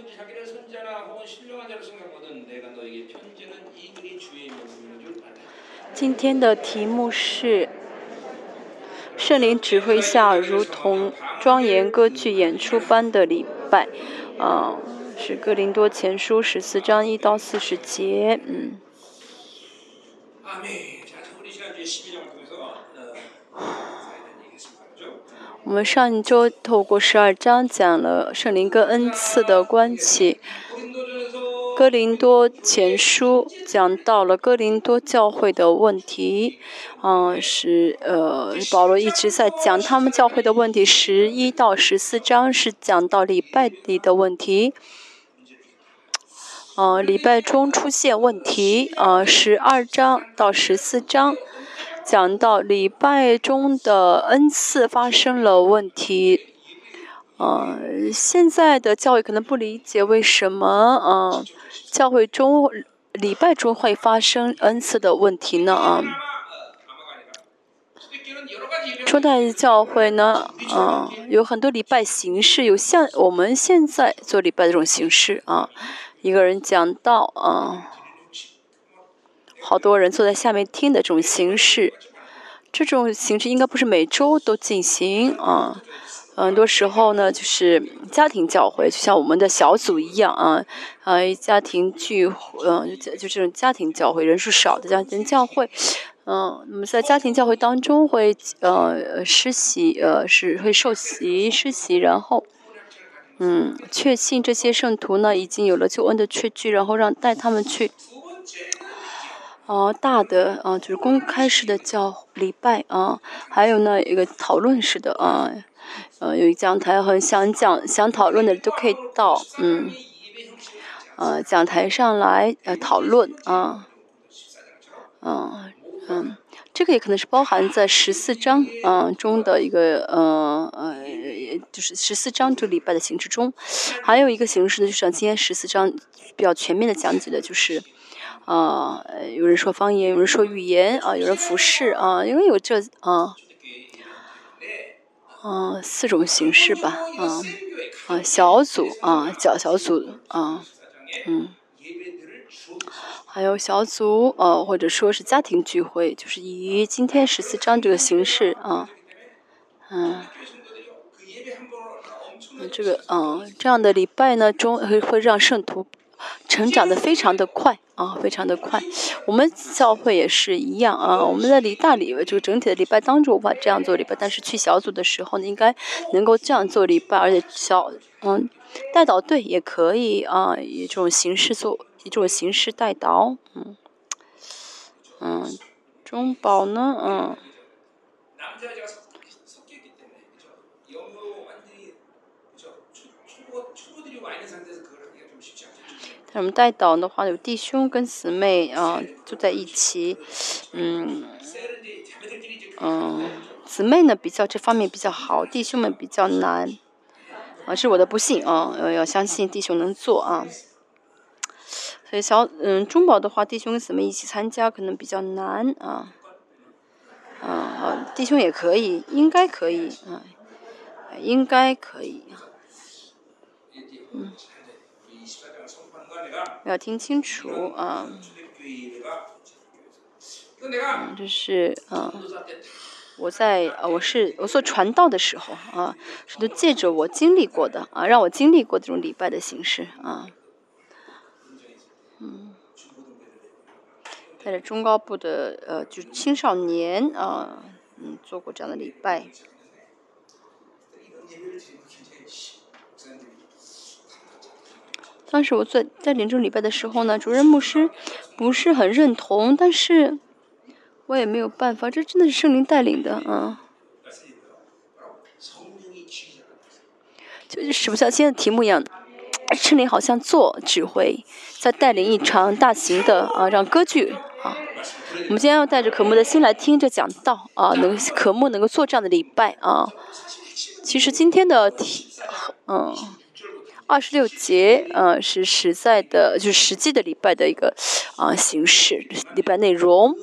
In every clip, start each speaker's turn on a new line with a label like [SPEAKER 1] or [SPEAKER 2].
[SPEAKER 1] 누구든지 자기를 선자나 혹은 신령한 자로 생각하거든 내가 너에게 편지는 이 글이 주의 명령인 줄 알라.
[SPEAKER 2] 今天的题目是圣灵指挥下，如同庄严歌剧演出般的礼拜，啊、是哥林多前书十四章一到四十节，嗯。 我们上一周透过十二章讲了圣灵跟恩赐的关系。哥林多前书讲到了哥林多教会的问题嗯是呃保罗一直在讲他们教会的问题十一到十四章是讲到礼拜里的问题。呃礼拜中出现问题呃十二章到十四章讲到礼拜中的恩赐发生了问题。呃现在的教育可能不理解为什么嗯教会中礼拜中会发生恩赐的问题呢？啊初代教会呢嗯有很多礼拜形式有像我们现在做礼拜这种形式啊一个人讲到啊好多人坐在下面听的这种形式这种形式应该不是每周都进行啊很多时候呢就是家庭教会就像我们的小组一样啊呃家庭聚会嗯就这种家庭教会人数少的家庭教会嗯那么在家庭教会当中会呃实习呃是会受习实习然后嗯确信这些圣徒呢已经有了救恩的确据然后让带他们去呃大的啊、就是公开式的叫礼拜啊、还有呢一个讨论式的啊。呃，有一讲台很想讲、想讨论的都可以到，嗯，呃，讲台上来呃讨论啊，嗯嗯，这个也可能是包含在十四章嗯中的一个呃呃，就是十四章这个礼拜的形式中，还有一个形式呢，就是今天十四章比较全面的讲解的，就是。啊，有人说方言，有人说语言，啊，有人服饰，啊，因为有这啊，啊四种形式吧，啊，啊小组，啊小小组，啊，嗯，还有小组，哦，或者说是家庭聚会，就是以今天十四章这个形式，啊，嗯，这个，嗯，这样的礼拜呢，中会会让圣徒。成长的非常的快啊，非常的快。我们教会也是一样啊，我们在礼大礼这个整体的礼拜当中无法这样做礼拜，但是去小组的时候呢，应该能够这样做礼拜，而且小嗯带导队也可以啊，以这种形式做，以这种形式带导，嗯嗯，中保呢，嗯。我们带导的话有弟兄跟姊妹啊住在一起嗯嗯姊妹呢比较这方面比较好弟兄们比较难啊是我的不幸啊要要相信弟兄能做啊。所以小嗯中宝的话弟兄跟姊妹一起参加可能比较难啊啊好弟兄也可以应该可以啊应该可以
[SPEAKER 1] 啊。嗯。
[SPEAKER 2] 要听清楚啊，就是啊，我在我是我做传道的时候啊，是都借着我经历过的啊，让我经历过这种礼拜的形式啊，嗯，带着中高部的呃，就是青少年啊，嗯，做过这样的礼拜。当时我在在领这礼拜的时候呢，主任牧师不是很认同，但是我也没有办法，这真的是圣灵带领的啊。就是什么像今天的题目一样的，圣灵好像做指挥，在带领一场大型的啊，让歌剧啊。我们今天要带着渴慕的心来听着讲道啊，能渴慕能够做这样的礼拜啊。其实今天的题，嗯。二十六节，呃，是实在的，就是实际的礼拜的一个啊形式，礼拜内容。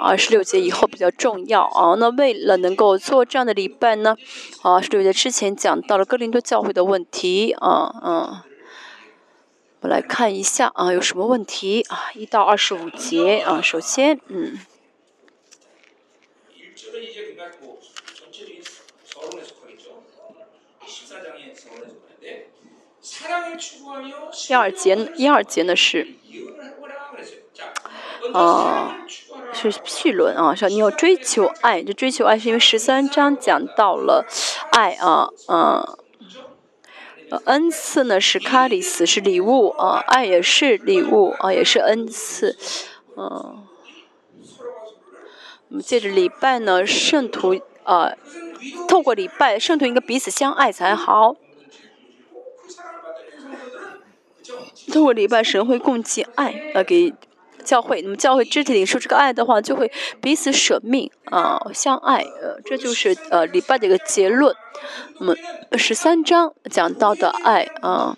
[SPEAKER 2] 二十六节以后比较重要啊。那为了能够做这样的礼拜呢，啊，二十六节之前讲到了哥林多教会的问题啊，嗯。我来看一下啊，有什么问题啊？一到二十五节啊，首先，嗯，第二节，第二节呢是，
[SPEAKER 1] 啊，
[SPEAKER 2] 是序论啊，说你要追求爱，这追求爱是因为十三章讲到了爱啊，嗯，恩赐呢是卡里斯是礼物啊，爱也是礼物啊，也是恩赐，嗯，我们借着礼拜呢，圣徒啊，透过礼拜，圣徒应该彼此相爱才好。通过礼拜，神会供给爱呃给教会，那么教会肢体领受这个爱的话，就会彼此舍命啊、相爱，呃，这就是呃礼拜的一个结论。那么十三章讲到的爱啊，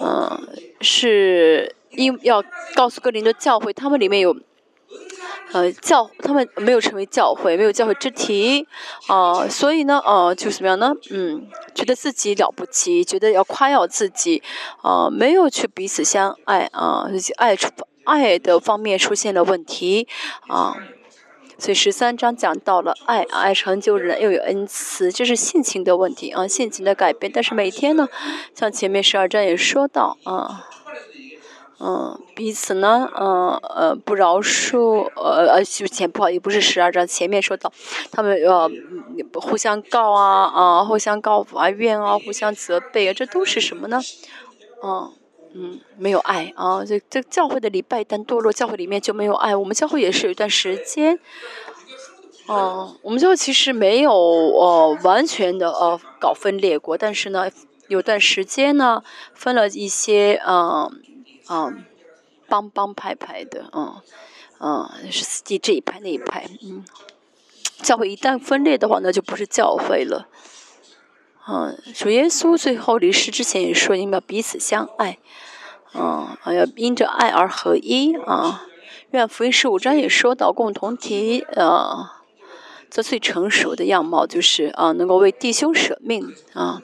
[SPEAKER 2] 嗯、是因要告诉各林的教会，他们里面有。呃，教他们没有成为教会，没有教会肢体，啊、所以呢，呃，就怎么样呢？嗯，觉得自己了不起，觉得要夸耀自己，啊、没有去彼此相爱啊，爱出爱的方面出现了问题啊。所以十三章讲到了爱，爱成就人，又有恩慈，这是性情的问题啊，性情的改变。但是每天呢，像前面十二章也说到啊，嗯，彼此呢，嗯呃不饶恕，呃呃，就前不好意思，不是十二章前面说到，他们呃互相告啊啊，互相告法院啊，互相责备啊，这都是什么呢？嗯嗯，没有爱啊，这这教会的礼拜一旦堕落，教会里面就没有爱。我们教会也是有一段时间，哦、我们教会其实没有呃完全的呃搞分裂过，但是呢，有段时间呢分了一些嗯啊帮帮派派的，啊，啊是司机这一派那一派，嗯，教会一旦分裂的话，那就不是教会了。嗯，主耶稣最后离世之前也说，你们要彼此相爱，啊，要因着爱而合一啊。愿福音十五章也说到共同体，啊，这最成熟的样貌就是啊，能够为弟兄舍命啊，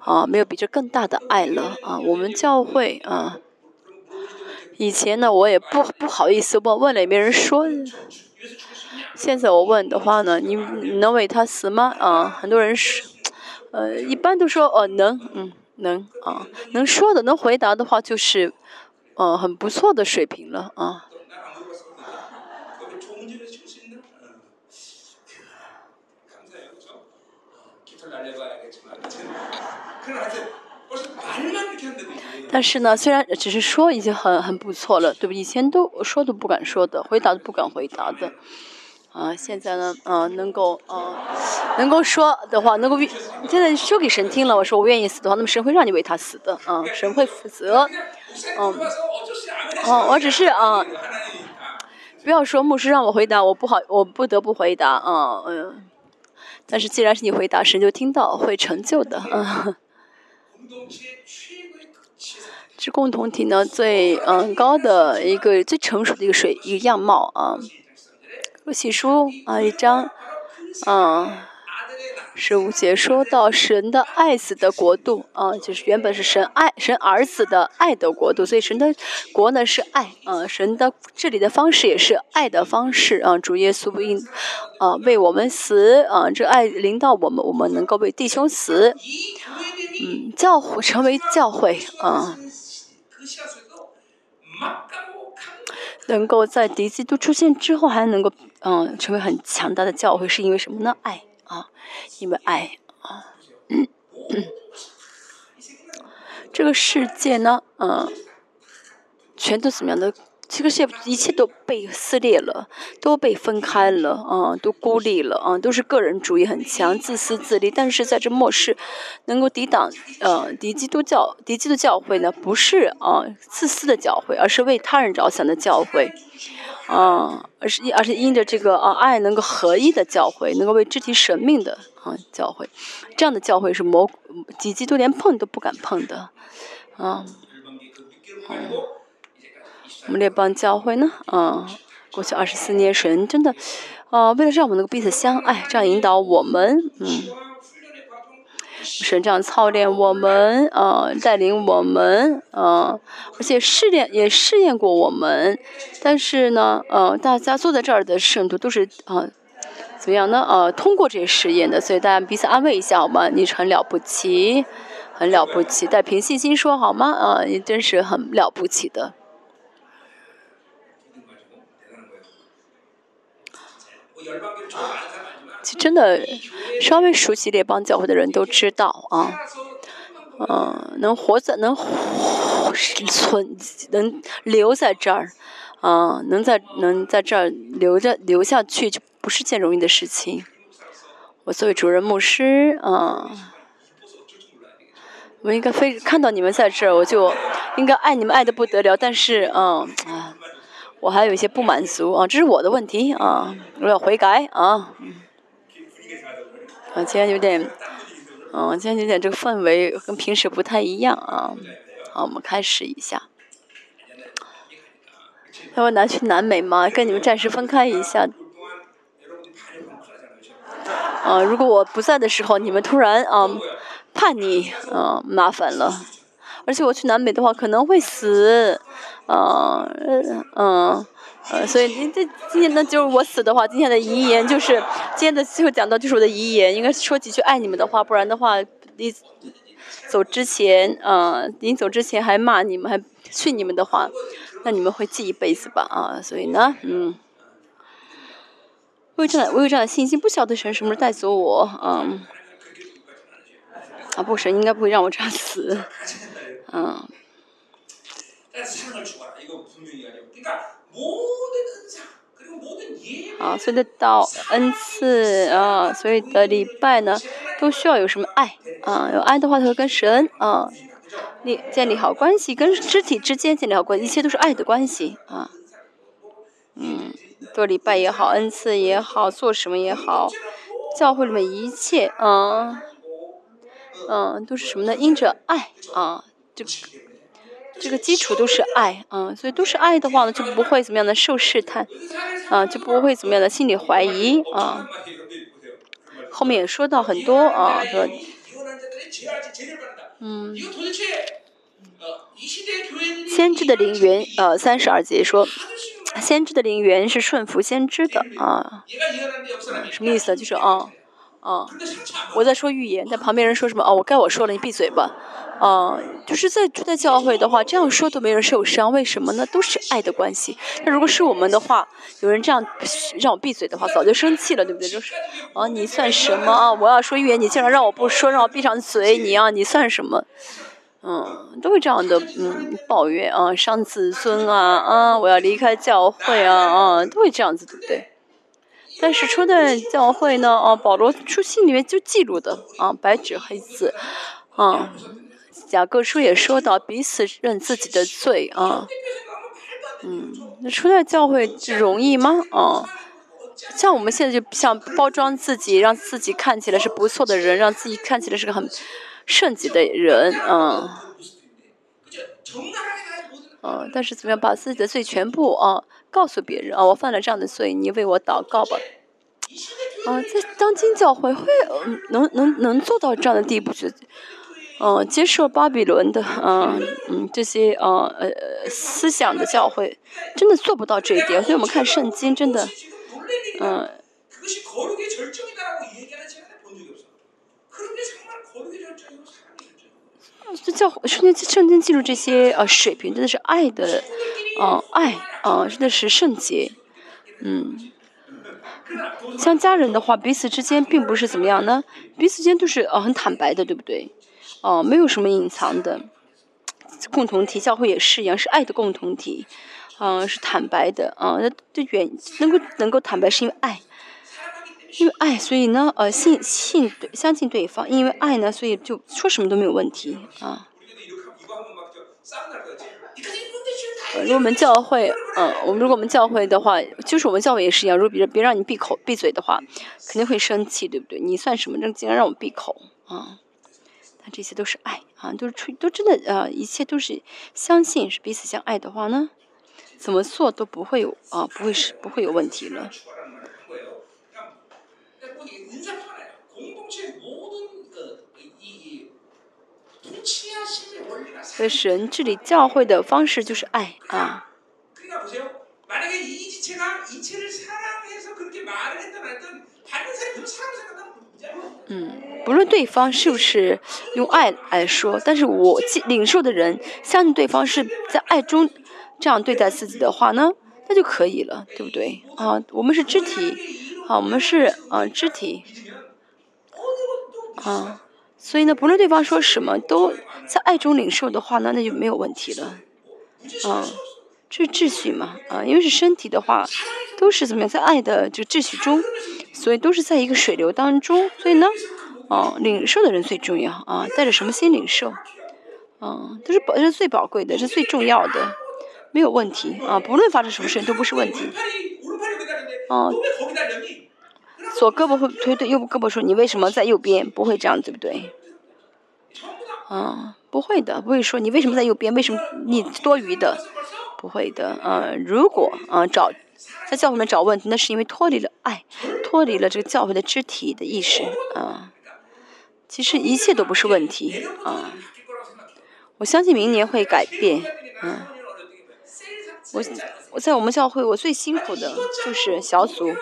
[SPEAKER 2] 啊，没有比这更大的爱了啊。我们教会啊，以前呢，我也不不好意思问，问了也没人说。现在我问的话呢，你能为他死吗？啊，很多人是，呃，一般都说哦能，嗯能啊，能说的能回答的话就是，呃，很不错的水平了啊。但是呢虽然只是说已经很很不错了对不以前都说都不敢说的回答都不敢回答的。啊现在呢嗯能够嗯能够说的话能够现在说给神听了我说我愿意死的话那么神会让你为他死的嗯神会负责。
[SPEAKER 1] 嗯
[SPEAKER 2] 哦我只是啊不要说牧师让我回答我不好我不得不回答嗯嗯但是既然是你回答神就听到会成就的嗯是共同体呢最嗯高的一个最成熟的一个水一个样貌啊。我起书啊一张，嗯，是吴姐说到神的爱子的国度啊，就是原本是神爱神儿子的爱的国度，所以神的国呢是爱，啊，神的治理的方式也是爱的方式啊。主耶稣应啊为我们死啊，这爱临到我们，我们能够为弟兄死。嗯教会成为教会啊能够在敌机都出现之后还能够嗯成为很强大的教会是因为什么呢？爱啊因为爱啊。嗯嗯。这个世界呢嗯全都怎么样的这个世界一切都被撕裂了，都被分开了，啊、都孤立了，啊、都是个人主义很强，自私自利。但是在这末世，能够抵挡呃敌基督教敌基督教会呢，不是啊、自私的教会，而是为他人着想的教会，啊、而是而是因着这个啊爱能够合一的教会，能够为肢体舍命的啊教会，这样的教会是魔敌基督连碰都不敢碰的，啊。
[SPEAKER 1] 일
[SPEAKER 2] 我们列邦教会呢，啊，过去二十四年，神真的，啊，为了让我们能够彼此相爱，这样引导我们，嗯，神这样操练我们，啊，带领我们，啊，而且试炼也试验过我们，但是呢，呃，大家坐在这儿的圣徒都是啊，怎么样呢？啊，通过这些试验的，所以大家彼此安慰一下，我们你是很了不起，很了不起，但凭信心说好吗？啊，你真是很了不起的。就真的，稍微熟悉列邦教会的人都知道啊，嗯，能活在能存能留在这儿，啊，能在能在这儿留着留下去，就不是件容易的事情。我作为主任牧师，啊，我应该非看到你们在这儿，我就应该爱你们爱的不得了，但是，嗯，啊。我还有一些不满足啊这是我的问题啊我要悔改啊。嗯今天有点嗯今天有点这个氛围跟平时不太一样啊。好我们开始一下。要问拿去南美吗跟你们暂时分开一下。啊如果我不在的时候你们突然啊叛逆嗯麻烦了。而且我去南美的话可能会死嗯嗯呃，所以您这今天呢就是我死的话，今天的遗言就是今天的最后讲到就是我的遗言，应该说几句爱你们的话，不然的话临走之前，呃，临走之前还骂你们，还训你们的话，那你们会记一辈子吧啊，所以呢，嗯。我有这样，我有这样的信心，不晓得神什么时候带走我，嗯，啊，不，神应该不会让我这样死，嗯，啊，所以的道恩赐啊，所以的礼拜呢，都需要有什么爱啊？有爱的话，才会跟神啊立建立好关系，跟肢体之间建立好关系，一切都是爱的关系啊。嗯，做礼拜也好，恩赐也好，做什么也好，教会里面一切，嗯嗯，都是什么呢？因着爱啊，这这个基础都是爱，嗯，所以都是爱的话呢，就不会怎么样的受试探，啊，就不会怎么样的心理怀疑啊。后面也说到很多啊，说，嗯，先知的灵源，呃，三十二节说，先知的灵源是顺服先知的啊，什么意思？就是啊。啊我在说预言但旁边人说什么哦我该我说了你闭嘴吧。啊就是在住在教会的话这样说都没人受伤为什么呢？都是爱的关系。那如果是我们的话有人这样让我闭嘴的话早就生气了对不对？就是啊你算什么啊？我要说预言你竟然让我不说让我闭上嘴你啊你算什么？嗯都会这样的嗯抱怨啊伤自尊啊啊我要离开教会啊啊都会这样子对不对？但是初代教会呢，啊，保罗书信里面就记录的啊，白纸黑字，啊，雅各书也说到彼此认自己的罪啊，嗯，那初代教会容易吗？啊，像我们现在就想包装自己，让自己看起来是不错的人，让自己看起来是个很圣洁的人，
[SPEAKER 1] 啊。嗯、
[SPEAKER 2] 啊，但是怎么样把自己的罪全部啊？告诉别人，啊，我犯了这样的罪，你为我祷告吧。啊，在当今教会会，能能能做到这样的地步，去，嗯，接受巴比伦的，嗯，嗯，这些，嗯，呃，思想的教会，真的做不到这一点。所以我们看圣经真的，
[SPEAKER 1] 嗯，
[SPEAKER 2] 这教，圣经圣经记录这些呃水平，真的是爱的。哦爱哦那是圣洁嗯。像家人的话彼此之间并不是怎么样呢？彼此间都是哦很坦白的对不对？哦没有什么隐藏的共同体教会也是一样是爱的共同体嗯是坦白的啊那这原能够能够坦白是因为爱因为爱所以呢呃信信相信对方因为爱呢所以就说什么都没有问题啊。如果我们教会，嗯、我们如果我们教会的话，就是我们教会也是一样，如果别人别让你闭口闭嘴的话，肯定会生气，对不对？你算什么？这竟然让我闭口啊！但这些都是爱啊，都是出都真的呃，一切都是相信是彼此相爱的话呢，怎么做都不会有啊，不会是不会有问题了。的神治理教会的方式就是爱啊。嗯，不论对方是不是用爱来说，但是我领受的人相信对方是在爱中这样对待自己的话呢，那就可以了，对不对？啊，我们是肢体，啊，我们是啊肢体，啊。所以呢，不论对方说什么，都在爱中领受的话呢，那就没有问题了。
[SPEAKER 1] 啊，
[SPEAKER 2] 这是秩序嘛？啊，因为是身体的话，都是怎么样在爱的这个秩序中，所以都是在一个水流当中。所以呢，啊，领受的人最重要啊，带着什么心领受，啊，都是宝，是最宝贵的，是最重要的，没有问题啊。不论发生什么事情，都不是问题。
[SPEAKER 1] 啊。
[SPEAKER 2] 左胳膊会推对右胳膊说你为什么在右边？不会这样，对不对？啊，不会的，不会说你为什么在右边？为什么你多余的？不会的，嗯，如果啊找在教会里找问题，那是因为脱离了爱，脱离了这个教会的肢体的意识啊。其实一切都不是问题啊。我相信明年会改变，
[SPEAKER 1] 嗯，
[SPEAKER 2] 我我在我们教会我最辛苦的就是小组。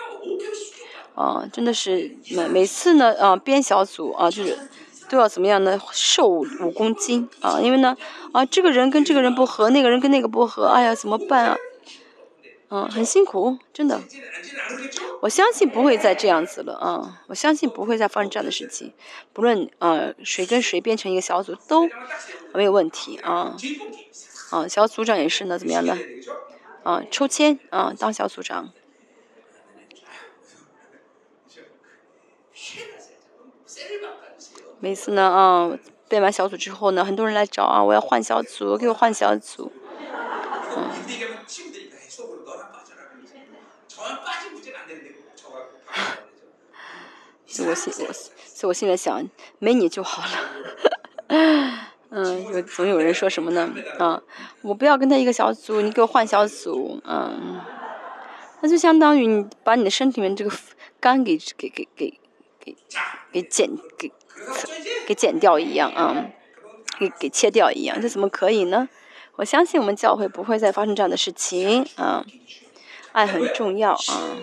[SPEAKER 2] 啊，真的是每每次呢，啊，编小组啊，就是都要怎么样呢？瘦五公斤啊，因为呢，啊，这个人跟这个人不合，那个人跟那个不合，哎呀，怎么办啊？嗯、很辛苦，真的。我相信不会再这样子了啊！我相信不会再发生这样的事情，不论啊谁跟谁变成一个小组都没有问题啊。啊，小组长也是呢，怎么样呢？啊，抽签啊，当小组长。每次呢啊，背完小组之后呢，很多人来找啊，我要换小组，给我换小组。
[SPEAKER 1] 嗯。
[SPEAKER 2] 所以我现我所以我现在想，没你就好了。嗯，有总有人说什么呢？啊，我不要跟他一个小组，你给我换小组。嗯，那就相当于你把你的身体里面这个肝给给给给给给减给。给剪掉一样啊给给切掉一样这怎么可以呢？我相信我们教会不会再发生这样的事情啊爱很重要啊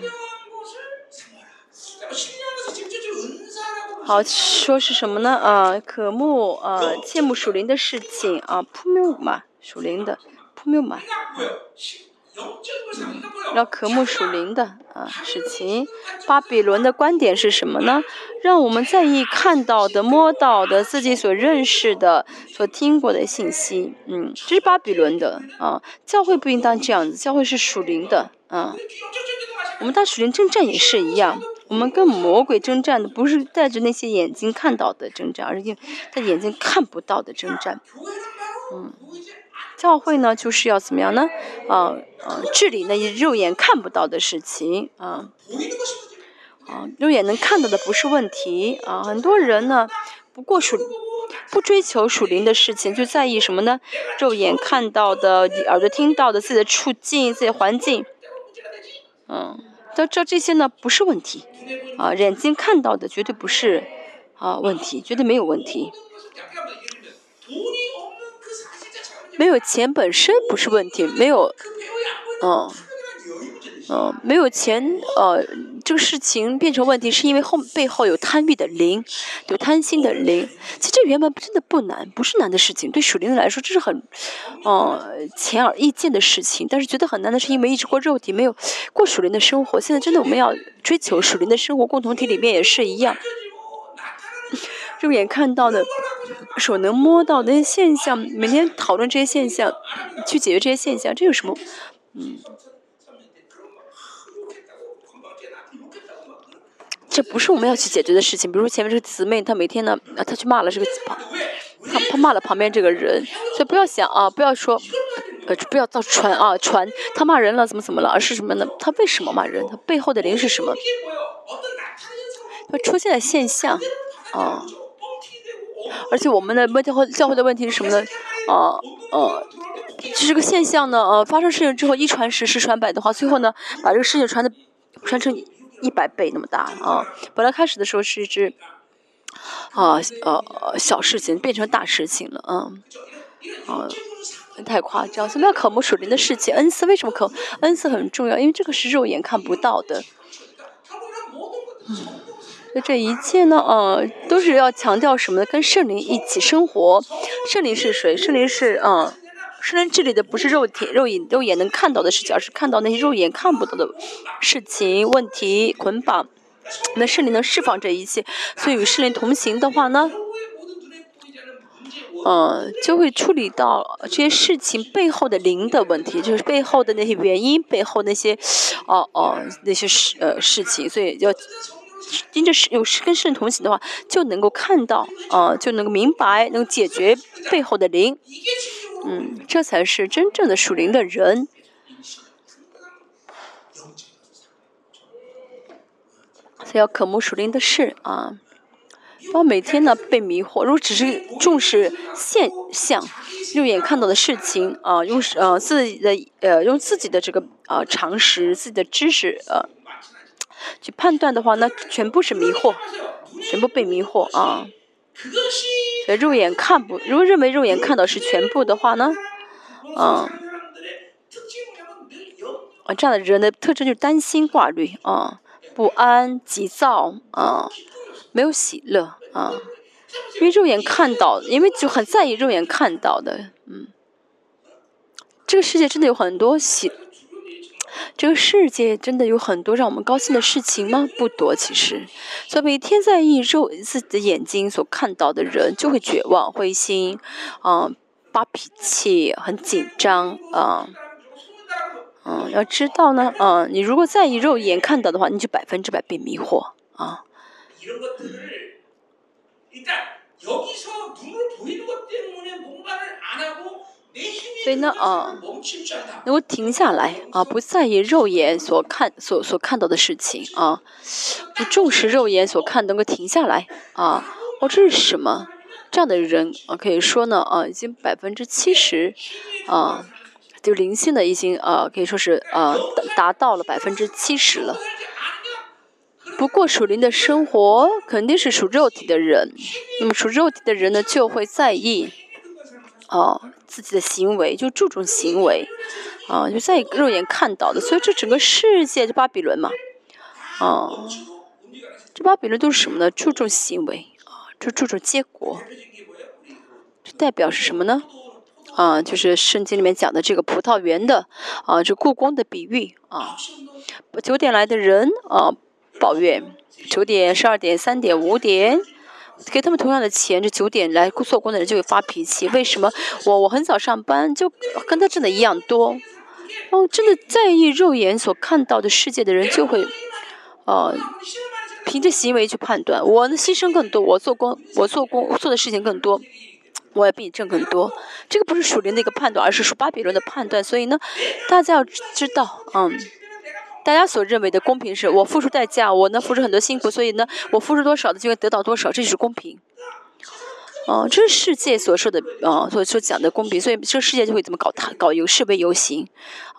[SPEAKER 2] 好说是什么呢？啊可木啊切木属灵的事情啊扑谬嘛属灵的扑谬嘛。要科目属灵的啊，事情。巴比伦的观点是什么呢？让我们在意看到的、摸到的、自己所认识的、所听过的信息。嗯，这是巴比伦的啊。教会不应当这样子，教会是属灵的啊。我们当属灵征战也是一样，我们跟魔鬼征战的不是带着那些眼睛看到的征战，而是用他眼睛看不到的征战。
[SPEAKER 1] 嗯。
[SPEAKER 2] 教会呢就是要怎么样呢？啊呃治理那些肉眼看不到的事情啊。啊肉眼能看到的不是问题啊很多人呢不过属不追求属灵的事情就在意什么呢？肉眼看到的你耳朵听到的自己的处境自己环境嗯这这这些呢不是问题啊眼睛看到的绝对不是啊问题绝对没有问题。没有钱本身不是问题，没有，
[SPEAKER 1] 嗯，
[SPEAKER 2] 嗯，没有钱，呃，这个事情变成问题，是因为后背后有贪欲的灵，有贪心的灵。其实这原本真的不难，不是难的事情，对属灵的来说，这是很，嗯，显而易见的事情。但是觉得很难的是因为一直过肉体，没有过属灵的生活。现在真的我们要追求属灵的生活，共同体里面也是一样。肉眼看到的、手能摸到的那些现象，每天讨论这些现象，去解决这些现象，这有什么？
[SPEAKER 1] 嗯。
[SPEAKER 2] 这不是我们要去解决的事情。比如说前面这个姊妹，她每天呢，她去骂了这个，她她骂了旁边这个人，所以不要想啊，不要说，呃，不要到传啊传，她骂人了怎么怎么了，而是什么呢？她为什么骂人？她背后的灵是什么？她出现的现象，啊。而且我们的问教会教会的问题是什么呢？啊呃，就这个现象呢，呃，发生事情之后一传十，十传百的话，最后呢，把这个事情传的传成一百倍那么大啊！本来开始的时候是一只啊呃小事情，变成大事情了，嗯。啊，太夸张。所以要渴慕属灵的事情，恩赐为什么渴？恩赐很重要，因为这个是肉眼看不到的。所这一切呢，呃，都是要强调什么呢？跟圣灵一起生活。圣灵是谁？圣灵是，嗯，圣灵治理的不是肉体、肉眼、肉眼能看到的事情，而是看到那些肉眼看不到的事情、问题、捆绑。那圣灵能释放这一切，所以与圣灵同行的话呢，嗯，就会处理到这些事情背后的灵的问题，就是背后的那些原因，背后那些，哦哦，那些事呃事情，所以要。因着是有跟圣同行的话，就能够看到，啊，就能够明白，能解决背后的灵，嗯，这才是真正的属灵的人。所以要渴慕属灵的事啊，不要每天呢被迷惑。如果只是重视现象、肉眼看到的事情啊，用呃自己的呃用自己的这个呃常识、自己的知识呃。去判断的话，那全部是迷惑，全部被迷惑啊！所以肉眼看不，如果认为肉眼看到是全部的话呢，嗯，啊，这样的人的特征就是担心挂虑啊，不安、急躁啊，没有喜乐啊，因为肉眼看到，因为就很在意肉眼看到的，嗯，这个世界真的有很多喜。这个世界真的有很多让我们高兴的事情吗？不多，其实。所以每天在意肉自己的眼睛所看到的人，就会绝望、灰心，嗯，发脾气，很紧张，啊，嗯，要知道呢，嗯，你如果在意肉眼看到的话，你就百分之百被迷惑，啊。所以呢，啊，能够停下来啊，不在意肉眼所看所所看到的事情啊，不重视肉眼所看，能够停下来啊，哦，这是什么？这样的人啊，可以说呢，啊，已经百分之七十啊，就灵性的已经啊，可以说是啊，达到了百分之七十了。不过属灵的生活肯定是属肉体的人，那么属肉体的人呢，就会在意。哦，自己的行为就注重行为，啊，就在肉眼看到的，所以这整个世界就巴比伦嘛，啊，这巴比伦都是什么呢？注重行为，啊，就注重结果，这代表是什么呢？啊，就是圣经里面讲的这个葡萄园的，啊，这故宫的比喻，啊，九点来的人，啊，抱怨，九点、十二点、三点、五点。给他们同样的钱，这九点来做工的人就会发脾气。为什么我我很早上班，就跟他挣的一样多？哦，真的在意肉眼所看到的世界的人就会，呃，凭着行为去判断。我的牺牲更多，我做工，我做工做的事情更多，我也比你挣更多。这个不是属灵的一个判断，而是属巴比伦的判断。所以呢，大家要知道，嗯。大家所认为的公平是我付出代价，我呢付出很多辛苦，所以呢我付出多少的就会得到多少，这就是公平。哦，这是世界所说的啊，所所讲的公平，所以这个世界就会怎么搞他搞游示威游行，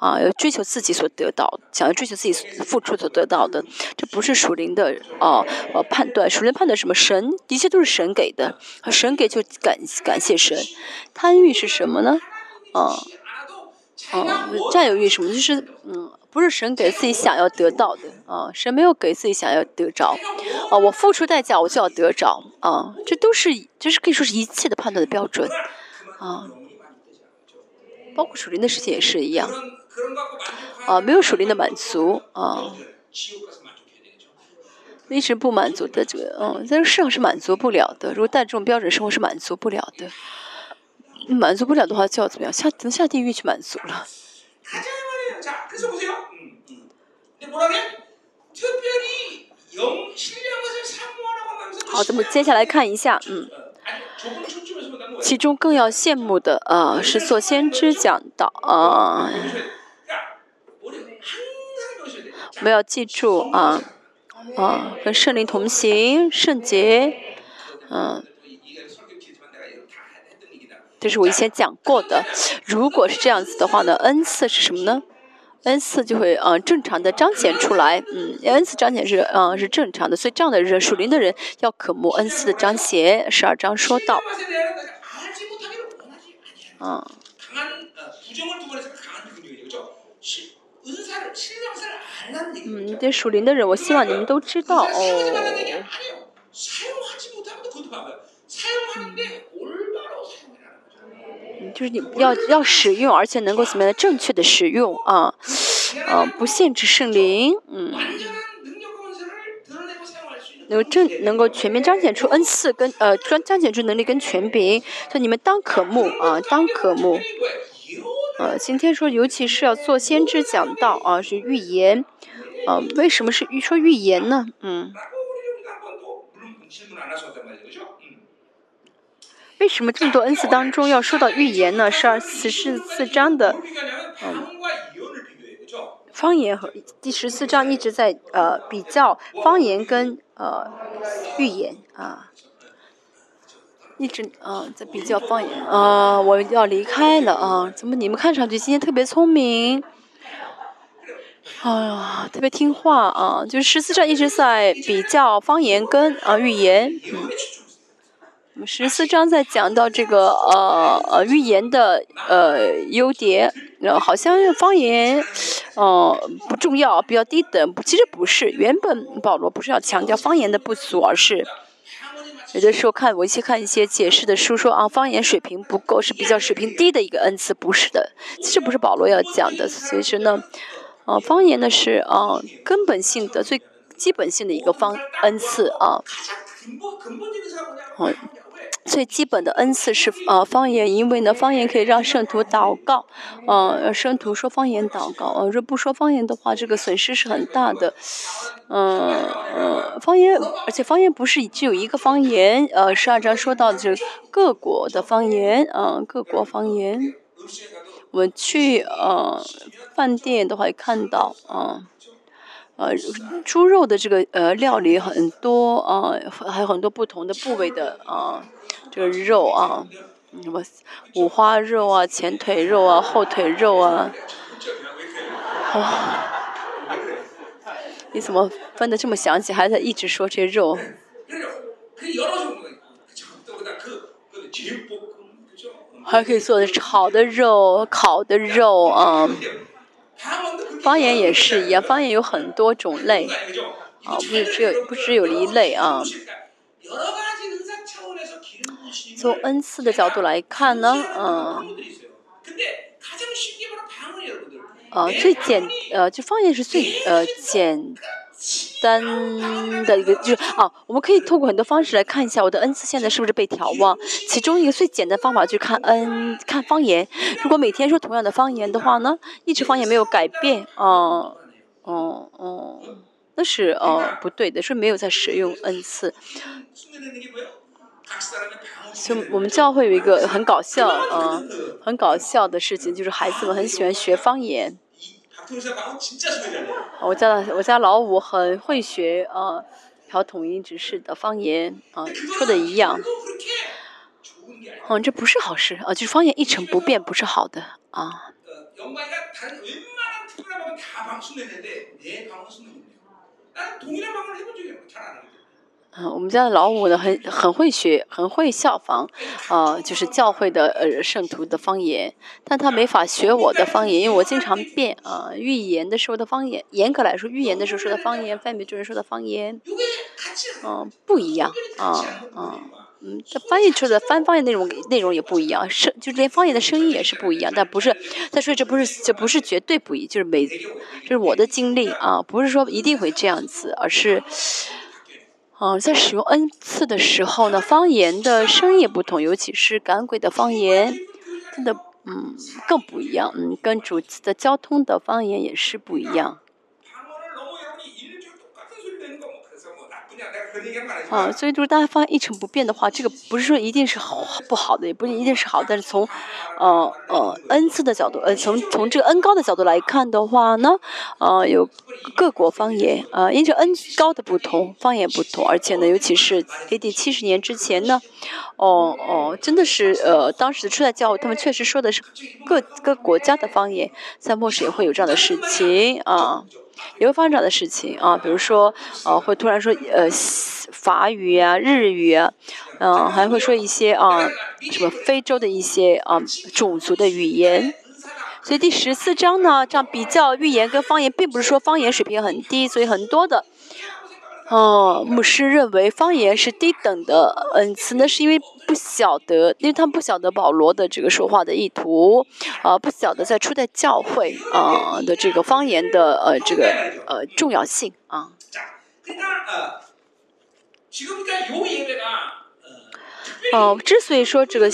[SPEAKER 2] 啊，要追求自己所得到，想要追求自己付出所得到的，这不是属灵的哦呃判断，属灵判断什么？神一切都是神给的，神给就感感谢神。贪欲是什么呢？啊。嗯，占有欲什么？就是嗯，不是神给自己想要得到的啊，神没有给自己想要得着啊，我付出代价我就要得着啊，这都是就是可以说是一切的判断的标准啊，包括属灵的事情也是一样啊，没有属灵的满足啊，一直不满足的这个嗯，在这世上是满足不了的，如果带这种标准生活是满足不了的。满足不了的话，就要怎么样？下等下地狱去满足了。好，咱们接下来看一下，嗯，其中更要羡慕的啊，是做先知讲道啊。我们要记住啊啊，跟圣灵同行，圣洁，嗯。这是我以前讲过的，如果是这样子的话呢，恩赐是什么呢？恩赐就会嗯正常的彰显出来，嗯，恩赐彰显是嗯是正常的，所以这样的人属灵的人要渴慕恩赐的彰显，十二章说到，
[SPEAKER 1] 啊，
[SPEAKER 2] 嗯，这属灵的人，我希望你们都知道，嗯。就是你要要使用，而且能够怎么样正确的使用啊，呃、啊，不限制圣灵，嗯，能够正能够全面彰显出恩赐跟呃彰彰显出能力跟权柄，就你们当可慕啊，当可慕，呃、今天说尤其是要做先知讲道啊，是预言，呃、啊，为什么是预说预言呢？嗯。为什么这么多恩赐当中要说到预言呢？十二十四四章的方言和第十四章一直在呃比较方言跟呃预言啊，一直啊在比较方言啊，我要离开了啊！怎么你们看上去今天特别聪明，哎呀，特别听话啊？就是十四章一直在比较方言跟啊预言。
[SPEAKER 1] 我们
[SPEAKER 2] 十四章在讲到这个呃呃预言的呃优点呃好像方言呃不重要比较低等其实不是原本保罗不是要强调方言的不足而是有的时候看我去看一些解释的书说啊方言水平不够是比较水平低的一个恩赐不是的其实不是保罗要讲的其实呢呃方言呢是呃根本性的最基本性的一个方恩赐啊。最基本的恩赐是呃方言因为呢方言可以让圣徒祷告嗯圣徒说方言祷告呃若不说方言的话这个损失是很大的。嗯嗯方言而且方言不是只有一个方言呃十二章说到的就各国的方言嗯各国方言。我去呃饭店都会看到嗯呃猪肉的这个呃料理很多啊还有很多不同的部位的啊这个肉啊，什么五花肉啊、前腿肉啊、后腿肉啊，
[SPEAKER 1] 哦，
[SPEAKER 2] 你怎么分的这么详细，还在一直说这肉？还可以做的炒的肉、烤的肉啊，方言也是一样，方言有很多种类，啊，不是只有不只有一类啊。从恩赐的角度来看呢嗯。呃最简呃就方言是最呃简单的一个就是哦我们可以透过很多方式来看一下我的恩赐现在是不是被调望。其中一个最简单方法就看恩看方言。如果每天说同样的方言的话呢一直方言没有改变哦哦哦。那是哦不对的是没有在使用恩赐。就我们教会有一个很搞笑啊，很搞笑的事情，就是孩子们很喜欢学方言。我家的我家老五很会学啊，调统一指示的方言啊，说的一样。嗯，这不是好事啊，就是方言一成不变，不是好的啊。嗯，我们家的老五呢，很很会学，很会效仿，啊，就是教会的呃圣徒的方言，但他没法学我的方言，因为我经常变啊，预言的时候的方言，严格来说，预言的时候说的方言，翻译就是说的方言，嗯，不一样啊啊，嗯，他翻译出的翻方言内容内容也不一样，声就连方言的声音也是不一样，但不是，他说这不是这不是绝对不一，就是每就是我的经历啊，不是说一定会这样子，而是。嗯、在使用恩赐的时候呢，方言的声音也不同，尤其是赶鬼的方言，真的嗯更不一样，嗯，跟主次的交通的方言也是不一样。啊，所以就是大家发现一成不变的话，这个不是说一定是好不好的，也不一定是好，但是从呃呃恩赐的角度，呃从从这个恩高的角度来看的话呢，呃有各国方言，呃因着恩高的不同，方言不同，而且呢，尤其是 A.D. 七十年之前呢，哦哦，真的是呃当时的初代教会，他们确实说的是各各国家的方言，在末世也会有这样的事情啊。也会发生这样的事情啊，比如说呃会突然说呃法语啊、日语啊，嗯、还会说一些啊什么非洲的一些啊种族的语言。所以第十四章呢，这样比较预言跟方言，并不是说方言水平很低，所以很多的，哦，牧师认为方言是低等的，嗯，词呢是因为不晓得，因为他们不晓得保罗的这个说话的意图，啊，不晓得在初代教会啊的这个方言的呃这个呃重要性啊。哦，之所以说这个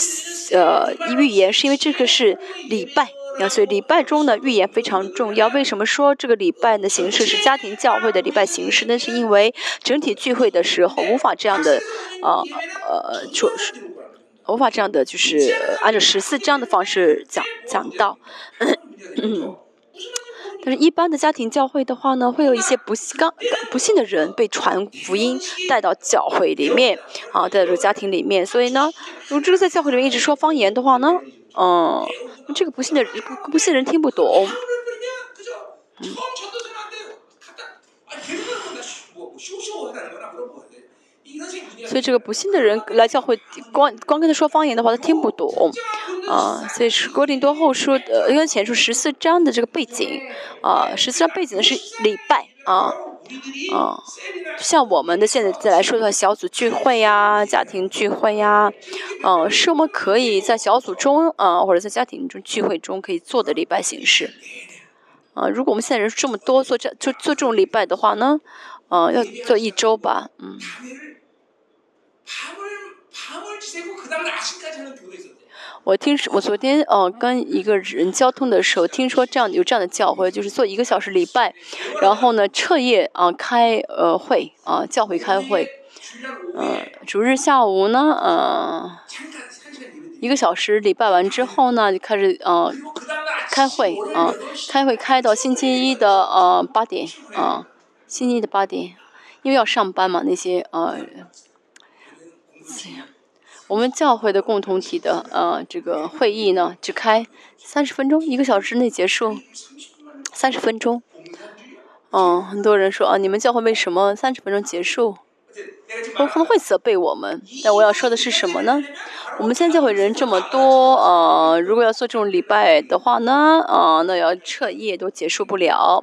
[SPEAKER 2] 呃语言，是因为这个是礼拜。那所以礼拜中的预言非常重要。为什么说这个礼拜的形式是家庭教会的礼拜形式？那是因为整体聚会的时候无法这样的，呃呃，就是无法这样的，就是、按照十四这样的方式讲讲
[SPEAKER 1] 到。
[SPEAKER 2] 但是，一般的家庭教会的话呢，会有一些不刚不幸的人被传福音带到教会里面，啊，带到家庭里面。所以呢，如果这个在教会里面一直说方言的话呢，这个不信的人，不信的人听不懂。
[SPEAKER 1] 嗯。
[SPEAKER 2] 所以这个不信的人来教会，光光跟他说方言的话，他听不懂，啊，所以是郭林多后说的，因为前书十四章的这个背景，啊，十四章背景呢是礼拜，啊，啊，像我们的现在再来说的话，小组聚会呀，家庭聚会呀，嗯，是我们可以在小组中啊，或者在家庭中聚会中可以做的礼拜形式。啊，如果我们现在人这么多，做这做做这种礼拜的话呢，嗯，要做一周吧，嗯。我听，我昨天哦跟一个人交通的时候，听说这样有这样的教会，就是做一个小时礼拜，然后呢彻夜啊开呃会，啊，教会开会。嗯，主日下午呢，
[SPEAKER 1] 嗯，
[SPEAKER 2] 一个小时礼拜完之后呢，就开始
[SPEAKER 1] 啊
[SPEAKER 2] 开会，啊，开会开到星期一的呃八点，啊，星期一的八点，因为要上班嘛，那些呃。我们教会的共同体的呃这个会议呢只开三十分钟一个小时内结束三十分钟。嗯很多人说啊你们教会为什么三十分钟结束？会会不会责备我们但我要说的是什么呢？我们现在教会人这么多呃如果要做这种礼拜的话呢啊那要彻夜都结束不了。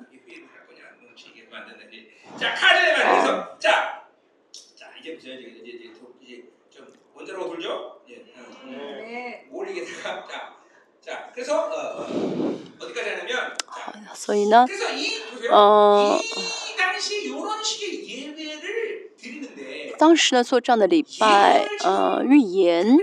[SPEAKER 1] 원자로 돌죠. 예. 음.
[SPEAKER 3] 네.
[SPEAKER 1] 뭘 이게 다 자, 자 그래서 어, 어, 어디까지 하냐면 자,
[SPEAKER 2] 所以呢，
[SPEAKER 1] 그래서 이 보세요.
[SPEAKER 2] 어.
[SPEAKER 1] 이 당시 이런 식의 예배를 드리는데
[SPEAKER 2] 当时呢做这样的礼拜，呃，预言，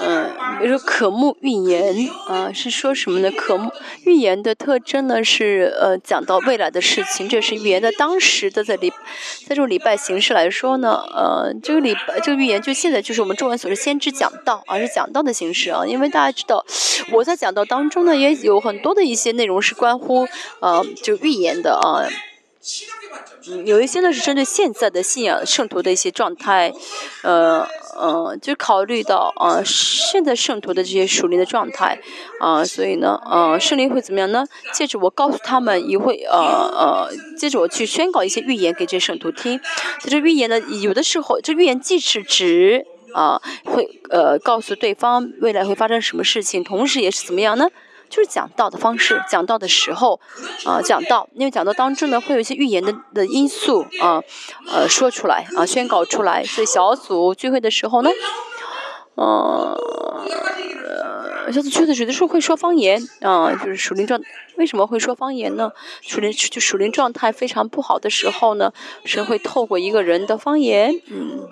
[SPEAKER 2] 嗯，比如说渴慕预言，啊，是说什么呢？渴慕预言的特征呢，是呃讲到未来的事情，这是预言的。当时的在礼，在这种礼拜形式来说呢，呃，这个礼拜，这个预言就现在就是我们中文所说，先知讲道啊，是讲道的形式啊。因为大家知道我在讲道当中呢，也有很多的一些内容是关乎呃，就预言的啊。有一些呢是针对现在的信仰圣徒的一些状态，呃呃，就考虑到呃现在圣徒的这些属灵的状态，啊、所以呢，呃，圣灵会怎么样呢？借着我告诉他们，也会呃呃，接着我去宣告一些预言给这些圣徒听。这预言呢，有的时候这预言既是指啊、会呃告诉对方未来会发生什么事情，同时也是怎么样呢？就是讲道的方式，讲道的时候，啊、讲道，因为讲道当中呢，会有一些预言的的因素啊，呃，说出来啊，宣告出来。所以小组聚会的时候呢，呃，小组聚会的有的时候会说方言啊、就是属灵状。为什么会说方言呢？属灵就属灵状态非常不好的时候呢，神会透过一个人的方言，嗯。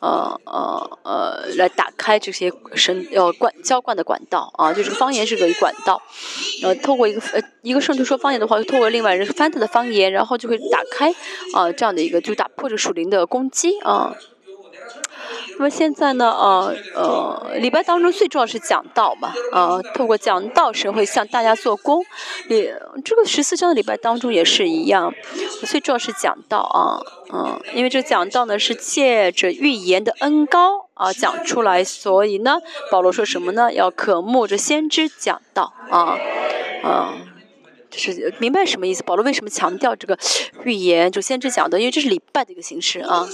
[SPEAKER 2] 呃呃呃，来打开这些神呃灌浇灌的管道啊，就这个方言是个管道，呃，透过一个呃一个圣徒说方言的话，就透过另外人翻他的方言，然后就会打开啊、这样的一个就打破这属灵的攻击啊。那么现在呢，呃呃，礼拜当中最重要是讲道嘛，呃，透过讲道，神会向大家做工。礼这个十四章的礼拜当中也是一样，最重要是讲道啊，嗯、因为这讲道呢是借着预言的恩高啊讲出来，所以呢，保罗说什么呢？要渴慕着先知讲道啊，啊。就是明白什么意思？保罗为什么强调这个预言？就先知讲的，因为这是礼拜的一个形式啊。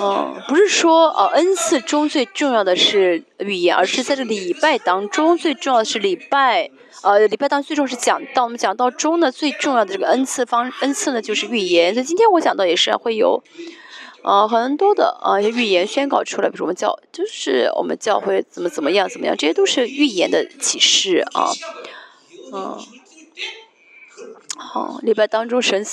[SPEAKER 2] 嗯，不是说呃恩赐中最重要的是预言，而是在这礼拜当中最重要的是礼拜。呃，礼拜当最重要是讲到我们讲到中呢最重要的这个恩赐方恩赐呢就是预言。所以今天我讲到也是会有。呃，很多的呃，预言宣告出来，比如我们教，就是我们教会怎么怎么样怎么样，这些都是预言的启示啊，嗯，好，礼拜当中神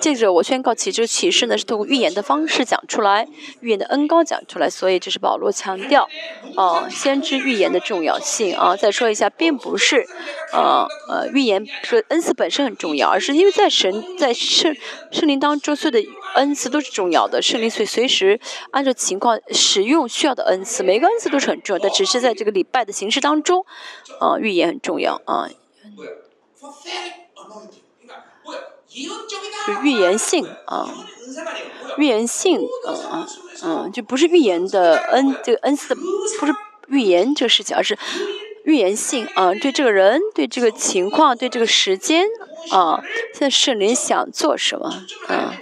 [SPEAKER 2] 借着我宣告启示启示呢，是通过预言的方式讲出来，预言的恩高讲出来，所以这是保罗强调啊，先知预言的重要性啊。再说一下，并不是呃呃预言说恩赐本身很重要，而是因为在神在圣圣灵当中所有的。恩赐都是重要的，圣灵随随时按照情况使用需要的恩赐，每个恩赐都是很重要的，只是在这个礼拜的形式当中，啊，预言很重要啊，就预言性啊，预言性，嗯嗯，就不是预言的恩，这个恩赐不是预言这个事情，而是预言性啊，对这个人，对这个情况，对这个时间啊，现在圣灵想做什么啊？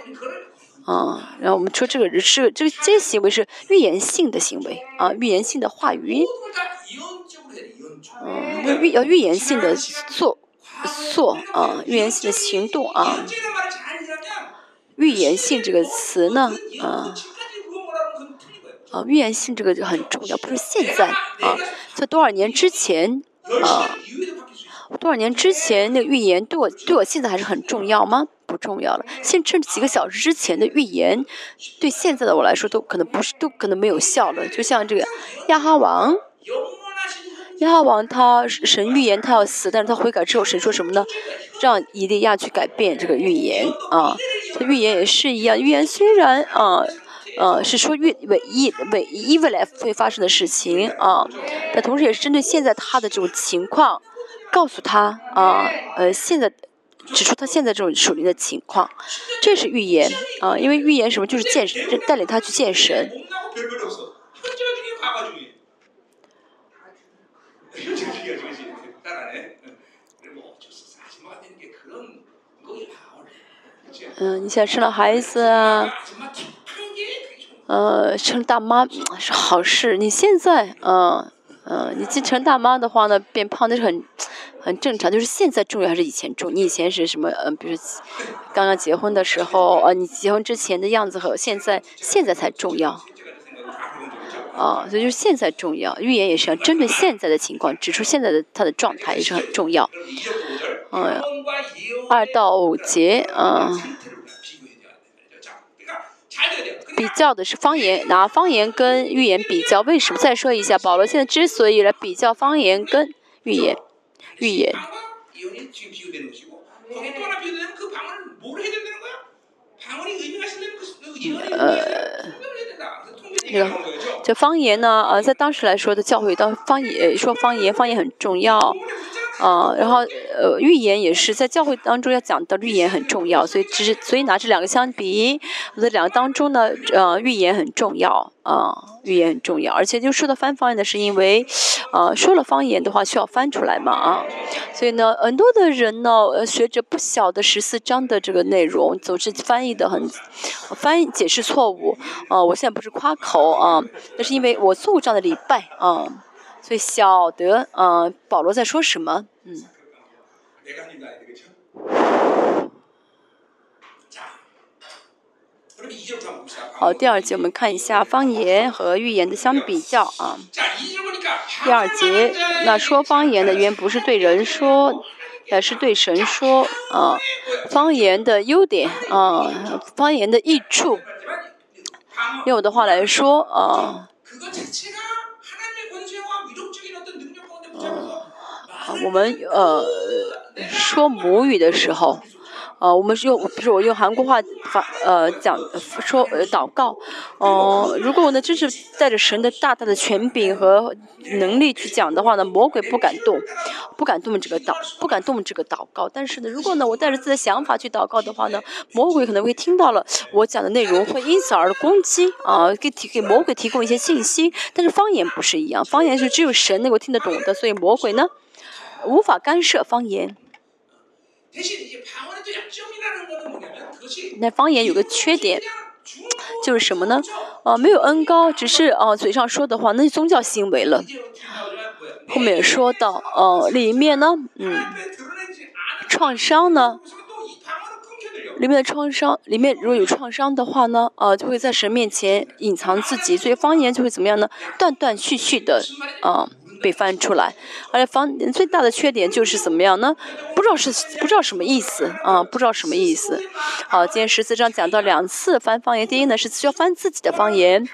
[SPEAKER 2] 啊，然后我们说这个是这个这些行为是预言性的行为啊，预言性的话语，嗯，预要预言性的做做啊，预言性的行动啊，预言性这个词呢，啊，啊，预言性这个就很重要，不是现在啊，在多少年之前啊，多少年之前那个预言对我对我现在还是很重要吗？不重要了。现趁几个小时之前的预言，对现在的我来说都可能不是，都可能没有效了。就像这个亚哈王，亚王他神预言他要死，但是他悔改之后，神说什么呢？让以利亚去改变这个预言啊。这预言也是一样，预言虽然啊，呃，是说预伪一伪一未来会发生的事情啊，但同时也是针对现在他的这种情况，告诉他啊，呃，现在。指出他现在这种属灵的情况，这是预言啊，因为预言什么就是见神，带领他去见神。嗯，你现在生了孩子啊，呃，生大妈是好事。你现在，嗯嗯，你继承大妈的话呢，变胖那是很。很正常，就是现在重要还是以前重？你以前是什么？嗯，比如刚刚结婚的时候，呃，你结婚之前的样子和现在，现在才重要。啊，所以就是现在重要。预言也是要针对现在的情况，指出现在的他的状态也是很重要。嗯，二到五节，嗯，比较的是方言，拿方言跟预言比较，为什么？再说一下，保罗现在之所以来比较方言跟预言。预言。呃，那个，这方言呢？呃，在当时来说的教会，当方言说方言，方言很重要。啊，然后呃，预言也是在教会当中要讲到预言很重要，所以只是所以拿这两个相比，这两个当中呢，呃，预言很重要啊，预言很重要，而且就说到翻方言的是因为，呃，说了方言的话需要翻出来嘛啊，所以呢，很多的人呢，呃，学者不晓得十四章的这个内容，总是翻译的很，翻译解释错误啊，我现在不是夸口啊，那是因为我做过这样的礼拜啊。所以晓得，嗯，保罗在说什么？嗯。好，第二节我们看一下方言和预言的相比较啊。第二节，那说方言的原不是对人说，而是对神说啊。方言的优点啊，方言的益处，用我的话来说啊。嗯，我们呃说母语的时候。呃，我们是用，不是我用韩国话发呃讲说呃祷告，哦，如果我呢就是带着神的大大的权柄和能力去讲的话呢，魔鬼不敢动，不敢动这个祷，不敢动这个祷告。但是呢，如果呢我带着自己的想法去祷告的话呢，魔鬼可能会听到了我讲的内容，会因此而攻击啊，给提给魔鬼提供一些信息。但是方言不是一样，方言是只有神能够听得懂的，所以魔鬼呢无法干涉方言。那方言有个缺点，就是什么呢？啊，没有恩高，只是啊嘴上说的话，那是宗教行为了。后面说到，呃，里面呢，嗯，创伤呢，里面的创伤，里面如果有创伤的话呢，呃，就会在神面前隐藏自己，所以方言就会怎么样呢？断断续续的，啊。被翻出来，而且方最大的缺点就是怎么样呢？不知道是不知道什么意思啊？不知道什么意思。好，今天十四章讲到两次翻方言，第一呢是需要翻自己的方言，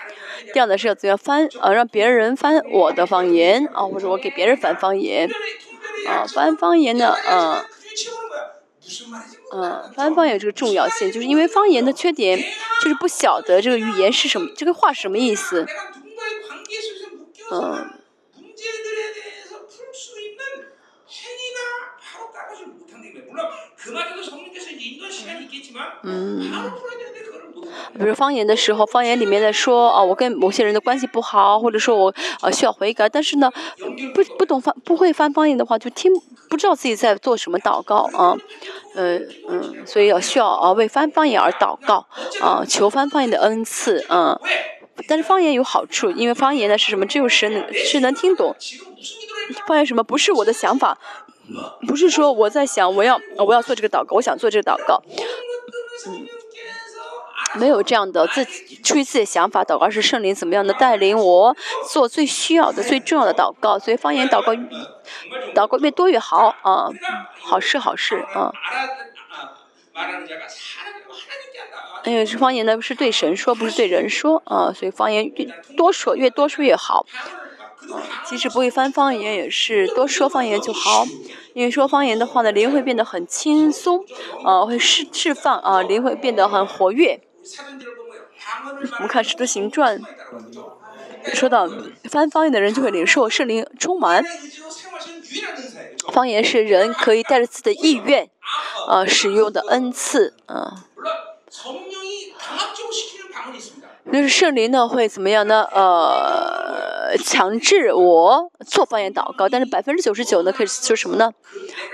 [SPEAKER 2] 第二呢是要怎样翻呃让别人翻我的方言啊，或者我给别人翻方言啊，翻方言呢，嗯嗯，翻方言这个重要性，就是因为方言的缺点就是不晓得这个语言是什么，这个话什么意思，嗯。比如方言的时候，方言里面的说啊，我跟某些人的关系不好，或者说我呃需要悔改，但是呢，不不懂翻不会翻方言的话，就听不知道自己在做什么祷告啊，呃嗯，所以要需要啊为翻方言而祷告啊，求翻方言的恩赐啊。但是方言有好处，因为方言呢是什么？只有神能是能听懂。方言什么？不是我的想法。不是说我在想我要我要做这个祷告，我想做这个祷告，嗯，没有这样的自己出于自己的想法祷告，是圣灵怎么样的带领我做最需要的、最重要的祷告。所以方言祷告，祷告越多越好啊，好事好事啊。因为是方言呢，是对神说，不是对人说啊，所以方言越多说越多说越好。即使不会翻方言，也是多说方言就好。因为说方言的话呢，灵会变得很轻松，啊，会释释放啊，灵会变得很活跃。我们看《使徒行传》，说到翻方言的人就会领受圣灵充满。方言是人可以带着自己的意愿，啊，使用的恩赐，啊。就是圣灵呢会怎么样呢？呃，强制我做方言祷告，但是百分之九十九呢可以说什么呢？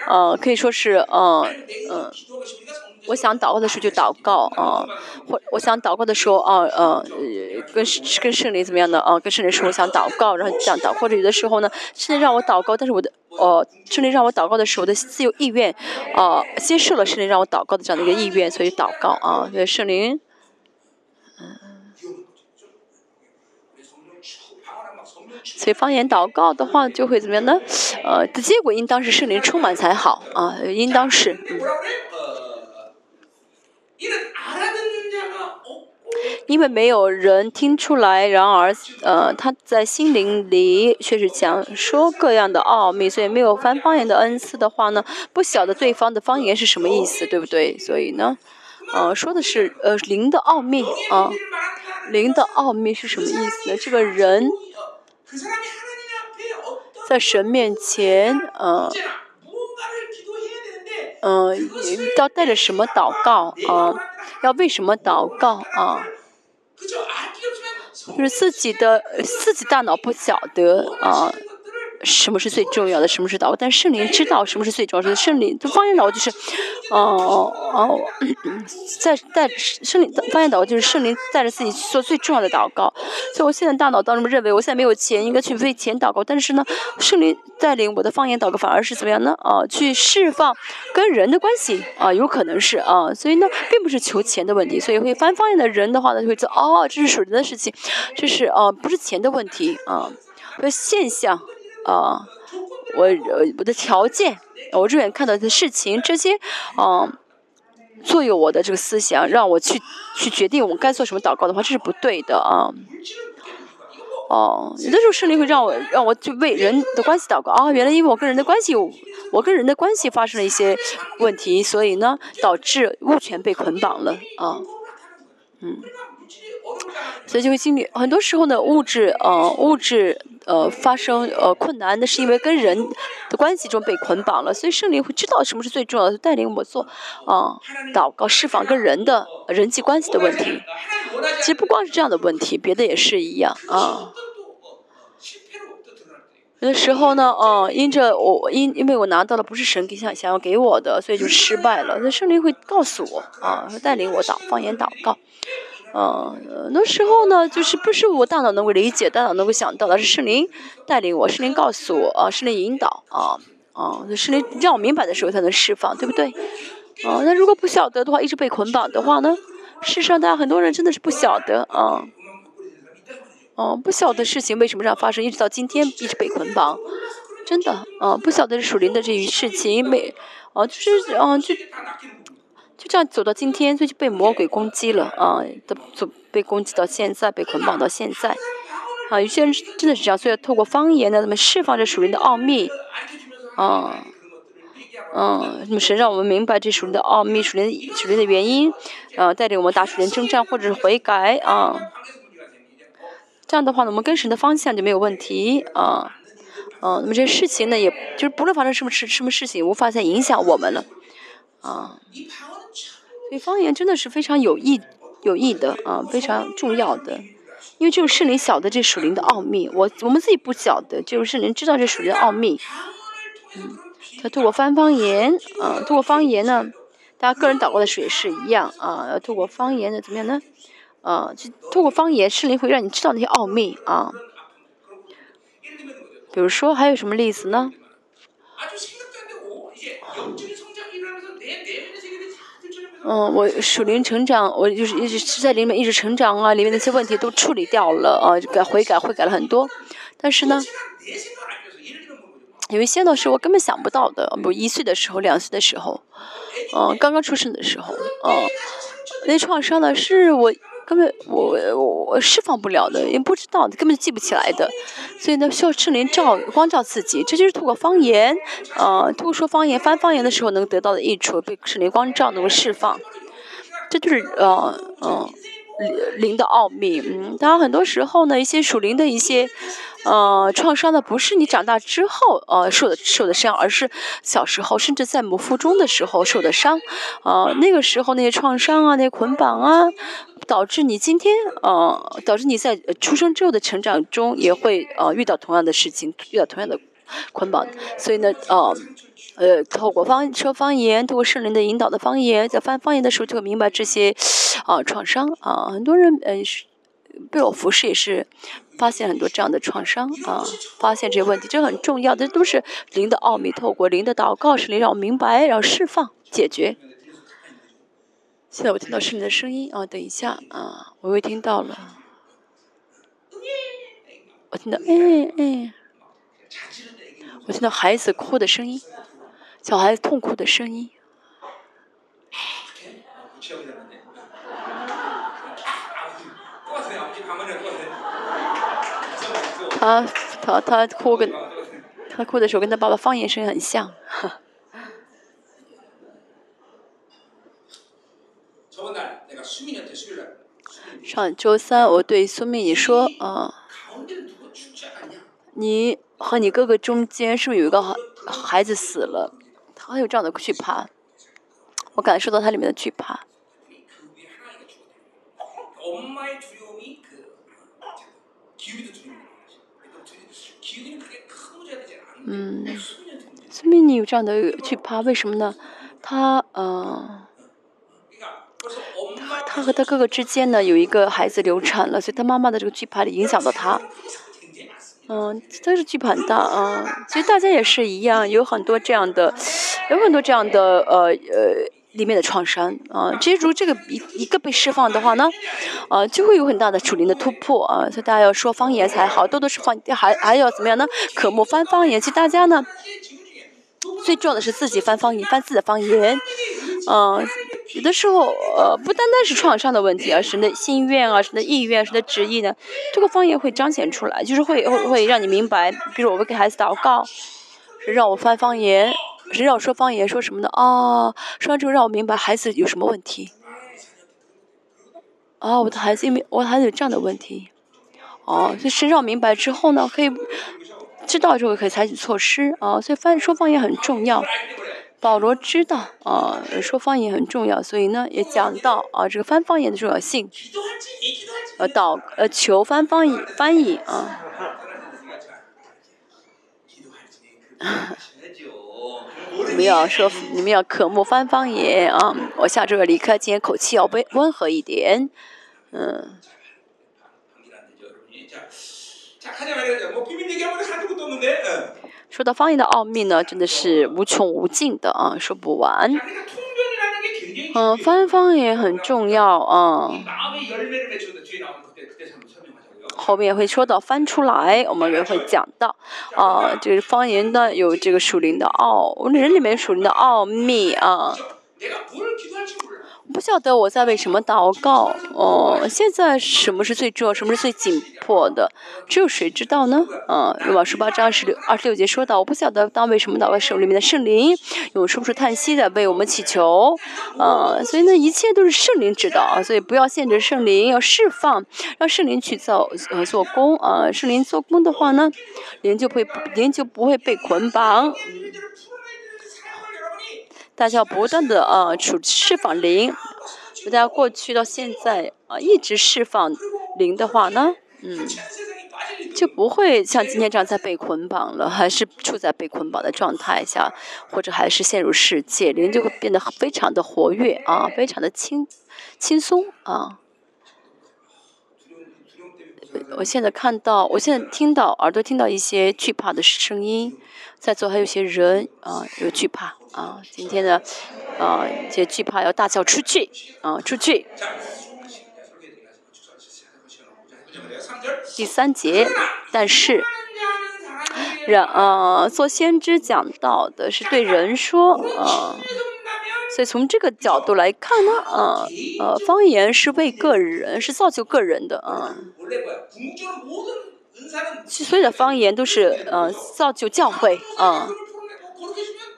[SPEAKER 2] 呃，可以说是呃嗯，我想祷告的时候就祷告啊，或我想祷告的时候啊呃跟跟圣灵怎么样呢？啊，跟圣灵说我想祷告，然后这样祷，或者有的时候呢，圣灵让我祷告，但是我的呃圣灵让我祷告的时候，我的自由意愿啊接受了圣灵让我祷告的这样的一个意愿，所以祷告啊，对圣灵。所以方言祷告的话，就会怎么样呢？呃，的结果应当是圣灵充满才好啊，应当是。因为没有人听出来，然而呃，他在心灵里却是讲说各样的奥秘，所以没有翻方言的恩赐的话呢，不晓得对方的方言是什么意思，对不对？所以呢，呃，说的是呃灵的奥秘啊，灵的奥秘是什么意思呢？这个人。在神面前，呃，嗯，要带着什么祷告啊？要为什么祷告啊？就是自己的自己大脑不晓得啊。什么是最重要的？什么是祷告？但圣灵知道什么是最重要的。圣灵的方言祷告就是，哦哦，在带圣灵方言祷告就是圣灵带着自己去做最重要的祷告。所以我现在大脑当中认为，我现在没有钱，应该去为钱祷告。但是呢，圣灵带领我的方言祷告反而是怎么样呢？啊，去释放跟人的关系啊，有可能是啊。所以呢，并不是求钱的问题。所以会翻方言的人的话呢，就会说哦，这是属人的事情，这是啊，不是钱的问题啊，和现象。啊，我我的条件，我肉眼看到的事情，这些，嗯，左右我的这个思想，让我去去决定我该做什么祷告的话，这是不对的啊。哦，有的时候圣灵会让我让我去为人的关系祷告啊，原来因为我跟人的关系，我跟人的关系发生了一些问题，所以呢，导致物权被捆绑了啊，嗯。所以就会经历很多时候呢，物质呃物质呃发生呃困难，那是因为跟人的关系中被捆绑了。所以圣灵会知道什么是最重要的，带领我做啊祷告释放跟人的人际关系的问题。其实不光是这样的问题，别的也是一样啊。有的时候呢，嗯，因着我因因为我拿到的不是神给想想要给我的，所以就失败了。那圣灵会告诉我啊，会带领我祷方言祷告。嗯，那时候呢，就是不是我大脑能够理解、大脑能够想到的，是圣灵带领我，圣灵告诉我啊，圣灵引导啊啊，圣灵让我明白的时候才能释放，对不对？啊，那如果不晓得的话，一直被捆绑的话呢？事实上，大家很多人真的是不晓得啊。哦，不晓得事情为什么这样发生，一直到今天一直被捆绑，真的，啊，不晓得是属灵的这一事情，没，啊，就是，啊，就就这样走到今天，所以就被魔鬼攻击了，啊，的走被攻击到现在，被捆绑到现在，啊，有些人真的是这样，所以透过方言呢，他们释放这属灵的奥秘，啊，嗯，那么神让我们明白这属灵的奥秘，属灵属灵的原因，啊，带领我们打属灵征战或者是悔改，啊。这样的话呢，我们跟神的方向就没有问题啊，嗯，那么这些事情呢，也就是不论发生什么事，什么事情无法再影响我们了，啊，所以方言真的是非常有益、有益的啊，非常重要的，因为只有圣灵晓得这属灵的奥秘，我我们自己不晓得，只有圣灵知道这属灵的奥秘，嗯，他透过翻方言，啊，透过方言呢，大家个人祷告的水是一样啊，透过方言的怎么样呢？啊，就透过方言，圣灵会让你知道那些奥秘啊。比如说，还有什么例子呢？嗯，我属灵成长，我就是一直是在里面一直成长啊，里面那些问题都处理掉了啊，改悔改悔改了很多。但是呢，有一些呢是我根本想不到的，不一岁的时候，两岁的时候，嗯，刚刚出生的时候，嗯，那创伤呢是我。根本我我我释放不了的，也不知道，根本记不起来的，所以呢，需要圣灵照光照自己，这就是透过方言，呃，通过说方言、翻方言的时候能得到的益处，被圣灵光照能够释放，这就是呃呃灵的奥秘。嗯，当然很多时候呢，一些属灵的一些。呃，创伤呢，不是你长大之后呃受的受的伤，而是小时候甚至在母腹中的时候受的伤，呃，那个时候那些创伤啊，那些捆绑啊，导致你今天呃，导致你在出生之后的成长中也会呃遇到同样的事情，遇到同样的捆绑，所以呢，呃，呃，透过方说方言，透过圣灵的引导的方言，在翻方言的时候就会明白这些啊创伤啊，很多人嗯被我服侍也是。发现很多这样的创伤啊，发现这些问题，这很重要，这都是灵的奥秘。透过灵的祷告，是灵让我明白，然后释放、解决。现在我听到是你的声音啊，等一下啊，我又听到了，我听到哎哎，我听到孩子哭的声音，小孩子痛哭的声音。他他他哭跟他哭的时候跟他爸爸方言声音很像。上周三我对苏蜜你说啊，你和你哥哥中间是不是有一个孩子死了？他有这样的惧怕，我感受到他里面的惧怕。嗯，说明你有这样的惧怕，为什么呢？他呃，他他和他哥哥之间呢有一个孩子流产了，所以他妈妈的这个惧怕影响到他。嗯，他是惧怕很大啊。其实大家也是一样，有很多这样的，有很多这样的呃呃。里面的创伤啊，其实如这个一一个被释放的话呢，啊，就会有很大的主灵的突破啊，所以大家要说方言才好，多多是方，还还要怎么样呢？渴慕翻方言，其实大家呢，最重要的是自己翻方言，翻自己的方言，嗯，有的时候呃，不单单是创伤的问题，而是的心愿啊，是那意愿，是那旨意呢，这个方言会彰显出来，就是会会会让你明白，比如我会给孩子祷告，是让我翻方言。谁让说方言？说什么呢？啊，说完之后让我明白孩子有什么问题。啊，我的孩子因为我孩子有这样的问题。哦，所以谁让明白之后呢，可以知道之后可以采取措施。啊，所以翻说方言很重要。保罗知道啊，说方言很重要，所以呢也讲到啊这个翻方言的重要性。呃，导呃求翻方译翻译啊。你们要说，你们要渴慕翻方言啊！我下周要离开，今天口气要温温和一点，嗯。说到方言的奥秘呢，真的是无穷无尽的啊，说不完。嗯，翻方言很重要啊。
[SPEAKER 1] 嗯
[SPEAKER 2] 后面会说到翻出来，我们也会讲到啊，这个方言呢有这个属灵的奥，我们人里面属灵的奥秘啊。不晓得我在为什么祷告哦。现在什么是最重要，什么是最紧迫的，只有谁知道呢？嗯，罗马书八章十六二十六节说到，我不晓得当为什么祷告，手里面的圣灵有说不出叹息的为我们祈求。嗯，所以呢，一切都是圣灵知道。所以不要限制圣灵，要释放，让圣灵去造呃做工啊。圣灵做工的话呢，灵就会灵就不会被捆绑。大家要不断的啊，处释放灵。大家过去到现在啊，一直释放灵的话呢，嗯，就不会像今天这样在被捆绑了，还是处在被捆绑的状态下，或者还是陷入世界，灵就会变得非常的活跃啊，非常的轻轻松啊。我现在看到，我现在听到，耳朵听到一些惧怕的声音，在座还有些人啊，有惧怕。啊，今天的啊这惧怕要大叫出去，啊，出去。第三节，但是人啊做先知讲到的是对人说，
[SPEAKER 1] 啊，
[SPEAKER 2] 所以从这个角度来看呢，啊，方言是为个人，是造就个人的，啊，所有的方言都是呃造就教会。啊。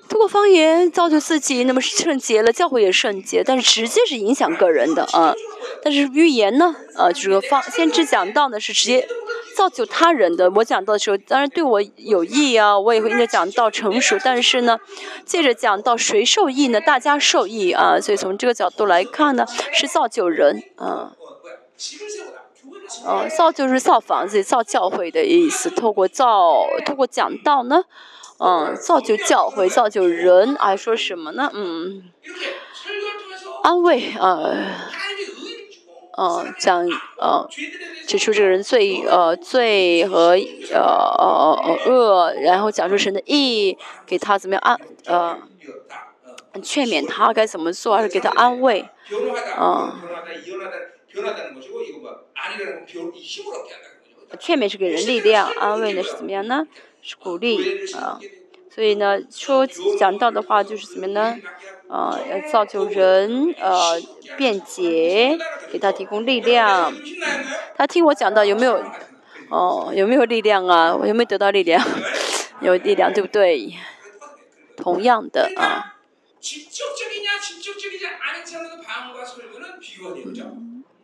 [SPEAKER 2] 通过方言造就自己，那么是圣洁了，教会也圣洁，但是直接是影响个人的啊。但是预言呢，啊，就是说方先知讲到呢是直接造就他人的。我讲到的时候，当然对我有益啊，我也会应该讲到成熟。但是呢，借着讲到谁受益呢？大家受益啊。所以从这个角度来看呢，是造就人啊。
[SPEAKER 1] 嗯、
[SPEAKER 2] 啊，造就是造房子、造教会的意思。透过造，透过讲道呢。嗯，造就教会，造就人，还说什么呢？嗯，安慰
[SPEAKER 1] 啊，
[SPEAKER 2] 嗯，讲呃，指出这个人罪呃罪和呃呃恶，然后讲述神的义，给他怎么样安呃劝勉他该怎么做，还是给他安慰，
[SPEAKER 1] 嗯。
[SPEAKER 2] 劝勉是给人力量，安慰呢是怎么样呢？是鼓励。啊，所以呢，说讲到的话就是怎么样呢？啊，要造就人，呃，便捷，给他提供力量。他听我讲到有没有？哦，有没有力量啊？我有没有得到力量？有力量对不对？同样的啊。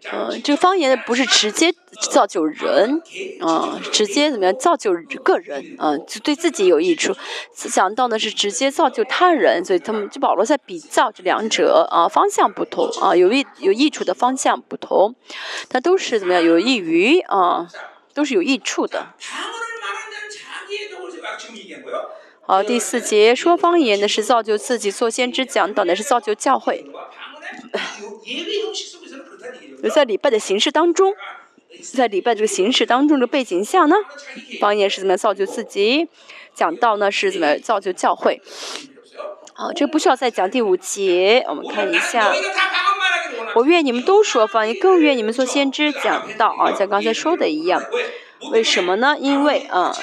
[SPEAKER 2] 呃这个方言呢不是直接造就人啊直接怎么样造就个人啊就对自己有益处。讲到呢是直接造就他人所以他们就保罗在比较这两者啊方向不同啊有益有益处的方向不同。它都是怎么样有益于啊都是有益处的好第四节说方言呢是造就自己做先知讲到的是造就教会。在礼拜的形式当中，在礼拜这个形式当中的背景下呢，方言是怎么造就自己？讲道呢是怎么造就教会？好，这不需要再讲。第五节我们看一下，我愿你们都说方言，更愿你们做先知。讲道啊，像刚才说的一样。为什么呢？因为啊，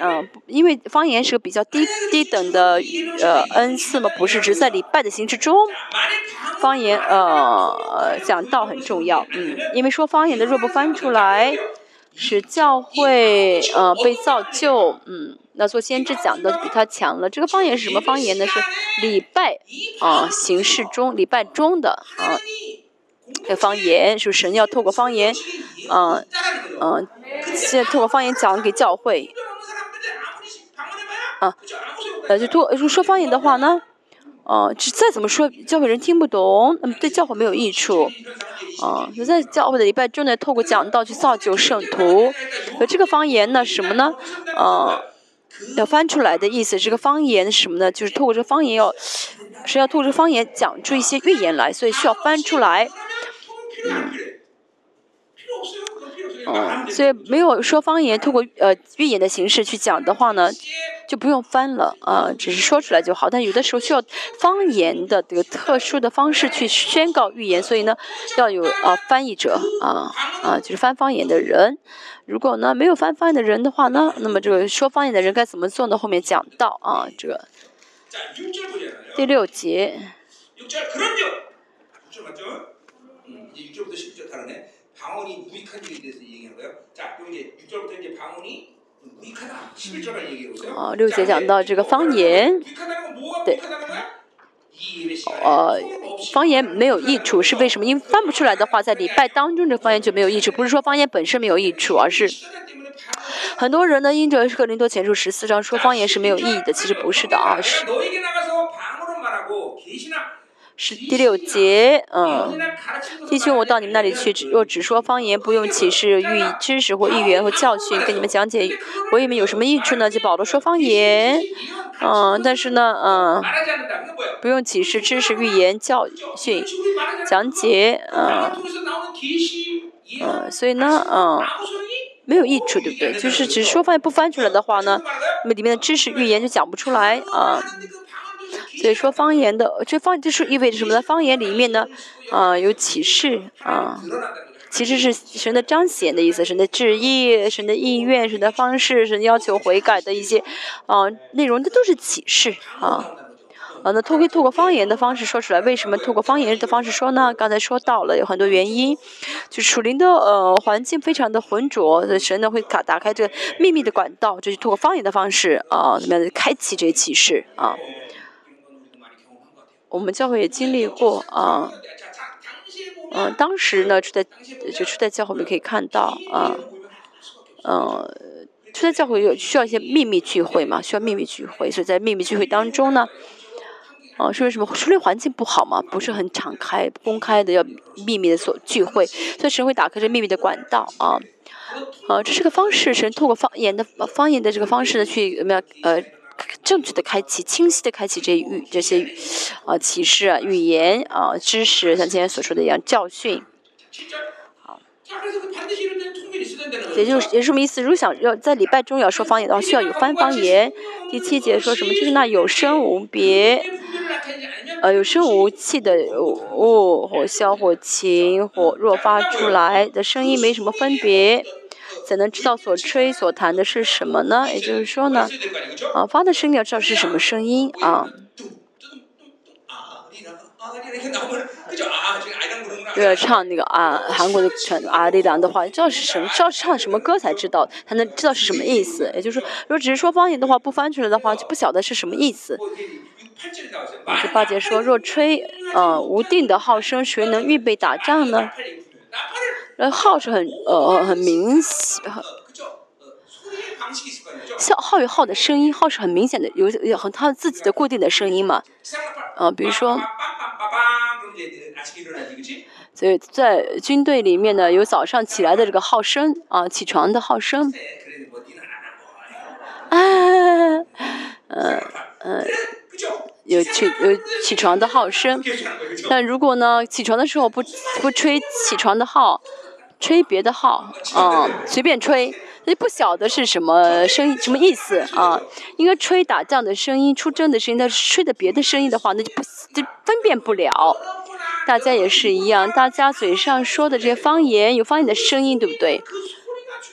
[SPEAKER 2] 啊，因为方言是个比较低低等的呃恩赐嘛，不是只在礼拜的形式中，方言呃讲道很重要，嗯，因为说方言的若不翻出来，使教会呃被造就，嗯，那做先知讲的比他强了。这个方言是什么方言呢？是礼拜啊形式中礼拜中的啊。的方言是不是你要透过方言嗯嗯先透过方言讲给教会
[SPEAKER 1] 啊
[SPEAKER 2] 呃就多如说方言的话呢哦就再怎么说教会人听不懂那么对教会没有益处哦那在教会的礼拜中呢透过讲道去造就圣徒。而这个方言呢什么呢？呃要翻出来的意思这个方言什么呢？就是透过这个方言要是要透出方言讲出一些预言来，所以需要翻出来。嗯，所以没有说方言，透过呃预言的形式去讲的话呢，就不用翻了啊，只是说出来就好。但有的时候需要方言的这个特殊的方式去宣告预言，所以呢，要有啊翻译者啊啊，就是翻方言的人。如果呢没有翻方言的人的话呢，那么这个说方言的人该怎么做呢？后面讲到啊，这个。第六节。哦，六节讲到这个方言，
[SPEAKER 1] 对。
[SPEAKER 2] 呃，方言没有益处是为什么？因为翻不出来的话，在礼拜当中这方言就没有益处。不是说方言本身没有益处，而是很多人呢，因着《格林多前书》十四章说方言是没有意义的，其实不是的啊，是。是第六节，嗯，弟兄我到你们那里去，若只说方言，不用启示、寓知识或寓言和教训，给你们讲解，我以为有什么益处呢？就保罗说方言，嗯，但是呢，嗯，不用启示、知识、寓言、教训、讲解，嗯，嗯，所以呢，嗯，没有益处，对不对？就是只说方言不翻出来的话呢，那么里面的知识、预言就讲不出来，啊。所以说方言的，这方就是意味着什么呢？方言里面呢，啊，有启示啊，其实是神的彰显的意思，神的旨意，神的意愿，神的方式，神要求悔改的一些，啊，内容，这都是启示啊。啊，那通过通过方言的方式说出来，为什么通过方言的方式说呢？刚才说到了有很多原因，就属林的呃环境非常的浑浊，神呢会打打开这秘密的管道，就是通过方言的方式啊，怎么样开启这些启示啊？我们教会也经历过啊嗯当时呢是在就是在教会我们可以看到啊嗯初代教会有需要一些秘密聚会嘛需要秘密聚会所以在秘密聚会当中呢啊是为什么处理环境不好嘛？不是很敞开公开的要秘密的所聚会所以神会打开这秘密的管道啊啊这是个方式神透过方言的方言的这个方式呢去怎么样呃正确的开启清晰的开启这语这些啊启示啊语言啊知识像今天所说的一样教训。也就也什么意思？如果想要在礼拜中要说方言的话需要有翻方言。第七节说什么？就是那有声无别呃有声无气的雾火消火情火若发出来的声音没什么分别。才能知道所吹所弹的是什么呢？也就是说呢啊发的声音要知道是什么声音啊。对唱那个啊韩国的啊阿里郎的话知道是什么知道唱什么歌才知道才能知道是什么意思。也就是说如果只是说方言的话不翻出来的话就不晓得是什么意思。八戒说若吹呃无定的号声谁能预备打仗呢？呃号是很呃很明显号有号的声音号是很明显的有有很他自己的固定的声音嘛。啊比如说所以在军队里面呢有早上起来的这个号声啊起床的号声。啊
[SPEAKER 1] 嗯嗯
[SPEAKER 2] 有起有起床的号声。但如果呢起床的时候不不吹起床的号吹别的号啊，随便吹，那不晓得是什么声音，什么意思啊？应该吹打仗的声音、出征的声音，那是吹的别的声音的话，那就不就分辨不了。大家也是一样，大家嘴上说的这些方言，有方言的声音，对不对？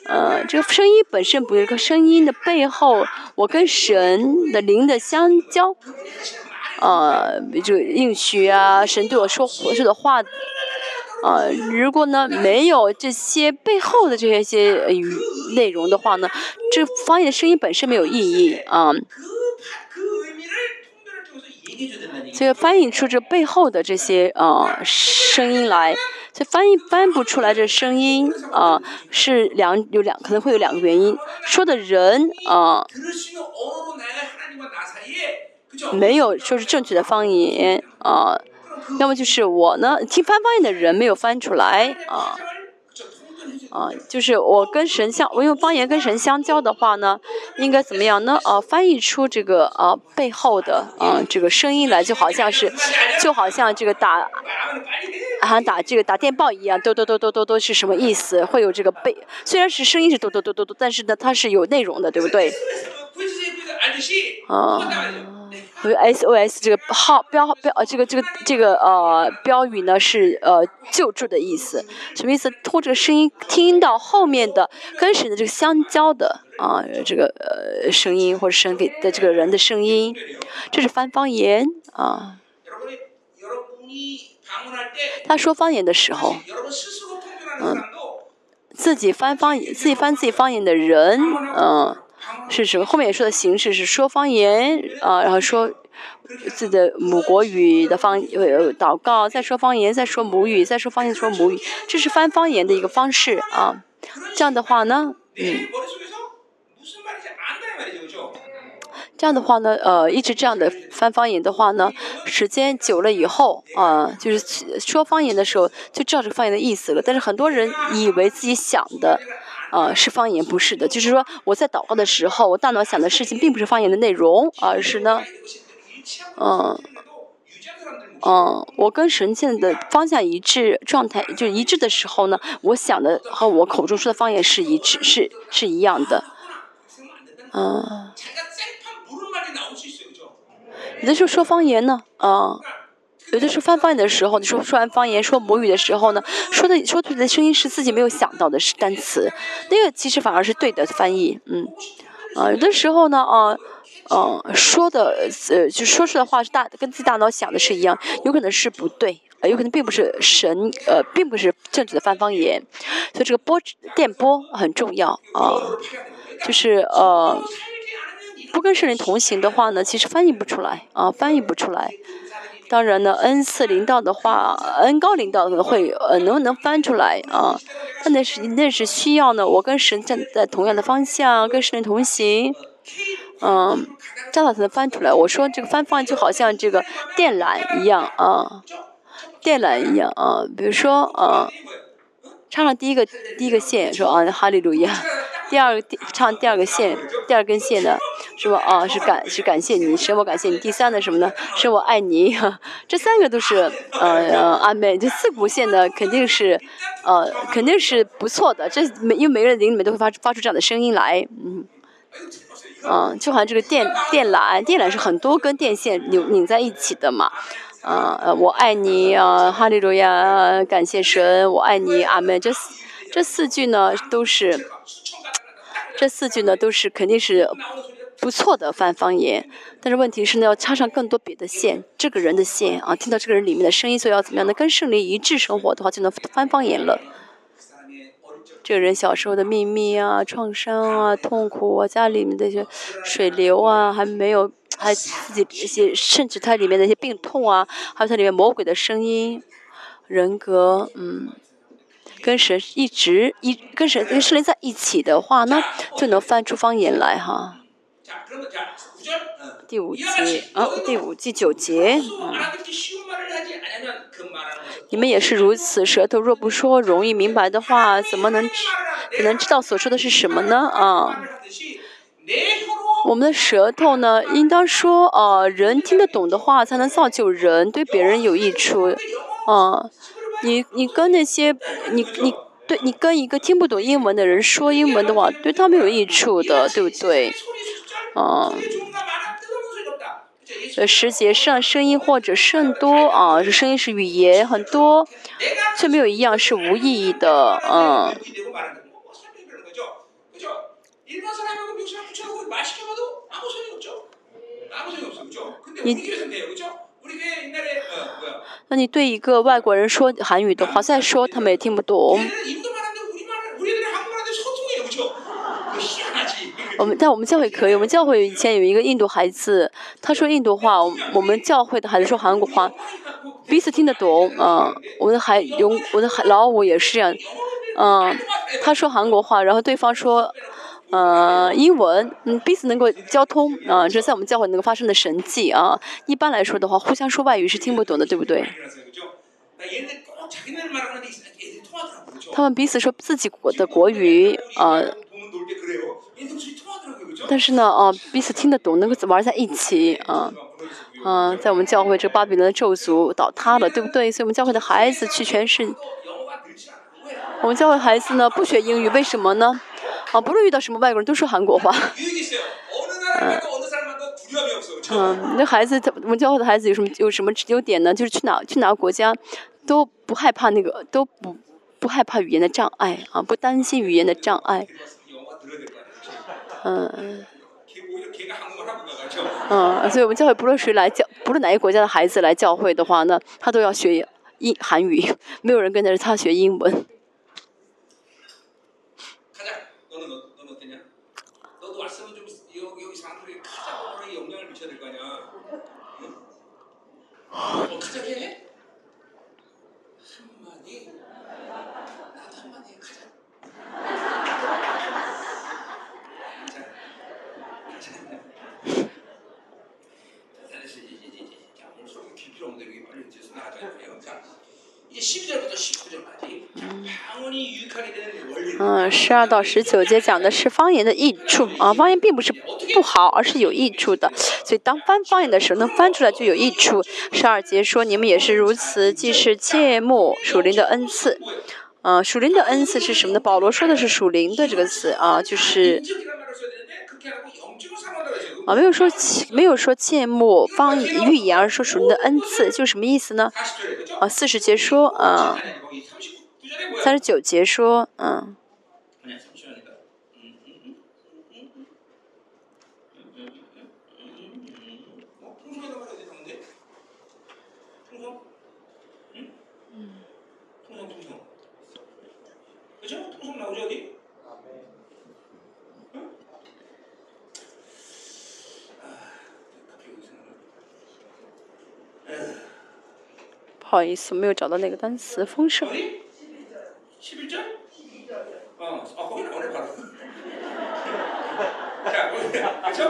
[SPEAKER 2] 呃，这个声音本身不一个声音的背后，我跟神的灵的相交，呃，就应许啊，神对我说合适的话。呃如果呢没有这些背后的这些些嗯内容的话呢这翻译的声音本身没有意义啊这个翻译出这背后的这些啊声音来这翻译翻不出来这声音啊是两有两可能会有两个原因。说的人啊没有说是正确的方言啊要么就是我呢，听翻方言的人没有翻出来啊，啊，就是我跟神相，我用方言跟神相交的话呢，应该怎么样呢？啊，翻译出这个啊背后的啊这个声音来，就好像是，就好像这个打，好、啊、打这个打电报一样，嘟嘟嘟嘟嘟嘟是什么意思？会有这个背，虽然是声音是嘟嘟嘟嘟嘟，但是呢，它是有内容的，对不对？啊。这个 SOS，这个号标标呃，这个这个这个呃标语呢是呃救助的意思。什么意思？拖着声音听到后面的跟谁的这个相交的啊，这个呃声音或者声给的这个人的声音。这是翻方言啊，他说方言的时候自己翻方言，自己翻自己方言的人嗯。是什么？后面也说的形式是说方言啊然后说自己的母国语的方呃祷告再说方言再说母语再说方言说母语这是翻方言的一个方式啊。这样的话呢
[SPEAKER 1] 嗯。
[SPEAKER 2] 这样的话呢呃一直这样的翻方言的话呢时间久了以后啊就是说方言的时候就知道这方言的意思了。但是很多人以为自己想的呃是方言不是的。就是说我在祷告的时候我大脑想的事情并不是方言的内容而是呢
[SPEAKER 1] 嗯
[SPEAKER 2] 嗯我跟神性的方向一致状态就一致的时候呢我想的和我口中说的方言是一致是是一样的。嗯。有的时候说方言呢？嗯。有的时候翻方言的时候，你说说完方言说母语的时候呢，说的说出来的声音是自己没有想到的是单词，那个其实反而是对的翻译，嗯，啊，有的时候呢，啊，呃，说的呃就说出的话是大跟自己大脑想的是一样，有可能是不对，有可能并不是神，呃，并不是正确的翻方言，所以这个波电波很重要啊，就是呃，不跟圣人同行的话呢，其实翻译不出来啊，翻译不出来。当然呢，恩赐领导的话，恩高领导可能会呃能不能翻出来啊，但那是那是需要呢，我跟神站在同样的方向，跟神同行，嗯，这样才能翻出来。我说这个翻方就好像这个电缆一样啊，电缆一样啊，比如说啊，插上第一个第一个线说啊哈利路亚，第二个唱第二个线，第二根线呢，是吧？啊，是感是感谢你，神我感谢你。第三呢什么呢？是我爱你。这三个都是呃阿妹，这四股线呢肯定是呃肯定是不错的。这每因为每个人灵里面都会发发出这样的声音来，嗯。嗯，就好像这个电电缆，电缆是很多根电线拧拧在一起的嘛。啊、呃，我爱你啊，哈利路亚，感谢神，我爱你，阿门。这四这四句呢，都是这四句呢都是肯定是不错的翻方言，但是问题是呢要插上更多别的线，这个人的线啊，听到这个人里面的声音，所以要怎么样呢？跟圣灵一致生活的话，就能翻方言了。这个人小时候的秘密啊、创伤啊、痛苦啊、家里面的一些水流啊，还没有，还自己一些，甚至他里面的一些病痛啊，还有他里面魔鬼的声音、人格，嗯，跟神一直一跟神跟势力在一起的话呢，就能翻出方言来。哈，第五节啊，第五、第九节，你们也是如此。舌头若不说容易明白的话，怎么能知？怎能知道所说的是什么呢？啊，我们的舌头呢，应当说呃，人听得懂的话，才能造就人对别人有益处。嗯。你你跟那些你你对你跟一个听不懂英文的人说英文的话，对他没有益处的，对不对？啊、
[SPEAKER 1] 嗯，
[SPEAKER 2] 呃，时节上声音或者甚多啊，这声音是语言很多，却没有一样是无意义的，嗯。
[SPEAKER 1] 你
[SPEAKER 2] 那你对一个外国人说韩语的话，再说他们也听不懂。我们在我们教会可以，我们教会以前有一个印度孩子，他说印度话，我们教会的孩子说韩国话，彼此听得懂。嗯，我的孩永，我的孩老五也是这样。嗯，他说韩国话，然后对方说。呃，英文，嗯，彼此能够交通啊，这在我们教会能够发生的神迹啊。一般来说的话，互相说外语是听不懂的，对不对？他们彼此说自己国的国语，
[SPEAKER 1] 呃，
[SPEAKER 2] 但是呢，啊，彼此听得懂，能够玩在一起，啊，啊，在我们教会，这巴比伦的咒诅倒塌了，对不对？所以我们教会的孩子去全
[SPEAKER 1] 世，
[SPEAKER 2] 我们教会孩子呢不学英语，为什么呢？啊，不论遇到什么外国人，都说韩国话。嗯，那孩子他我们教会的孩子有什么有什么优点呢？就是去哪去哪个国家，都不害怕那个都不不害怕语言的障碍啊，不担心语言的障碍。嗯。嗯，所以我们教会不论谁来教，不论哪一个国家的孩子来教会的话呢，他都要学英韩语，没有人跟着他学英文。
[SPEAKER 1] 어, 해? 한마디. 나도 한마디 해. 가자. 자, 가자. 알았어, 이제, 이제, 이제. 자, 오늘 수업이 길 필요 없는데 여기 빨리 이제 나가자. 그래요. 자, 이제 12절부터 19
[SPEAKER 2] 嗯十二到十九节讲的是方言的益处。啊方言并不是不好而是有益处的。所以当翻方言的时候能翻出来就有益处。十二节说你们也是如此既是芥末属灵的恩赐。嗯属灵的恩赐是什么呢？保罗说的是属灵的这个词。啊就是啊没有说没有说芥末方言预言而说属灵的恩赐就什么意思呢？啊四十节说啊三十九节说，嗯。不好意思，没有找到那个单词“丰盛”。
[SPEAKER 1] 어디? 11절? 어, 아, 거기 나오네, 바로. 자, 그렇죠?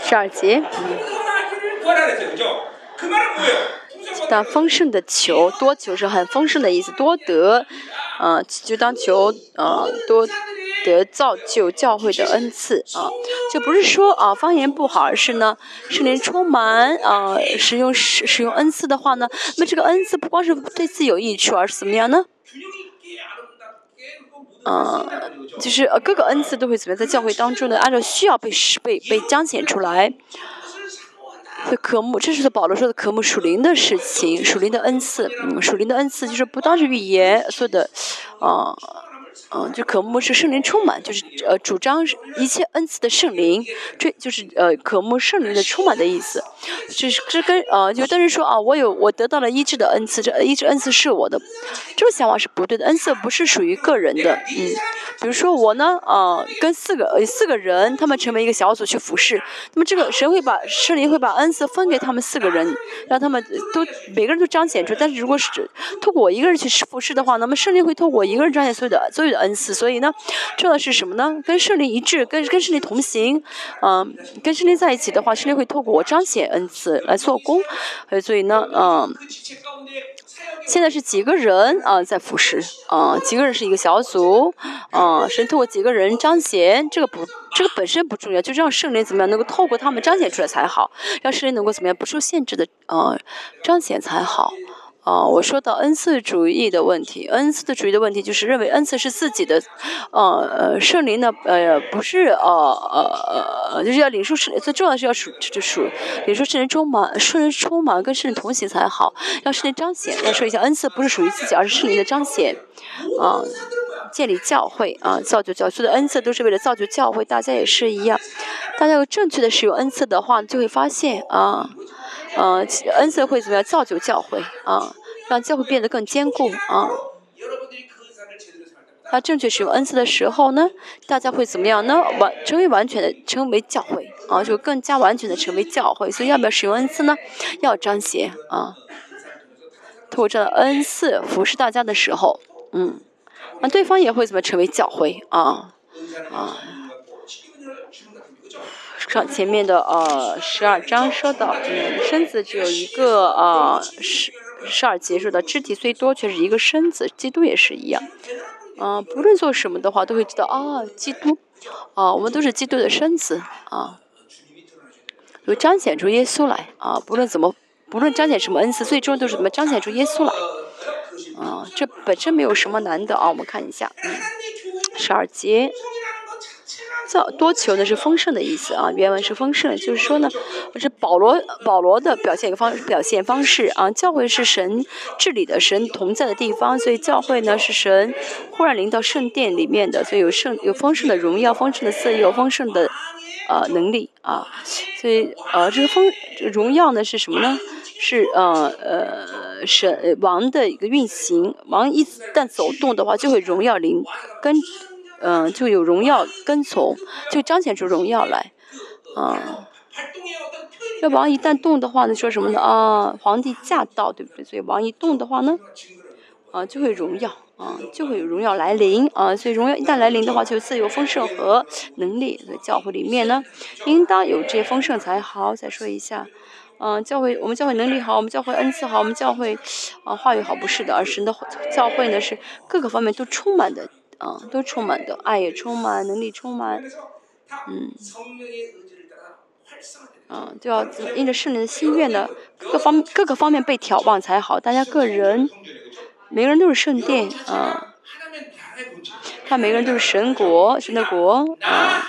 [SPEAKER 2] 十二节，
[SPEAKER 1] 풍성하기를 구하라 그랬어요, 그죠? 그 말은 뭐예요? 풍성한
[SPEAKER 2] 当丰盛的求，多求是很丰盛的意思，多得，呃，就当求，呃，多得造就教会的恩赐啊，就不是说啊方言不好，而是呢圣灵充满啊使用使使用恩赐的话呢，那么这个恩赐不光是对自己有益处，而是怎么样呢？
[SPEAKER 1] 균형 있게 아 嗯，
[SPEAKER 2] 就是呃各个恩赐都会怎么样，在教会当中呢？按照需要被施、被彰显出来。这科目，这是保罗说的科目，属灵的事情，属灵的恩赐。嗯，属灵的恩赐就是不单是预言，所有的。嗯、就科目是圣灵充满，就是呃主张一切恩赐的圣灵，这就是呃科目圣灵的充满的意思。这是这跟呃有的人说啊，我有我得到了医治的恩赐，这医治恩赐是我的，这种想法是不对的。恩赐不是属于个人的，嗯，比如说我呢，呃，跟四个呃四个人，他们成为一个小组去服侍，那么这个神会把圣灵会把恩赐分给他们四个人，让他们都每个人都彰显出。但是如果是透过我一个人去服侍的话，那么圣灵会透过我一个人彰显所有的所有的恩赐，所以呢，这是什么呢？跟圣灵一致，跟跟圣灵同行，嗯，跟圣灵在一起的话，圣灵会透过我彰显恩赐来做工，所以呢，嗯，现在是几个人？啊在服侍，啊，几个人是一个小组，啊，神透过几个人彰显，这个不，这个本身不重要，就是让圣灵怎么样能够透过他们彰显出来才好，让圣灵能够怎么样不受限制的呃彰显才好。啊、我说到恩赐主义的问题，恩赐的主义的问题就是认为恩赐是自己的，呃，圣灵呢，呃，不是呃呃，就是要领受圣，最重要的是要属，就属领受圣灵充满，圣灵充满跟圣灵同行才好，让圣灵彰显。要说一下，恩赐不是属于自己，而是圣灵的彰显，啊、建立教会啊，造就教会，所有的恩赐都是为了造就教会，大家也是一样。大家有正确的使用恩赐的话，就会发现啊，嗯，恩赐会怎么样造就教会啊？让教会变得更坚固啊！那正确使用恩赐的时候呢，大家会怎么样呢？完成为完全的成为教会啊，就更加完全的成为教会。所以要不要使用恩赐呢？要彰显啊！透过这恩赐服侍大家的时候，嗯，那对方也会怎么成为教会啊？
[SPEAKER 1] 啊！
[SPEAKER 2] 上前面的呃十二章说到，嗯，身子只有一个呃是十二节说的肢体虽多，却是一个身子，基督也是一样。嗯，不论做什么的话，都会知道啊，基督，啊，我们都是基督的身子啊，有彰显出耶稣来啊，不论怎么，不论彰显什么恩赐，最终都是怎么彰显出耶稣来啊，这本身没有什么难的啊，我们看一下，嗯，十二节。造多求呢是丰盛的意思啊，原文是丰盛，就是说呢，是保罗保罗的表现一个方表现方式啊。教会是神治理的，神同在的地方，所以教会呢是神忽然临到圣殿里面的，所以有圣有丰盛的荣耀，丰盛的色有丰盛的呃能力啊。所以呃这个丰这个荣耀呢是什么呢？是呃呃神王的一个运行，王一旦走动的话，就会荣耀临跟。嗯，就有荣耀跟从，就彰显出荣耀来，啊，这王一旦动的话呢，说什么呢？啊，皇帝驾到，对不对？所以王一动的话呢，啊，就会荣耀，啊，就会有荣耀来临，啊，所以荣耀一旦来临的话，就自由丰盛和能力。在教会里面呢，应当有这些丰盛才好。再说一下，嗯，教会我们教会能力好，我们教会恩赐好，我们教会啊话语好，不是的，而是的教会呢是各个方面都充满的。啊，都充满的爱也充满，能力充满，嗯，啊，就要因着圣灵的心愿呢，各方各个方面被眺望才好。大家个人，每个人都是圣殿啊，看每个人都是神国，神的国啊。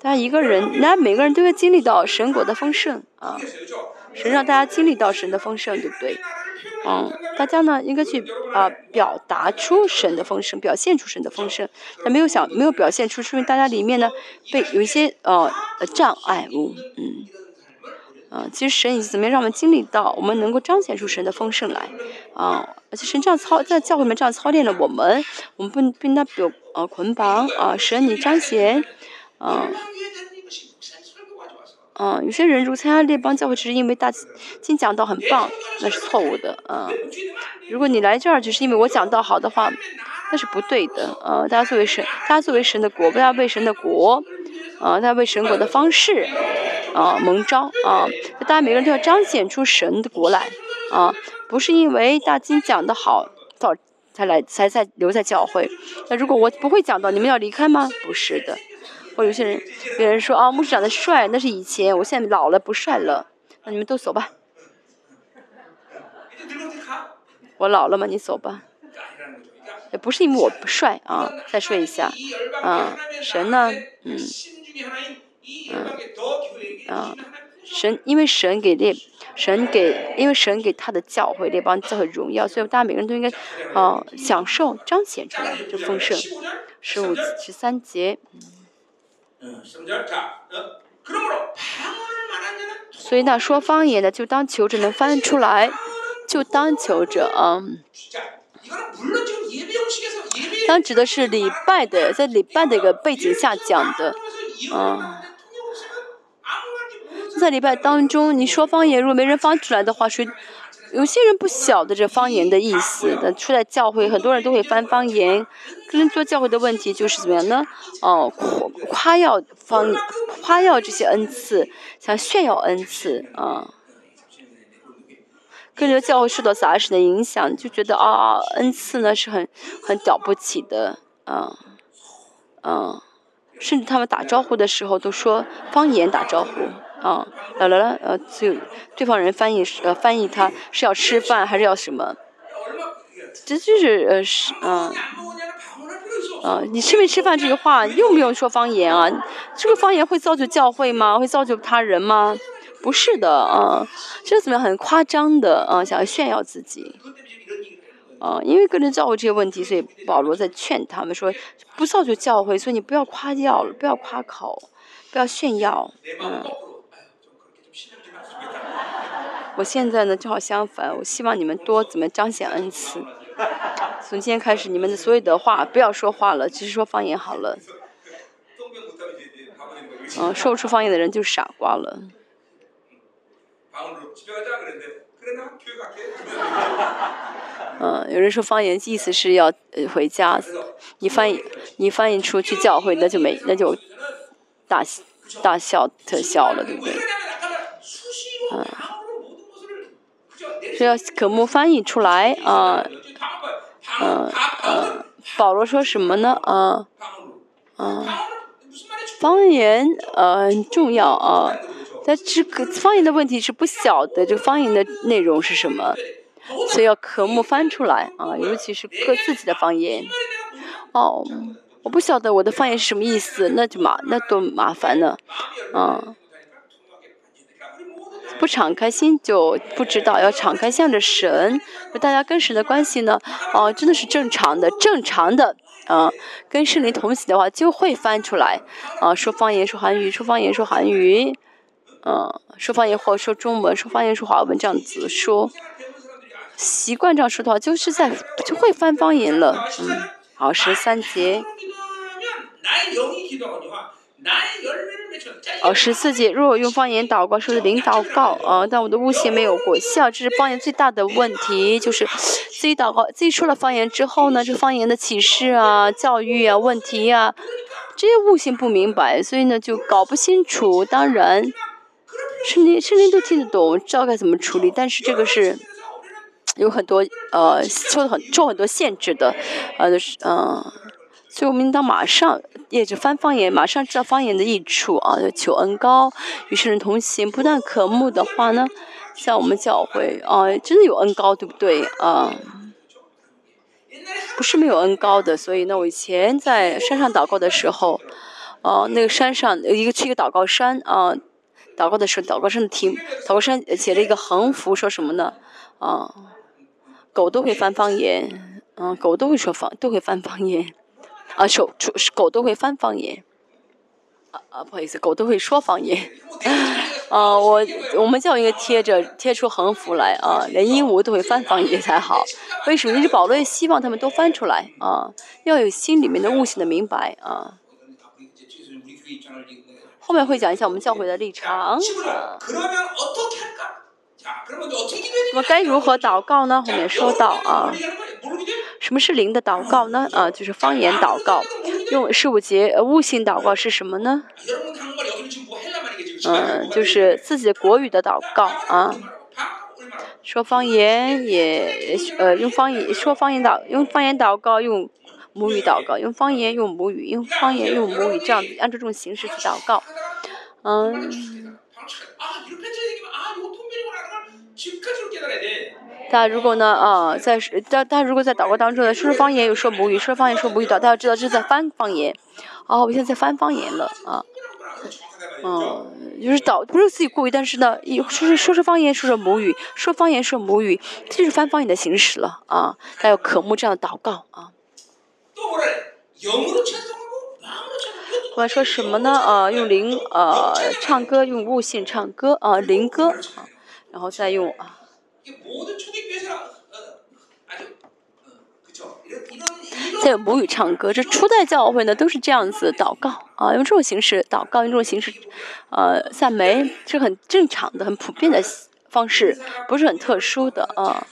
[SPEAKER 2] 大家一个人，那每个人都要经历到神国的丰盛啊，神让大家经历到神的丰盛，对不对？嗯，大家呢应该去啊表达出神的丰盛，表现出神的丰盛。但没有想没有表现出，说明大家里面呢被有一些呃障碍物，嗯，啊，其实神已经怎么样让我们经历到，我们能够彰显出神的丰盛来，啊，而且神这样操在教会里面这样操练了我们，我们不不应该表呃捆绑啊，神你彰显，啊。嗯，有些人如参加列邦教会，只是因为大经讲道很棒，那是错误的。嗯，如果你来这儿只是因为我讲道好的话，那是不对的。呃，大家作为神，大家作为神的国，大家为神的国，啊，大家为神国的方式，啊，蒙招啊，大家每个人都要彰显出神的国来，啊，不是因为大经讲的好，到才来才在留在教会。那如果我不会讲道，你们要离开吗？不是的。或有些人，有人说啊，牧师长得帅，那是以前，我现在老了不帅了，那你们都走吧。我老了吗？你走吧。也不是因为我不帅啊，再说一下，啊，神呢，嗯，嗯，啊，神，因为神给列，神给，因为神给他的教会列邦教会荣耀，所以大家每个人都应该，啊，享受彰显出来就丰盛。十五十三节。所以那说方言的，就当求着能翻出来，就当求着啊。当指的是礼拜的，在礼拜的一个背景下讲的，啊。在礼拜当中，你说方言，如果没人翻出来的话，谁？有些人不晓得这方言的意思，但出来教会，很多人都会翻方言。跟做教会的问题就是怎么样呢？哦，夸夸耀方夸耀这些恩赐，想炫耀恩赐啊。跟着教会受到杂事的影响，就觉得啊，恩赐呢是很很了不起的啊，嗯，甚至他们打招呼的时候都说方言打招呼。啊，来来来，呃，就对方人翻译是呃翻译他是要吃饭还是要什么？这就是呃是嗯，啊，你吃没吃饭这句话用不用说方言啊？这个方言会造就教会吗？会造就他人吗？不是的啊，这怎么样很夸张的啊，想要炫耀自己啊，因为个人教会这些问题，所以保罗在劝他们说，不造就教会，所以你不要夸耀，不要夸口，不要炫耀，嗯。我现在呢，正好相反。我希望你们多怎么彰显恩赐。从今天开始，你们的所有的话不要说话了，只是说方言好了。嗯，说不出方言的人就是傻瓜了。嗯，有人说方言意思是要回家，你翻译你翻译出去教会，那就没那就大大笑特笑了，对不对？
[SPEAKER 1] 嗯
[SPEAKER 2] 是要可木翻译出来啊，
[SPEAKER 1] 嗯嗯，
[SPEAKER 2] 保罗说什么呢？啊啊，方言呃重要啊，但这个方言的问题是不小的，这方言的内容是什么？所以要可木翻出来啊，尤其是各自己的方言。哦，我不晓得我的方言是什么意思，那就麻那多麻烦了啊。不敞开心就不知道，要敞开向着神。大家跟神的关系呢，哦、真的是正常的，正常的，啊、跟圣灵同行的话就会翻出来，啊、说方言说韩语，说方言说韩语，嗯、说方言或说中文，说方言说华文这样子说，习惯这样说的话，就是在就会翻方言了，嗯。好，十三节，哦，十四节，如果用方言祷告，说是灵祷告啊，但我的悟性没有过教，这是方言最大的问题，就是自己祷告，自己说了方言之后呢，这方言的启示啊、教育啊、问题呀，这些悟性不明白，所以呢就搞不清楚。当然，圣灵、圣灵都听得懂，知道该怎么处理，但是这个是有很多呃，受很受很多限制的，呃，是嗯，所以我们应当马上。也就翻方言，马上知道方言的益处啊，求恩高，与圣人同行，不但渴慕的话呢，像我们教会啊、真的有恩高，对不对啊？不是没有恩高的，所以呢，我以前在山上祷告的时候，哦、那个山上有一个去一个祷告山啊、祷告的时候，祷告山的题，祷告山写了一个横幅，说什么呢？啊、狗都会翻方言，嗯、狗都会说方，都会翻方言，啊，手出狗都会翻方言。啊啊，不好意思，狗都会说方言。啊，我我们教应该贴着贴出横幅来啊，连鹦鹉都会翻方言才好。为什么？因为保罗也希望他们都翻出来啊，要有心里面的悟性的明白啊。后面会讲一下我们教会的立场。那么该如何祷告呢？后面说到啊。什么是零的祷告呢？呃就是方言祷告。用十五节呃悟性祷告是什么呢？嗯就是自己国语的祷告啊。说方言也呃用方言说方言祷用方言祷告用母语祷告用方言用母语用方言用母语这样子按照这种形式去祷告。嗯。大家如果呢，呃，在大大家如果在祷告当中呢，说说方言，有说母语，说方言说母语，大家知道这是在翻方言。哦，我现在在翻方言了啊。嗯，就是祷不是自己故意，但是呢，一说说说方言，说说母语，说方言说母语，这就是翻方言的形式了啊。还有渴慕这样的祷告啊。我要说什么呢？啊，用灵呃唱歌，用悟性唱歌啊，灵歌。然后再用啊，再用母语唱歌，这初代教会呢，都是这样子祷告，啊，用这种形式祷告，用这种形式呃赞美是很正常的，很普遍的方式，不是很特殊的啊。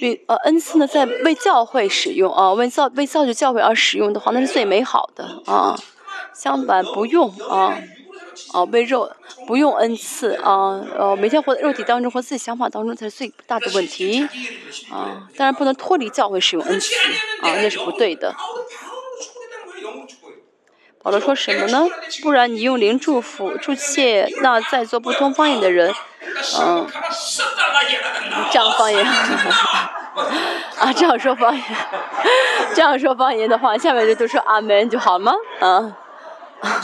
[SPEAKER 2] 对，呃，恩赐呢，在为教会使用啊，为造为造就教会而使用的话，那是最美好的啊，相反不用啊。哦、被肉不用恩赐啊，呃，每天活在肉体当中，活自己想法当中才是最大的问题啊、当然不能脱离教会使用恩赐啊、那是不对的。保罗说什么呢？不然你用灵祝福、祝谢那在座不通方言的人，
[SPEAKER 1] 嗯、
[SPEAKER 2] 这样方言。啊，这样说方言，这样说方言的话，下面就都说阿门就好吗？
[SPEAKER 1] 嗯。
[SPEAKER 2] 啊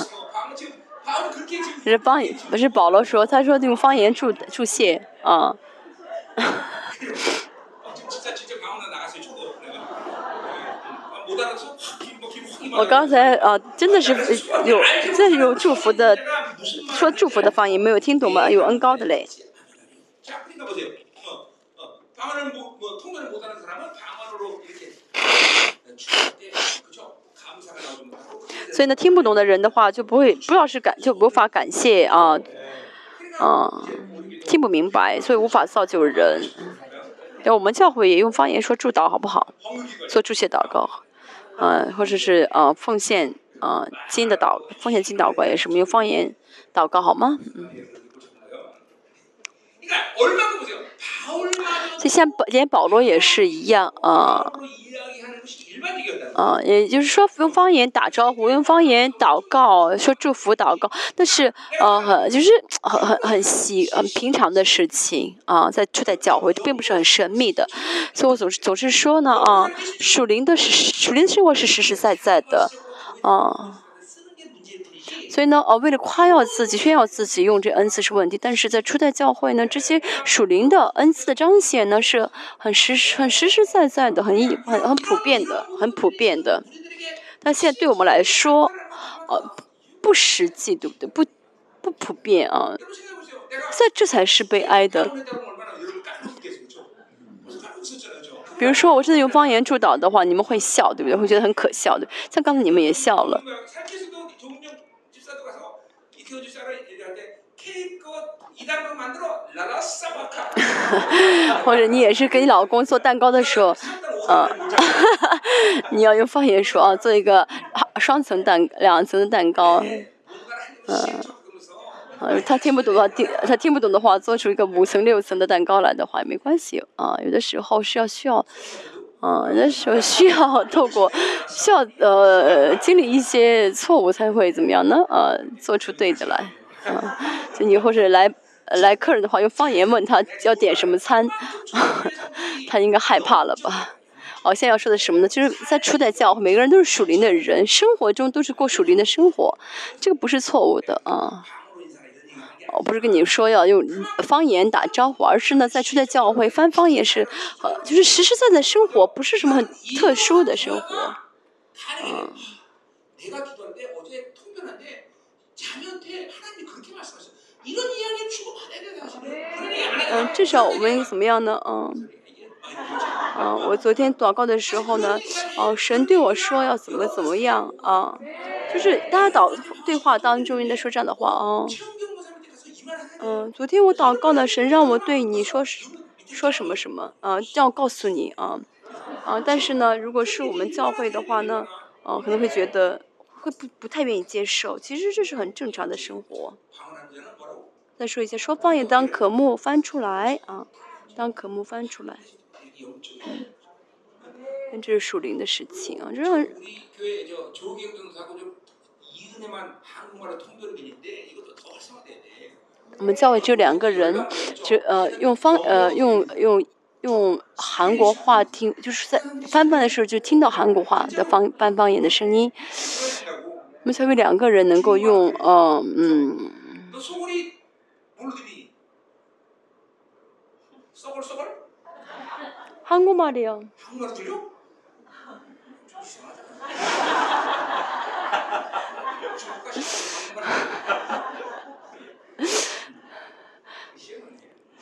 [SPEAKER 2] 是方，不是保罗说，他说用方言祝祝谢，啊。我刚才啊，真的是有，真有祝福的，说祝福的方言没有听懂吗？有恩高的嘞。所以呢，听不懂的人的话就不会，不知道是感就无法感谢啊，嗯、啊，听不明白，所以无法造就人。那我们教会也用方言说祝祷好不好？做祝谢祷告，嗯、或者是呃、啊、奉献呃、啊、金的祷奉献金祷告也是，我们用方言祷告好吗？嗯。就像连保罗也是一样啊。啊，也就是说用方言打招呼，用方言祷告，说祝福祷告，那是呃很就是很很很细很平常的事情啊，在就在教会，并不是很神秘的，所以我总是总是说呢啊，属灵的是属灵的生活是实实在在的，啊。所以呢，呃，为了夸耀自己、炫耀自己，用这恩赐是问题。但是在初代教会呢，这些属灵的恩赐的彰显呢，是很实、很实实在在的，很一、很很普遍的，很普遍的。但现在对我们来说，呃，不实际，对不对？不不普遍啊，这这才是悲哀的。比如说，我真的用方言祝祷的话，你们会笑，对不对？会觉得很可笑的。像刚才你们也笑了。或者你也是给你老公做蛋糕的时候，
[SPEAKER 1] 嗯
[SPEAKER 2] 你要用方言说啊，做一个双层蛋两层的蛋糕，嗯，他听不懂的话，听他听不懂的话，做出一个五层六层的蛋糕来的话也没关系啊，有的时候是要需要。啊，那是 需要透过需要呃经历一些错误才会怎么样呢？呃，做出对的来啊。就你或者来来客人的话，用方言问他要点什么餐，他应该害怕了吧？哦，现在要说的什么呢？就是在初代教会，每个人都是属灵的人，生活中都是过属灵的生活，这个不是错误的啊。我不是跟你说要用方言打招呼而是呢在出在教会翻方言是呃就是实实在在生活不是什么很特殊的生活。嗯。
[SPEAKER 1] 嗯
[SPEAKER 2] 至少我们怎么样呢？嗯。嗯我昨天祷告的时候呢哦神对我说要怎么怎么样啊就是大家祷对话当中应该说这样的话
[SPEAKER 1] 啊
[SPEAKER 2] 嗯，昨天我祷告呢，神让我对你说说什么什么，啊，叫告诉你啊，啊，但是呢，如果是我们教会的话呢，啊，可能会觉得会不不太愿意接受，其实这是很正常的生活。再说一下，说方言当可木翻出来啊，当可木翻出来。嗯这是属灵的事情啊，这是很。
[SPEAKER 1] 우리 교회 저 조기영 전사하고 좀 이은혜만 한국말로 통변을 했는데 이것도 더 활성화돼야 돼.
[SPEAKER 2] 我们教会只有两个人，只呃用方呃用用用韩国话听，就是在翻翻的时候就听到韩国话的方翻方言的声音。
[SPEAKER 1] 그러시라고.
[SPEAKER 2] 我们才有两个人能够用呃嗯
[SPEAKER 1] 너 소골이 뭘로 들리? 썩얼썩얼?
[SPEAKER 2] 한국말이요.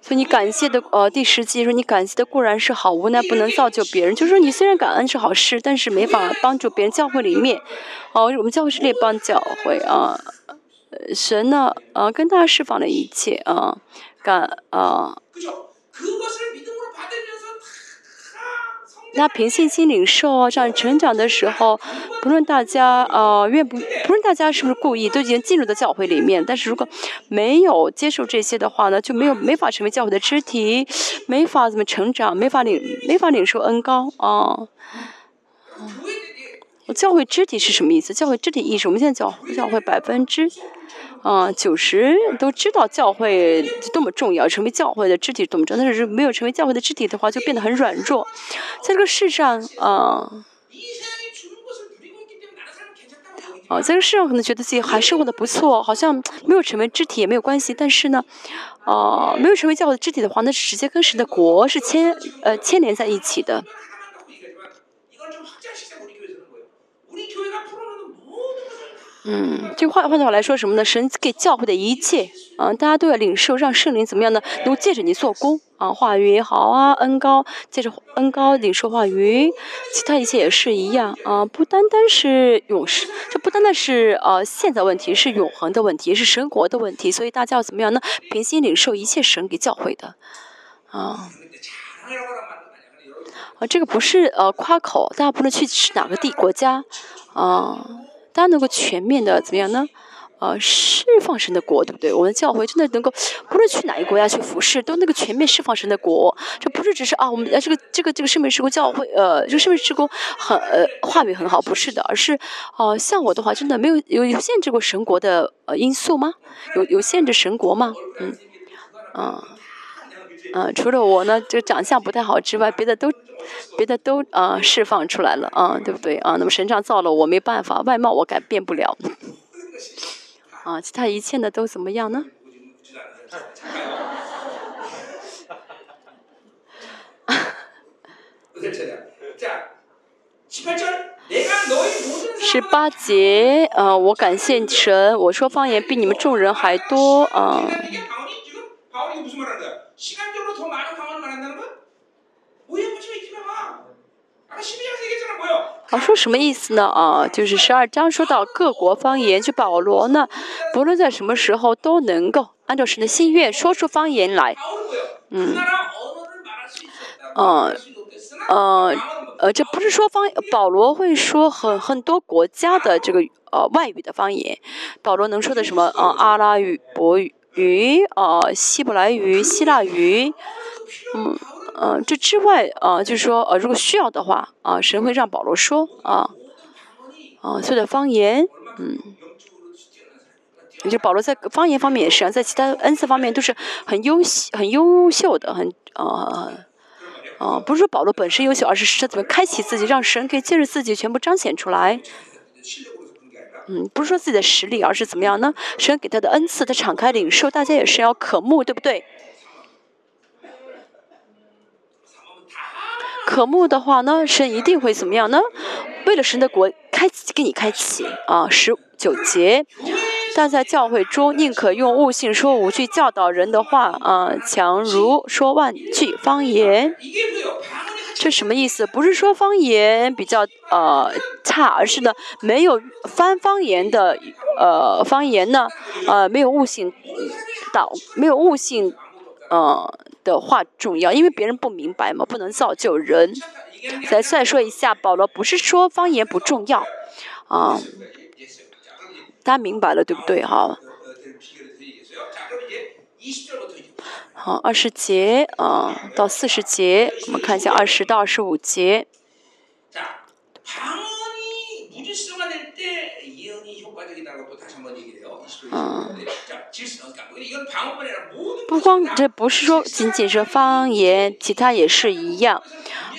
[SPEAKER 2] 所以你感谢的呃第十季说你感谢的固然是好无奈不能造就别人就是说你虽然感恩是好事但是没法帮助别人教会里面。哦我们教会是列邦教会啊神呢啊跟大家释放了一切啊感啊那凭信心领受啊，这样成长的时候，不论大家呃愿不，不论大家是不是故意，都已经进入到教会里面，但是如果没有接受这些的话呢，就没有，没法成为教会的肢体。没法怎么成长，没法领，没法领受恩高啊。教会肢体是什么意思？教会肢体意识，我们现在教教会百分之。啊，九十都知道教会多么重要，成为教会的肢体多么重要，但是没有成为教会的肢体的话，就变得很软弱。在这个世上，啊，啊，在这个世上可能觉得自己还生活的不错，好像没有成为肢体也没有关系，但是呢，啊，没有成为教会的肢体的话，那是直接跟神的国是牵呃牵连在一起的。嗯，就换换句话来说什么呢？神给教会的一切。啊，大家都要领受，让圣灵怎么样呢？能够借着你做工啊，话语也好啊，恩高借着恩高领受话语。其他一切也是一样啊，不单单是永，这不单单是呃现在问题，是永恒的问题，是神国的问题。所以大家要怎么样呢？平心领受一切神给教会的。啊。啊，这个不是呃夸口，大家不能去，是哪个地国家。啊。大家能够全面的怎么样呢？呃，释放神的国，对不对？我们教会真的能够，不论去哪一个国家去服侍，都能够全面释放神的国。这不是只是啊，我们呃这个这个这个圣美施工教会，呃，这个圣美施工很呃话语很好，不是的，而是呃像我的话，真的没有有有限制过神国的呃因素吗？有有限制神国吗？嗯，啊、嗯除了我呢就长相不太好之外别的都别的都啊释放出来了啊对不对？啊那么神杖造了我没办法外貌我改变不了。啊其他一切呢都怎么样呢？十八节啊我感谢神我说方言比你们众人还多啊。
[SPEAKER 1] 게 바울이 지금 바울이 무슨 말하는 거야? 시간적으로 더 많은 방언을 말한다는 거야? 뭐야 무슨 이기봐 아까 12장에서 얘기했잖아 뭐야?
[SPEAKER 2] 啊，说什么意思呢？啊，就是十二章说到各国方言，就保罗呢，不论在什么时候都能够按照神的心愿说出方言来。
[SPEAKER 1] 바울은 뭐야? 그 나라 언어를 말할 수 있었다.
[SPEAKER 2] 어,
[SPEAKER 1] 말할 수 있었으나
[SPEAKER 2] 어,
[SPEAKER 1] 방언은 뭐?
[SPEAKER 2] 呃，这不是说方保罗会说很很多国家的这个呃外语的方言，保罗能说的什么呃阿拉语、伯语、 鱼，啊，希伯来鱼，希腊鱼，嗯，呃，这之外，啊，就是说，啊，如果需要的话，啊，神会让保罗说，啊，啊，所有的方言，嗯。就保罗在方言方面也是啊，在其他恩赐方面都是很优秀很优秀的，很，啊，不是说保罗本身优秀，而是他怎么开启自己，让神可以借着自己全部彰显出来。嗯不是说自己的实力而是怎么样呢？神给他的恩赐他敞开领受大家也是要渴慕对不对？渴慕的话呢神一定会怎么样呢？为了神的国开启给你开启啊十九节但在教会中宁可用悟性说五句教导人的话啊强如说万句方言。这什么意思？不是说方言比较呃差而是呢没有翻方言的呃方言呢呃没有悟性到没有悟性呃的话重要因为别人不明白嘛不能造就人。再再说一下保罗不是说方言不重要啊大家明白了对不对哈？好，二十节啊，到四十节，我们看一下二十到二十五节。
[SPEAKER 1] 嗯，
[SPEAKER 2] 不光这不是说仅仅是方言，其他也是一样。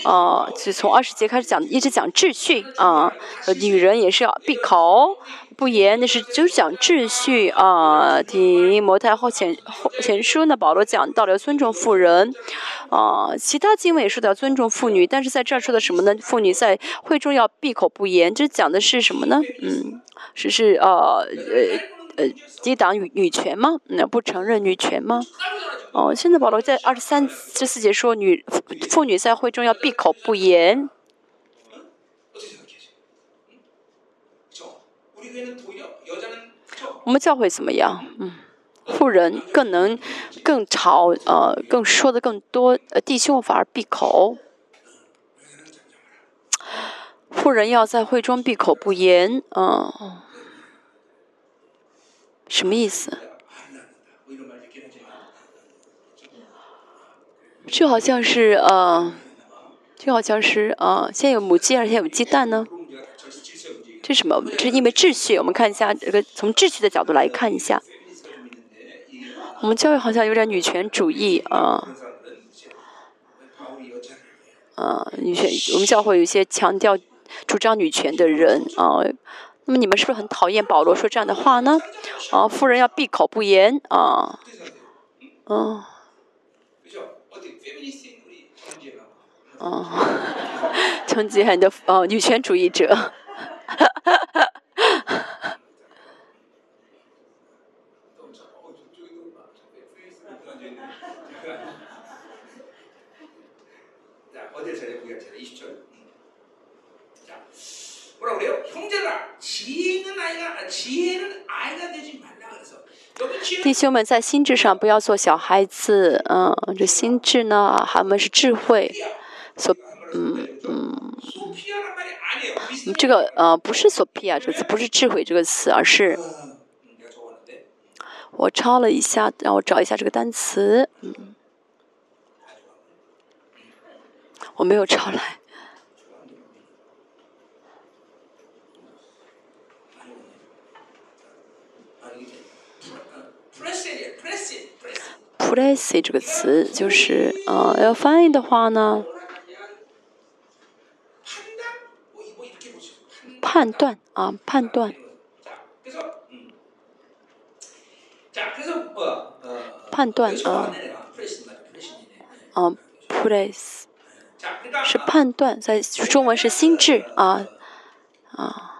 [SPEAKER 2] 哦，就从二十节开始讲，一直讲秩序啊，女人也是要闭口。不言，那是就是讲秩序啊。提摩太后前后前书呢，保罗讲到了尊重妇人，啊、其他经文也说到尊重妇女，但是在这儿说的什么呢？妇女在会中要闭口不言，这讲的是什么呢？嗯，是是呃呃呃抵挡女女权吗？那、不承认女权吗？哦，现在保罗在二十三、十四节说女妇女在会中要闭口不言。我们教会怎么样？嗯，富人更能更吵，呃，更说的更多，呃，弟兄反而闭口。富人要在会中闭口不言，呃。什么意思？就好像是呃，就好像是呃，先有母鸡，还是先有鸡蛋呢？这是什么？这是因为秩序。我们看一下这个，从秩序的角度来看一下。我们教会好像有点女权主义啊，啊，女权。我们教会有一些强调、主张女权的人啊。那么你们是不是很讨厌保罗说这样的话呢？啊，夫人要闭口不言啊，嗯，哦，成绩很多哦，女权主义者。弟兄们在心智上不要做小孩子嗯这心智呢他们是智慧所嗯嗯，这个呃不是索皮亚这个词，不是智慧这个词，而是我抄了一下，让我找一下这个单词。嗯。我没有抄来。Plessy 这个词就是呃要翻译的话呢。判断啊判断。判断啊
[SPEAKER 1] 啊 place
[SPEAKER 2] 是判断在中文是心智啊啊。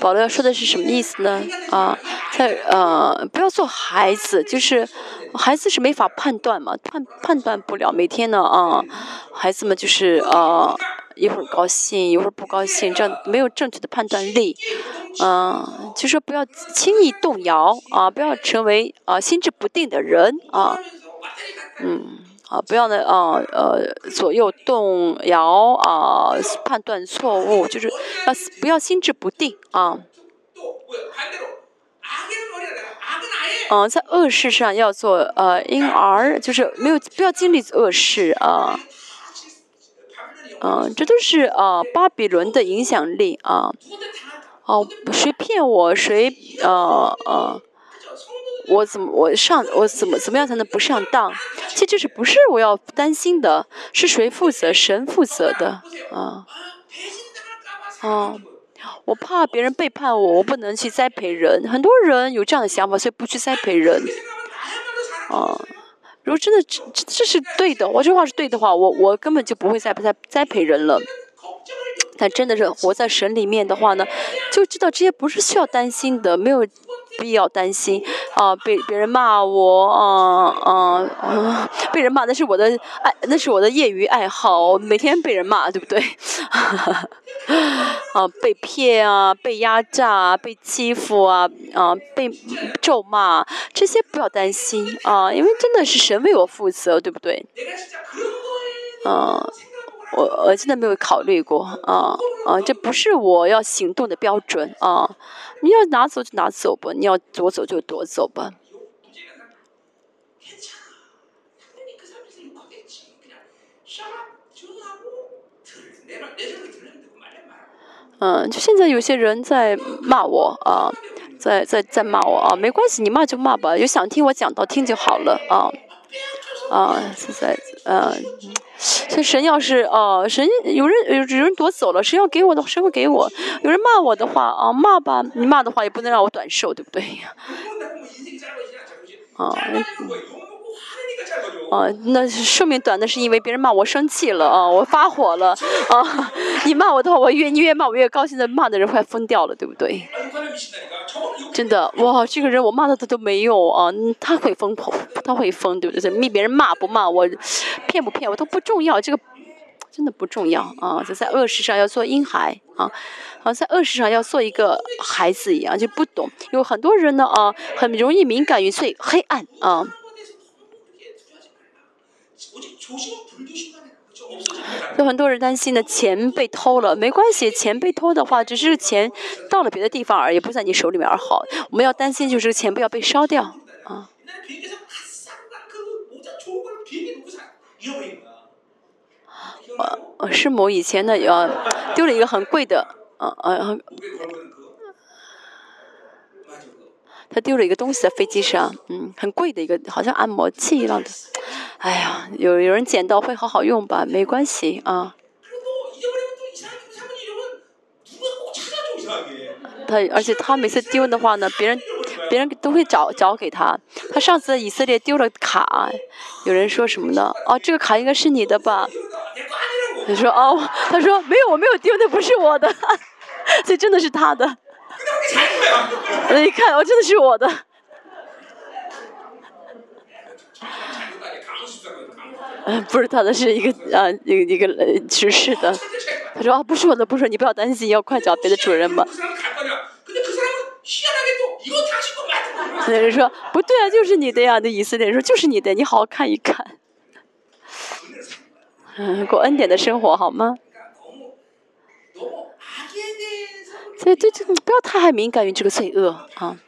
[SPEAKER 2] 保罗要说的是什么意思呢？啊在呃不要做孩子就是孩子是没法判断嘛判判断不了每天呢啊孩子们就是呃一会儿高兴一会儿不高兴这样没有正确的判断力嗯就说不要轻易动摇啊不要成为啊心智不定的人啊嗯。啊不要呢啊呃左右动摇啊判断错误就是要不要心智不定啊。嗯在恶事上要做呃婴儿就是没有不要经历恶事啊。嗯这都是啊巴比伦的影响力啊。哦谁骗我谁呃呃我怎么我上我怎么怎么样才能不上当？其实这是不是我要担心的？是谁负责？神负责的啊？
[SPEAKER 1] 啊，
[SPEAKER 2] 我怕别人背叛我，我不能去栽培人。很多人有这样的想法，所以不去栽培人。啊，如果真的这这这是对的，我这话是对的话，我我根本就不会栽培栽培人了。但真的是活在神里面的话呢，就知道这些不是需要担心的，没有。必要担心啊，被别人骂我啊啊啊，被人骂那是我的爱，那是我的业余爱好，每天被人骂，对不对？啊，被骗啊，被压榨啊，被欺负啊，啊，被咒骂，这些不要担心啊，因为真的是神为我负责，对不对？
[SPEAKER 1] 내
[SPEAKER 2] 我我真的没有考虑过啊啊这不是我要行动的标准啊你要拿走就拿走吧你要夺走就夺走吧。嗯就现在有些人在骂我啊在在在骂我啊没关系你骂就骂吧有想听我讲到听就好了啊啊是在嗯所以神要是呃神有人有有人夺走了，神要给我的神会给我，有人骂我的话啊骂吧，你骂的话也不能让我短寿，对不对？
[SPEAKER 1] 그
[SPEAKER 2] 啊，那寿命短的是因为别人骂我生气了啊，我发火了啊。你骂我的话，我越你越骂我越高兴的，骂的人快疯掉了，对不对？真的，哇，这个人我骂他他都没用啊，他会疯，他会疯，对不对？被别人骂不骂我，骗不骗我都不重要，这个真的不重要啊。就在恶事上要做婴孩啊，好、啊、在恶事上要做一个孩子一样，就不懂。有很多人呢啊，很容易敏感于最黑暗啊。有很多人担心呢，钱被偷了，没关系，钱被偷的话，只是钱到了别的地方而已，不在你手里面而好。我们要担心就是钱不要被烧掉啊。呃，师母以前呢，呃，丢了一个很贵的，呃呃。他丢了一个东西在飞机上，嗯，很贵的一个，好像按摩器一样的。哎呀，有有人捡到会好好用吧，没关系啊。他，而且他每次丢的话呢，别人别人都会找找给他，他上次在以色列丢了卡，有人说什么呢？哦，这个卡应该是你的吧？他说哦，他说没有，我没有丢，那不是我的。这真的是他的。我一看，我真的是我的。嗯，不是他的，是一个啊，一个一个去世的。他说啊，不是我的，不是你，不要担心，要快找别的主人吧。那人说，不对啊，就是你的呀。那以色列人说，就是你的，你好好看一看。嗯，过恩典的生活好吗？所以这就不要太敏感于这个罪恶啊。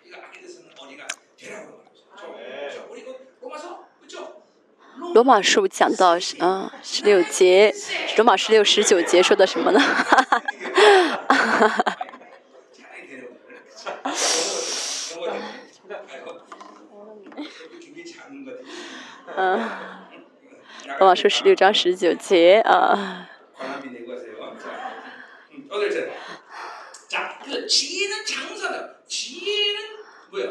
[SPEAKER 2] 罗马书讲到嗯十六节，罗马十六十九节说的什么呢？嗯，罗马书十六章十九节啊。
[SPEAKER 1] 관람비 내고 하세요. 자, 음, 어딜 자, 자, 그 지혜는 장사다. 지혜는 뭐야?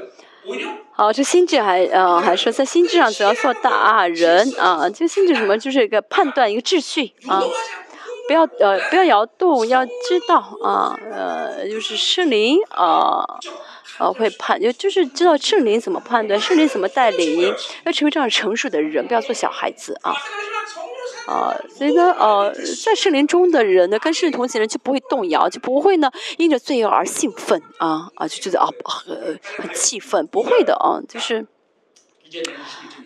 [SPEAKER 1] 오히려
[SPEAKER 2] 好，这心智还呃还说在心智上主要做大人啊，这个心智什么就是一个判断一个秩序啊，
[SPEAKER 1] 운동하지 않고
[SPEAKER 2] 不要呃不要摇动，要知道啊呃就是圣灵啊呃会判就就是知道圣灵怎么判断，圣灵怎么带领，要成为这样成熟的人，不要做小孩子啊。 啊，所以呢，呃，在圣灵中的人呢，跟圣灵同行人就不会动摇，就不会呢因着罪恶而兴奋啊啊，就觉得啊很很气愤，不会的啊，就是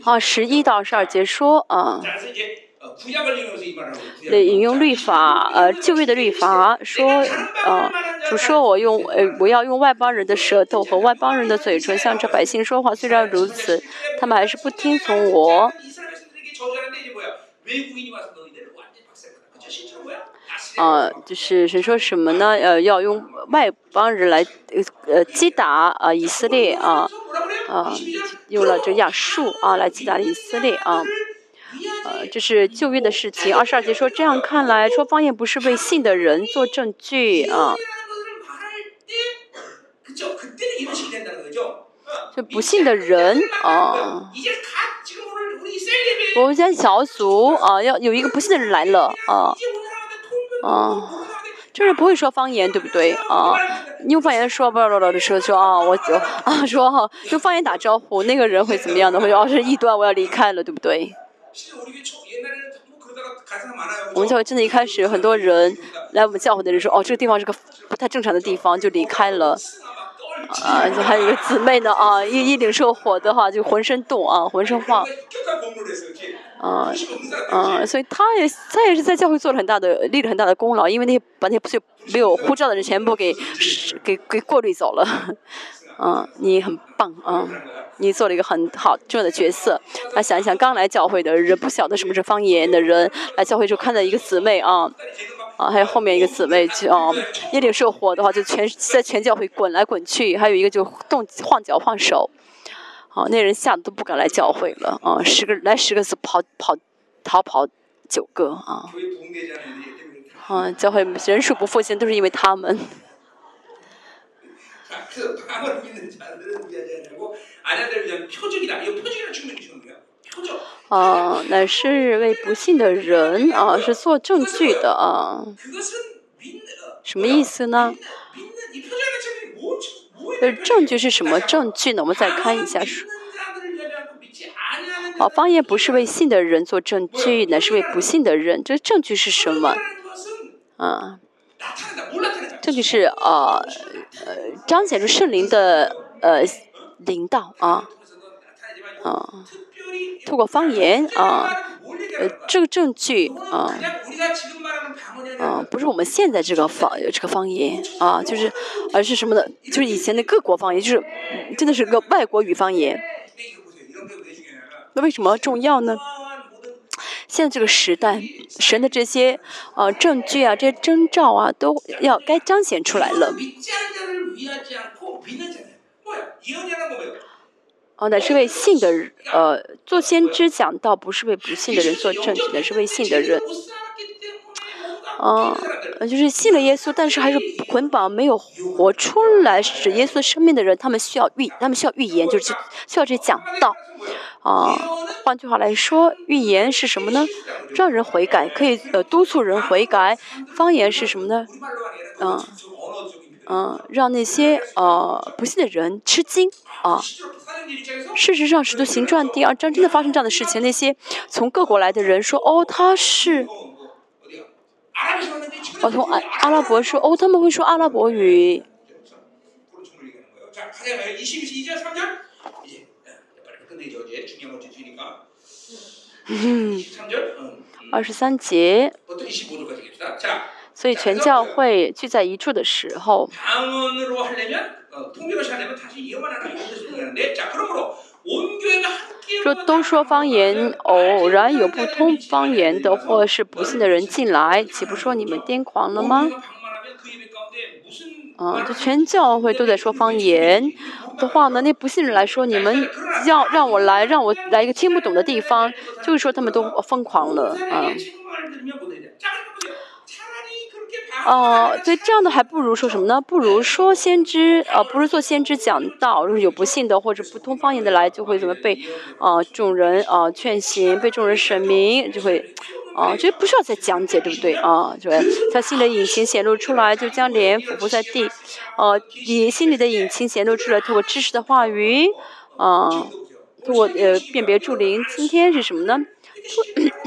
[SPEAKER 2] 啊，十一到十二节说啊。对，引用律法，呃，旧约的律法说，呃，主说我用，呃，我要用外邦人的舌头和外邦人的嘴唇向这百姓说话。虽然如此，他们还是不听从我。呃，就是谁说什么呢？呃，要用外邦人来呃呃击打啊以色列啊，
[SPEAKER 1] 呃，
[SPEAKER 2] 用了这亚述啊来击打以色列啊。呃，这是旧约的事情。二十二节说，这样看来说方言不是为信的人做证据啊，就不信的人啊。我们家小组啊，要有一个不信的人来了啊，
[SPEAKER 1] 啊，
[SPEAKER 2] 就是不会说方言，对不对啊？用方言说不了了的时候，说啊，我就 啊说哈、啊，用方言打招呼，那个人会怎么样的？会说哦、是异端，我要离开了，对不对？我们就会真的一开始很多人来我们教会的人说，哦，这个地方是个不太正常的地方，就离开了。啊，就还有一个姊妹呢啊，一一领受火的话，就浑身动啊，浑身晃。啊，啊，所以他也他也是在教会做了很大的立了很大的功劳，因为那些把那些不没有护照的人全部给给给过滤走了。嗯，你很棒，嗯，你做了一个很好重要的角色。那想一想，刚来教会的人，不晓得什么是方言的人，来教会就看到一个姊妹啊，啊，还有后面一个姊妹就哦，一点受火的话，就全在全教会滚来滚去，还有一个就动晃脚晃手，啊，那人吓得都不敢来教会了，啊，十个来十个是跑跑逃跑九个啊，啊，教会人数不复兴都是因为他们。
[SPEAKER 1] 자, 그래서 방언을 믿는 자들은 위하지 않냐고 아내들 위한 표적이다. 이 표적이라는 측면이 주는 거예요. 표적.
[SPEAKER 2] 啊，乃是为不信的人啊，是做证据的啊，
[SPEAKER 1] 그것은 믿는 어,
[SPEAKER 2] 什么意思呢？
[SPEAKER 1] 믿는 이 표적이라는 측면이 뭐, 뭐
[SPEAKER 2] 呃，证据是什么证据呢？我们再看一下书。
[SPEAKER 1] 믿는 자들을 위하지 않고 믿지 아니하는
[SPEAKER 2] 啊，方言不是为信的人做证据，乃是为不信的人。这证据是什么？
[SPEAKER 1] 자라는 것은
[SPEAKER 2] 啊， 证据是呃呃彰显出圣灵的呃领导啊
[SPEAKER 1] 啊，
[SPEAKER 2] 透过方言啊。呃，这个证据啊，啊，不是我们现在这个方这个方言啊，就是，而是什么的，就是以前的各国方言，就是真的是个外国语方言。那为什么重要呢？现在这个时代，神的这些呃证据啊，这些征兆啊，都要该彰显出来了。哦，乃是为信的呃做先知讲道，不是为不信的人做证据，乃是为信的人。哦、就是信了耶稣，但是还是捆绑没有活出来使耶稣生命的人，他们需要预，他们需要预言，就是需要这讲道。啊换句话来说预言是什么呢？让人悔改可以呃督促人悔改方言是什么呢？
[SPEAKER 1] 嗯
[SPEAKER 2] 嗯让那些呃不幸的人吃惊啊。事实上使徒行传第二章真的发生这样的事情那些从各国来的人说哦他是我从阿阿拉伯说哦他们会说阿拉伯语。嗯，二十三节。所以全教会聚在一处的时候。说都说方言，偶然有不通方言的或是不信的人进来，岂不说你们癫狂了吗？啊，就全教会都在说方言的话呢，那不信人来说，你们要让我来，让我来一个听不懂的地方，就是说他们都疯狂了啊。哦，对，这样的还不如说什么呢？不如说先知，呃，不是做先知讲道，如果有不信的或者不通方言的来，就会怎么被，啊，众人啊劝行，被众人审明，就会，啊，这不需要再讲解，对不对啊？就他心里的隐情显露出来，就将脸俯伏在地，啊，你心里的隐情显露出来，通过知识的话语，啊，通过呃辨别助灵，今天是什么呢？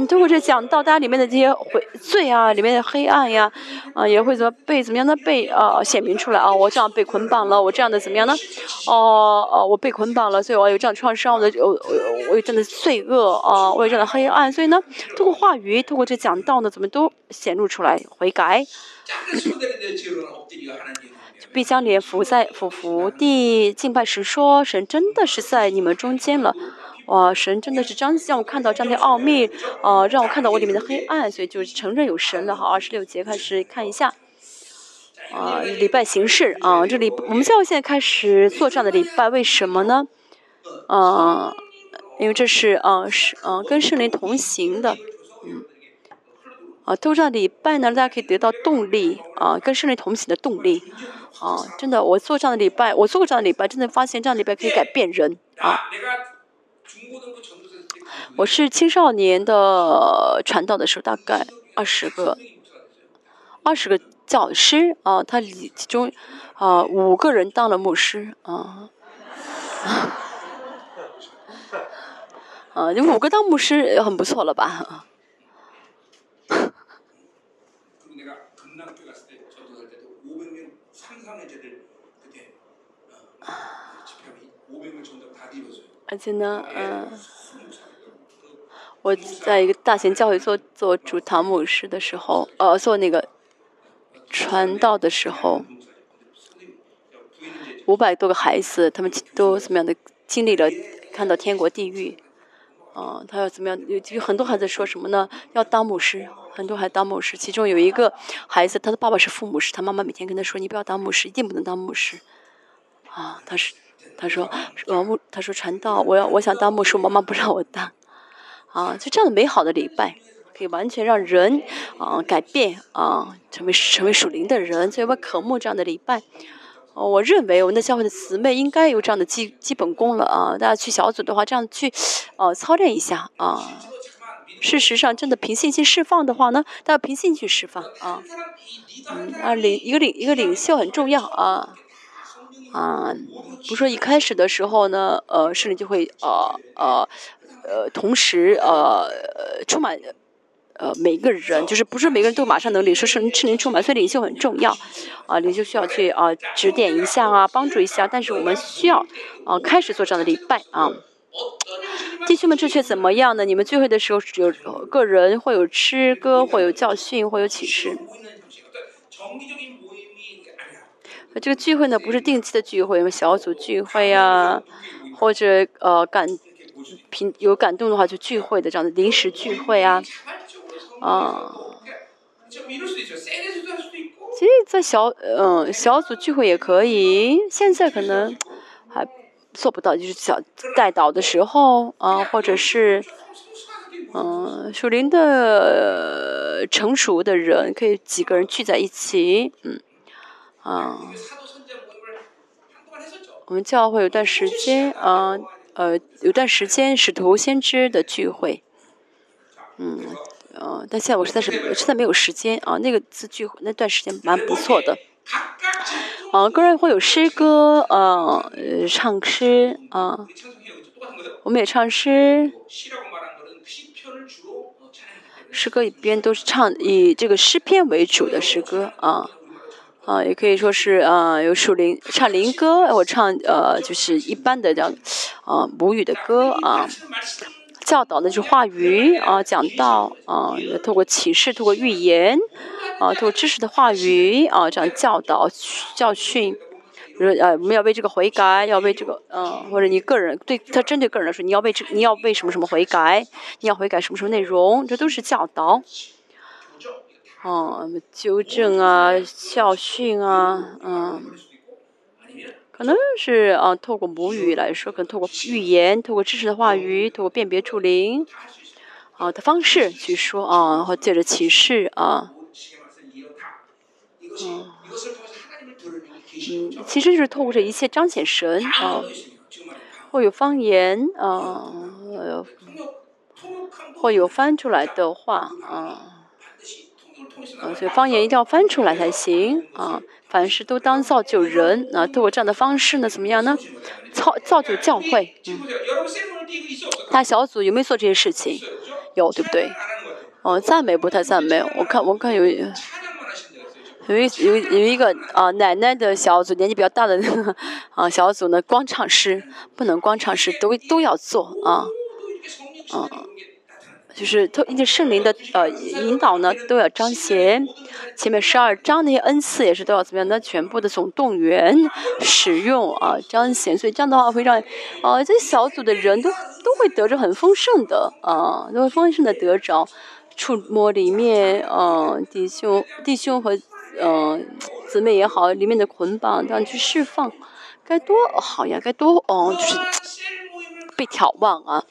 [SPEAKER 2] 通过这讲到大家里面的这些悔罪啊，里面的黑暗呀，啊，也会怎么被怎么样的被啊显明出来啊？我这样被捆绑了，我这样的怎么样呢？哦哦，我被捆绑了，所以我有这样创伤，我的我我我有这样的罪恶啊，我有这样的黑暗，所以呢，通过话语，通过这讲道呢，怎么都显露出来悔改。必将脸伏在伏伏地敬拜时说：神真的是在你们中间了。哇，神真的是彰让我看到这样的奥秘，啊，让我看到我里面的黑暗，所以就承认有神了。好，二十六节开始看一下，啊，礼拜形式啊，这里我们教会现在开始做这样的礼拜，为什么呢？啊，因为这是啊是啊跟圣灵同行的，嗯，啊，做这样的礼拜呢，大家可以得到动力啊，跟圣灵同行的动力，啊，真的，我做这样的礼拜，我做过这样的礼拜，真的发现这样的礼拜可以改变人啊。我是青少年的传道的时候，大概二十个，二十个教师啊，他里其中啊五个人当了牧师啊，啊，有 五个当牧师很不错了吧？而且呢，嗯。我在一个大型教会做做主堂牧师的时候，呃，做那个传道的时候，五百多个孩子，他们都怎么样的经历了看到天国地狱，啊，他要怎么样？有有很多孩子说什么呢？要当牧师，很多孩子当牧师。其中有一个孩子，他的爸爸是副牧师，他妈妈每天跟他说：“你不要当牧师，一定不能当牧师。”啊，他是他说呃牧他说传道，我要我想当牧师，妈妈不让我当。啊，就这样的美好的礼拜，可以完全让人啊改变啊，成为成为属灵的人，所以我渴慕这样的礼拜。哦，我认为我们的教会的姊妹应该有这样的基基本功了啊。大家去小组的话，这样去呃操练一下啊。事实上，真的凭信心释放的话呢，大家凭信心释放啊。嗯，啊领一个领一个领袖很重要啊啊，不说一开始的时候呢，呃，圣灵就会呃呃。呃，同时呃，充满呃每个人，就是不是每个人都马上能领受圣圣灵充满，所以领袖很重要啊，领袖需要去啊指点一下啊，帮助一下。但是我们需要啊开始做这样的礼拜啊。弟兄们，这却怎么样呢？你们聚会的时候有个人会有诗歌，会有教训，会有启示。这个聚会呢，不是定期的聚会，什么小组聚会呀，或者呃感。平有感动的话就聚会的这样的临时聚会啊，啊，其实，在小嗯小组聚会也可以，现在可能还做不到，就是小带导的时候啊，或者是嗯属灵的成熟的人，可以几个人聚在一起，嗯啊。我们教会有段时间，啊，呃，有段时间使徒先知的聚会，嗯，呃，但现在我实在是实在没有时间啊。那个次聚会那段时间蛮不错的，啊，个人会有诗歌，啊，唱诗，啊，我们也唱诗，诗歌一边都是唱以这个诗篇为主的诗歌，啊。啊，也可以说是啊，有属灵唱灵歌，我唱呃，就是一般的这样，啊，母语的歌啊，教导呢就是话语啊，讲道啊，通透过启示，透过预言啊，透过知识的话语啊，这样教导教训。比如呃，我们要为这个悔改，要为这个，嗯、或者你个人对他针对个人来说，你要为这，你要为什么什么悔改，你要悔改什么什么内容，这都是教导。哦，纠正啊，教训啊，嗯，可能是啊，透过母语来说，可能透过寓言，透过知识的话语，透过辨别
[SPEAKER 1] 树林，
[SPEAKER 2] 啊的方式去说啊，然后借着启示啊，嗯，
[SPEAKER 1] 嗯，
[SPEAKER 2] 其实就是透过这一切彰显神啊，会有方言啊，会有翻出来的话啊。
[SPEAKER 1] 嗯
[SPEAKER 2] 所以方言一定要翻出来才行啊凡事都当造就人啊通过这样的方式呢怎么样呢？造造就教会
[SPEAKER 1] 嗯
[SPEAKER 2] 大小组有没有做这些事情有对不对哦赞美不太赞美我看我看有有一有有一个啊奶奶的小组年纪比较大的那个啊小组呢光唱诗不能光唱诗都都要做啊
[SPEAKER 1] 嗯嗯
[SPEAKER 2] 就是透一些圣灵的呃引导呢，都要彰显。前面十二章那些恩赐也是都要怎么样，那全部的总动员使用啊彰显。所以这样的话会让呃这小组的人都都会得着很丰盛的啊，都会丰盛的得着。触摸里面呃弟兄弟兄和呃姊妹也好，里面的捆绑这样去释放。该多好呀，该多哦，就是。被挑望啊。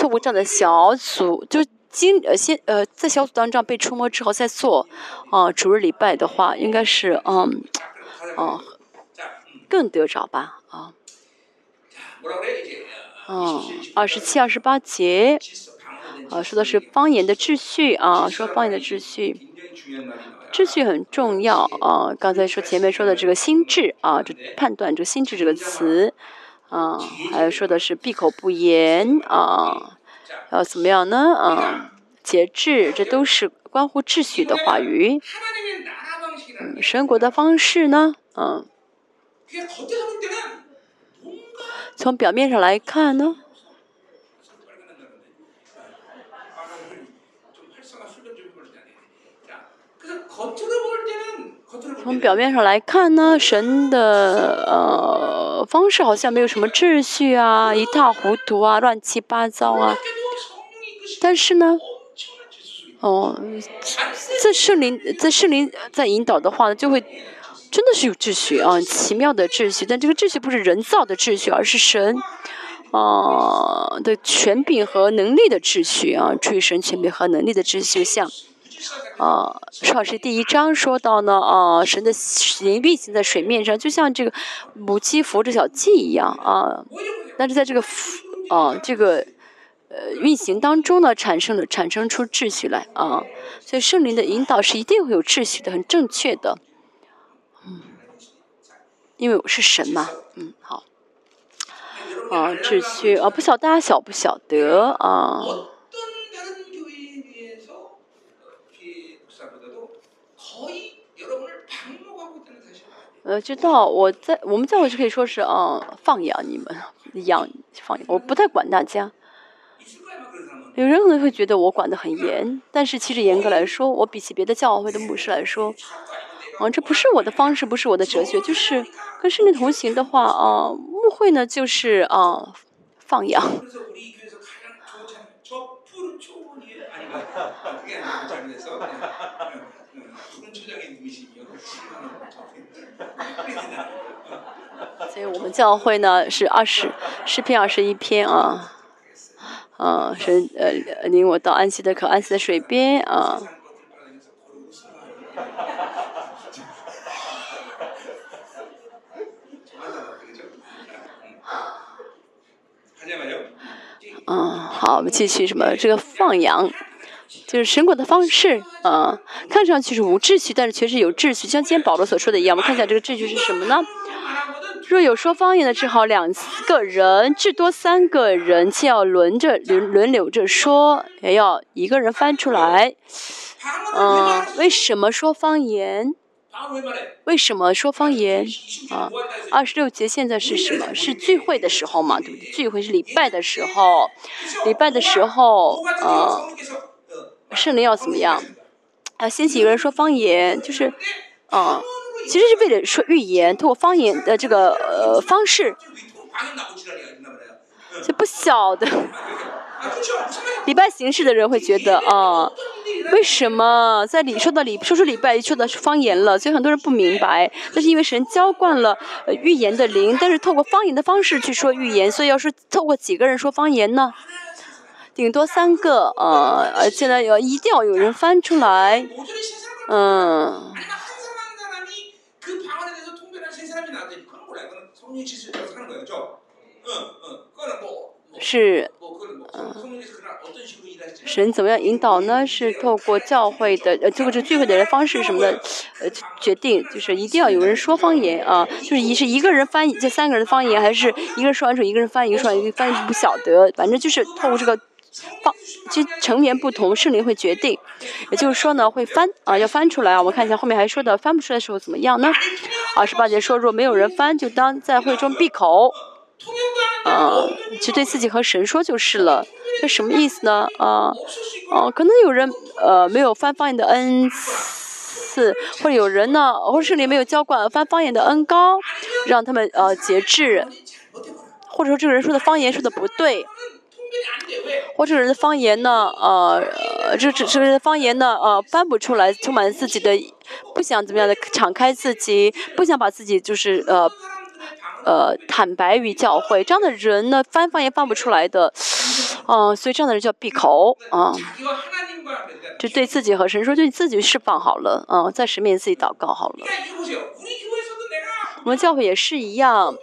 [SPEAKER 2] 透过这样的小组就今呃先呃在小组当中被触摸之后再做啊主日礼拜的话应该是嗯哦更得着吧啊。嗯二十七二十八节啊说的是方言的秩序啊说方言的秩序。秩序很重要啊刚才说前面说的这个心智啊就判断这个心智这个词。啊还有说的是闭口不言啊要怎么样呢？啊节制这都是关乎秩序的话语
[SPEAKER 1] 嗯
[SPEAKER 2] 生活的方式呢？嗯从表面上来看呢从表面上来看呢，神的呃方式好像没有什么秩序啊，一塌糊涂啊，乱七八糟啊。但是呢，哦，在圣灵在圣灵在引导的话，就会真的是有秩序啊，奇妙的秩序。但这个秩序不是人造的秩序，而是神啊的权柄和能力的秩序啊，出于神权柄和能力的秩序，像。啊，创世第一章说到呢，啊，神的灵运行在水面上，就像这个母鸡扶着小鸡一样啊。但是在这个啊这个呃运行当中呢，产生了产生出秩序来啊。所以圣灵的引导是一定会有秩序的，很正确的。嗯，因为我是神嘛，嗯，好，啊秩序啊，不晓大家晓不晓得啊？我知道我在我们教会就可以说是嗯放养你们养放养我不太管大家，有人可能会觉得我管得很严，但是其实严格来说，我比起别的教会的牧师来说，啊这不是我的方式，不是我的哲学，就是跟圣人同行的话啊牧会呢就是啊放养。所以我们教会呢是二十诗篇二十一篇啊，啊，神呃领我到安息的口安息的水边啊。嗯，好，我们继续什么？这个放羊，就是神国的方式啊，看上去是无秩序，但是确实有秩序。像今天保罗所说的一样，我们看一下这个秩序是什么呢？若有说方言的，只好两个人，至多三个人，且要轮着轮轮流着说，也要一个人翻出来。嗯，为什么说方言？为什么说方言？啊，二十六节现在是什么？是聚会的时候嘛，对不对？聚会是礼拜的时候，礼拜的时候，呃，圣灵要怎么样？啊，掀起一个人说方言，就是，啊。其实是为了说预言，通过方言的这个呃方式，就不晓得 礼拜形式的人会觉得啊，为什么在礼说到礼说出礼拜说的是方言了？所以很多人不明白，那是因为神浇灌了预言的灵，但是透过方言的方式去说预言，所以要是透过几个人说方言呢？顶多三个呃呃，现在要一定要有人翻出来，嗯。是，嗯，神怎么样引导呢？是透过教会的，呃，透过这聚会的人方式什么的，呃，决定就是一定要有人说方言啊，就是一是一个人翻译这三个人的方言，还是一个人说完之后一个人翻译，一个说完一个翻译不晓得，反正就是透过这个。方，其成员不同，圣灵会决定。也就是说呢，会翻啊，要翻出来啊。我们看一下后面还说的，翻不出来时候怎么样呢？二十八节说，若没有人翻，就当在会中闭口。啊，就对自己和神说就是了。这什么意思呢？啊，哦，可能有人呃没有翻方言的恩赐，或者有人呢，或者圣灵没有浇灌翻方言的恩高，让他们呃节制，或者说这个人说的方言说的不对。或者人的方言呢？呃，这这这个方言呢？呃，翻不出来，充满自己的，不想怎么样的敞开自己，不想把自己就是呃呃坦白于教会，这样的人呢，翻方言翻不出来的，嗯，所以这样的人叫闭口啊，就对自己和神说，就你自己释放好了，嗯，在神面前自己祷告好了。我们教会也是一样，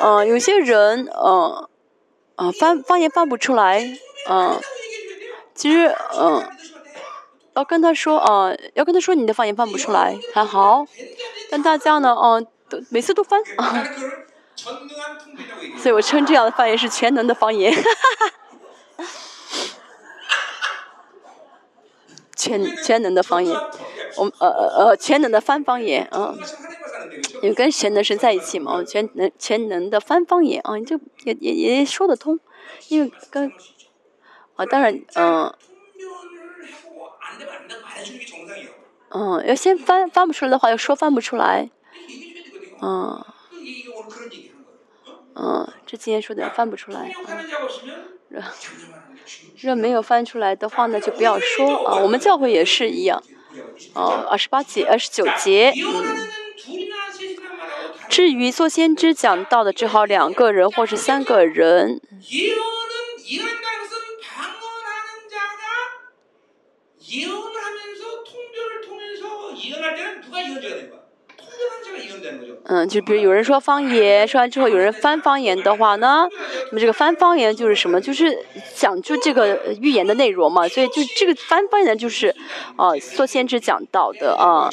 [SPEAKER 2] 嗯，有些人，嗯。啊，翻方言翻不出来，嗯，其实，嗯，要跟他说，啊，要跟他说你的方言翻不出来还好，但大家呢，嗯，都每次都翻，啊，所以我称这样的方言是全能的方言，哈哈全全能的方言，我呃呃呃全能的翻方言，嗯。因为跟全能神在一起嘛，全能全能的翻方言啊，你就也也也说得通，因为跟啊，当然嗯，嗯，要先翻翻不出来的话，要说翻不出来，嗯，嗯，这今天说的翻不出来，嗯，若没有翻出来的话呢，就不要说。啊，我们教会也是一样，哦，二十八节、二十九节，嗯。至于做先知讲到的，只好两个人或是三个人。嗯，就比如有人说方言，说完之后有人翻方言的话呢，那么这个翻方言就是什么？就是讲就这个预言的内容嘛。所以就这个翻方言就是，啊，做先知讲到的啊。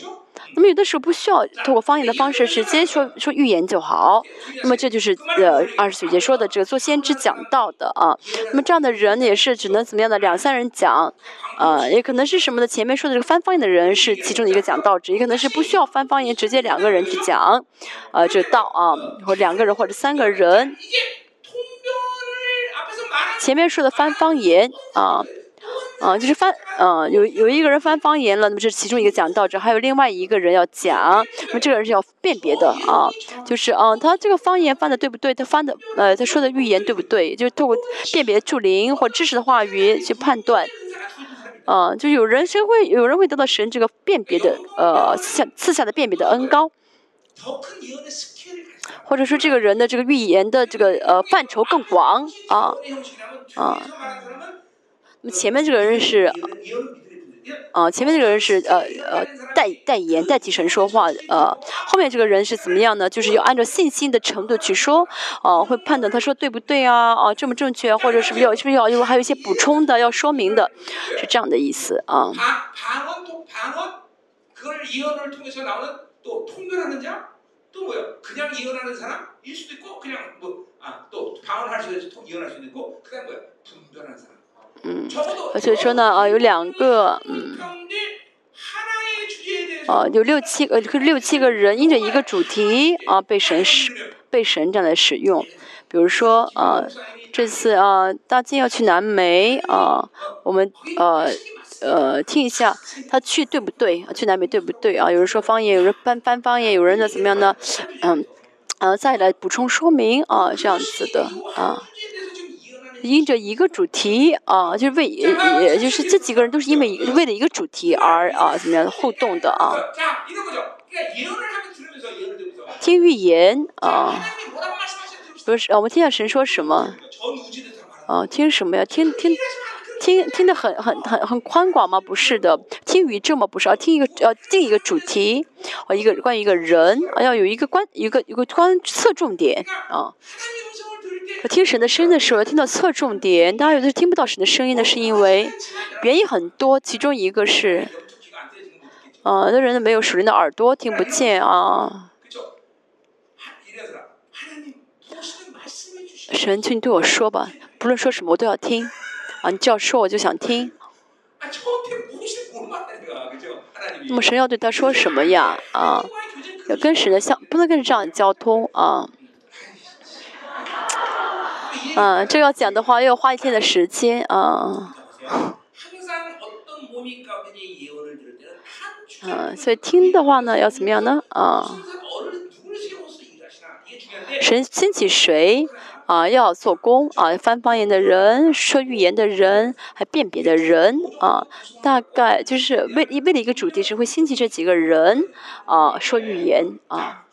[SPEAKER 2] 那么有的时候不需要通过方言的方式直接说说预言就好。那么这就是呃二十九节说的这个做先知讲道的啊。那么这样的人也是只能怎么样的两三人讲，呃也可能是什么的前面说的这个翻方言的人是其中的一个讲道者，也可能是不需要翻方言直接两个人去讲，呃这道啊或两个人或者三个人。前面说的翻方言啊。啊，就是翻，嗯，有有一个人翻方言了，那么这是其中一个讲道者，还有另外一个人要讲，那么这个人是要辨别的啊，就是啊，他这个方言翻的对不对？他翻的，呃，他说的预言对不对？就是透过辨别助灵或知识的话语去判断，啊，就有人谁会有人会得到神这个辨别的，呃，下赐下的辨别的恩高，或者说这个人的这个预言的这个呃范畴更广啊，啊。那么前面这个人是，啊，前面这个人是呃呃代代言代替神说话，呃，后面这个人是怎么样呢？就是要按照信心的程度去说，啊，会判断他说对不对啊，啊，正不正确，或者是不是要是不是要有还有一些补充的要说明的，是这样的意思啊。嗯，而且说呢，啊，有两个，嗯，啊，有六七个，呃，六七个人因着一个主题啊，被神使，被神这样来使用。比如说，啊，这次啊，大金要去南美啊，我们呃、呃，听一下他去对不对？去南美对不对啊？有人说方言，有人翻翻方言，有人呢怎么样呢？嗯，啊，再来补充说明啊，这样子的啊。因着一个主题啊，就是为也，就是这几个人都是因为为了一个主题而啊，怎么样的互动的啊？听预言啊，不是啊，我们听下神说什么啊？听什么呀？听听听听的很很很很宽广吗？不是的，听语这吗？不是，要听一个要定一个主题，啊，一个关于一个人啊，要有一个关一个一个关侧重点啊。可听神的声音的时候要听到侧重点，大家有的听不到神的声音呢，是因为原因很多，其中一个是呃有的人，没有属灵的耳朵，听不见啊。神请你对我说吧，不论说什么我都要听，啊，你只要说我就想听。那么神要对他说什么呀？啊，要跟神的相，不能跟人这样交通。啊。嗯，这要讲的话要花一天的时间啊。嗯，所以听的话呢，要怎么样呢？啊，神兴起谁啊？要做工啊？翻方言的人说预言的人，还辨别的人啊？大概就是为为了一个主题，是会兴起这几个人啊，说预言啊。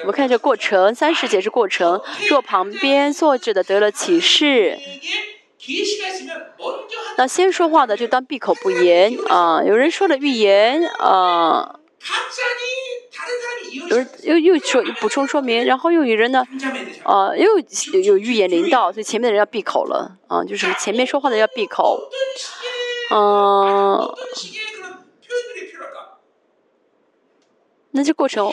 [SPEAKER 2] 我们看一下过程，三十节是过程。若旁边坐着的得了启示，那先说话的就当闭口不言啊。有人说了预言啊，有人又又说补充说明，然后又有人呢，啊，又有预言临到，所以前面的人要闭口了啊，就是前面说话的要闭口嗯。那这过程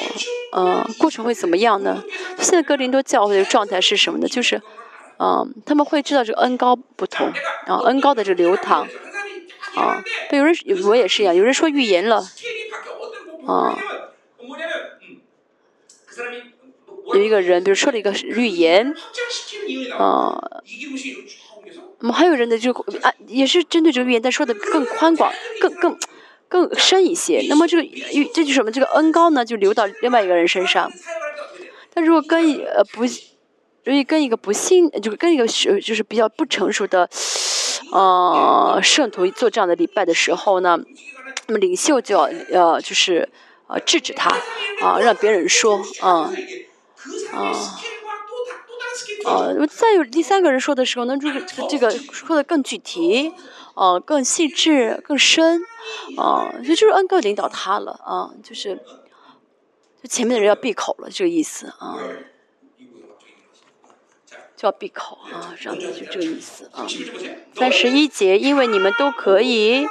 [SPEAKER 2] 呃过程会怎么样呢？现在哥林多教会的状态是什么呢？就是嗯，他们会知道这个恩高不同，啊恩高的这个流淌。啊，对，有人，我也是一样，有人说预言了。
[SPEAKER 1] 啊。
[SPEAKER 2] 有一个人，比如说了一个预言。啊。我们还有人的就，啊，也是针对这个预言，但说的更宽广，更更。更深一些那么这个这就是么这个恩高呢就流到另外一个人身上。但如果跟一呃不如意跟一个不幸就跟一个学就是比较不成熟的呃圣徒做这样的礼拜的时候呢那么领袖就要呃就是呃制止他啊让别人说啊啊哦再有第三个人说的时候呢这个这个说的更具体呃更细致更深啊这就是恩哥领导他了啊就是就前面的人要闭口了这个意思啊就要闭口啊这样子就这个意思啊三十一节因为你们都可以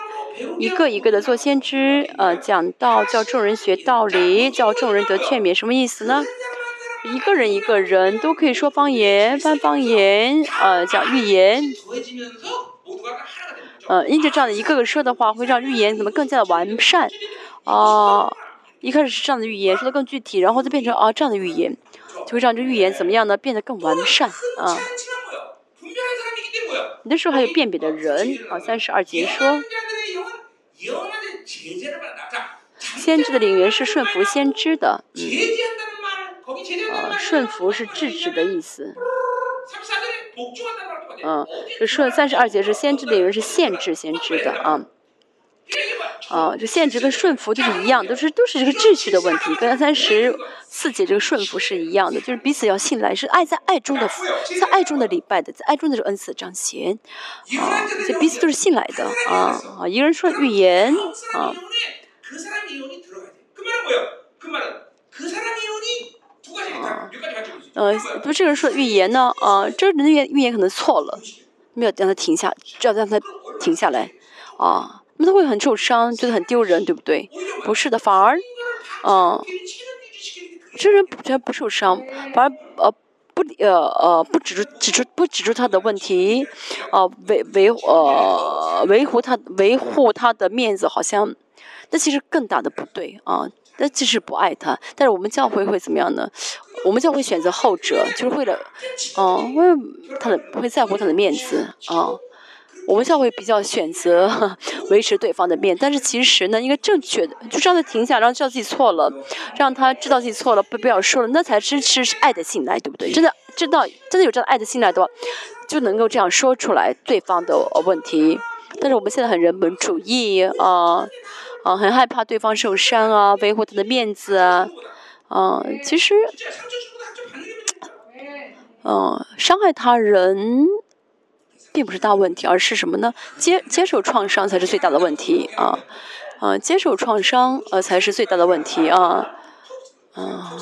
[SPEAKER 2] 一个一个的做先知呃讲道叫众人学道理叫众人得劝勉什么意思呢？一个人一个人都可以说方言翻方言呃讲预言。嗯因着这样的一个个说的话会让预言怎么更加的完善啊一开始是这样的预言说的更具体然后再变成啊这样的预言就会让这预言怎么样呢变得更完善啊。你那时候还有辨别的人啊三十二节说先知的领域是顺服先知的嗯。
[SPEAKER 1] 啊
[SPEAKER 2] 顺服是制止的意思。嗯，这说三十二节是先知的人是限制先知的啊。啊，这限制跟顺服就是一样，都是都是这个秩序的问题，跟三十四节这个顺服是一样的，就是彼此要信赖，是爱在爱中的，在爱中的礼拜的，在爱中的这恩赐彰显，啊，这彼此都是信赖的啊啊，一个人说预言。啊
[SPEAKER 1] 啊，
[SPEAKER 2] 呃，不是这个人说预言呢，啊，这个人的预预言可能错了，没有让他停下，只要让他停下来，啊，那他会很受伤，觉得很丢人，对不对？不是的，反而，
[SPEAKER 1] 啊，
[SPEAKER 2] 这人觉得不受伤，反而呃不呃呃不指出指出不指出他的问题，啊，维维呃维护他维护他的面子，好像，那其实更大的不对啊，那即使不爱他，但是我们教会会怎么样呢？我们教会选择后者，就是为了，嗯、为他的不会在乎他的面子啊。我们教会比较选择 维持对方的面，但是其实呢，应该正确的，就让他停下，让他知道自己错了，让他知道自己错了，不不要说了，那才是是爱的信赖，对不对？真的知道真的有这样爱的信赖的话，就能够这样说出来对方的问题。但是我们现在很人本主义啊啊，很害怕对方受伤啊，维护他的面子啊啊，其实，嗯，伤害他人，并不是大问题，而是什么呢？接接受创伤才是最大的问题啊，啊，接受创伤呃才是最大的问题啊，啊，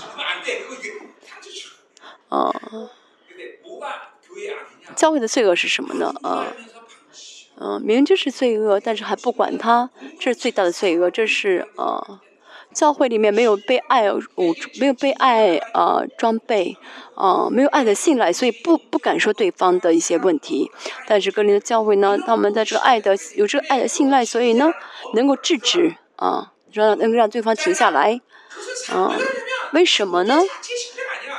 [SPEAKER 1] 啊，
[SPEAKER 2] 教会的罪恶是什么呢？啊，嗯，明知是罪恶，但是还不管他，这是最大的罪恶，这是啊。教会里面没有被爱，没有被爱呃装备，啊，没有爱的信赖，所以不不敢说对方的一些问题。但是格林的教会呢，他们在这个爱的有这个爱的信赖，所以呢，能够制止啊，让能够让对方停下来。
[SPEAKER 1] 嗯，
[SPEAKER 2] 为什么呢？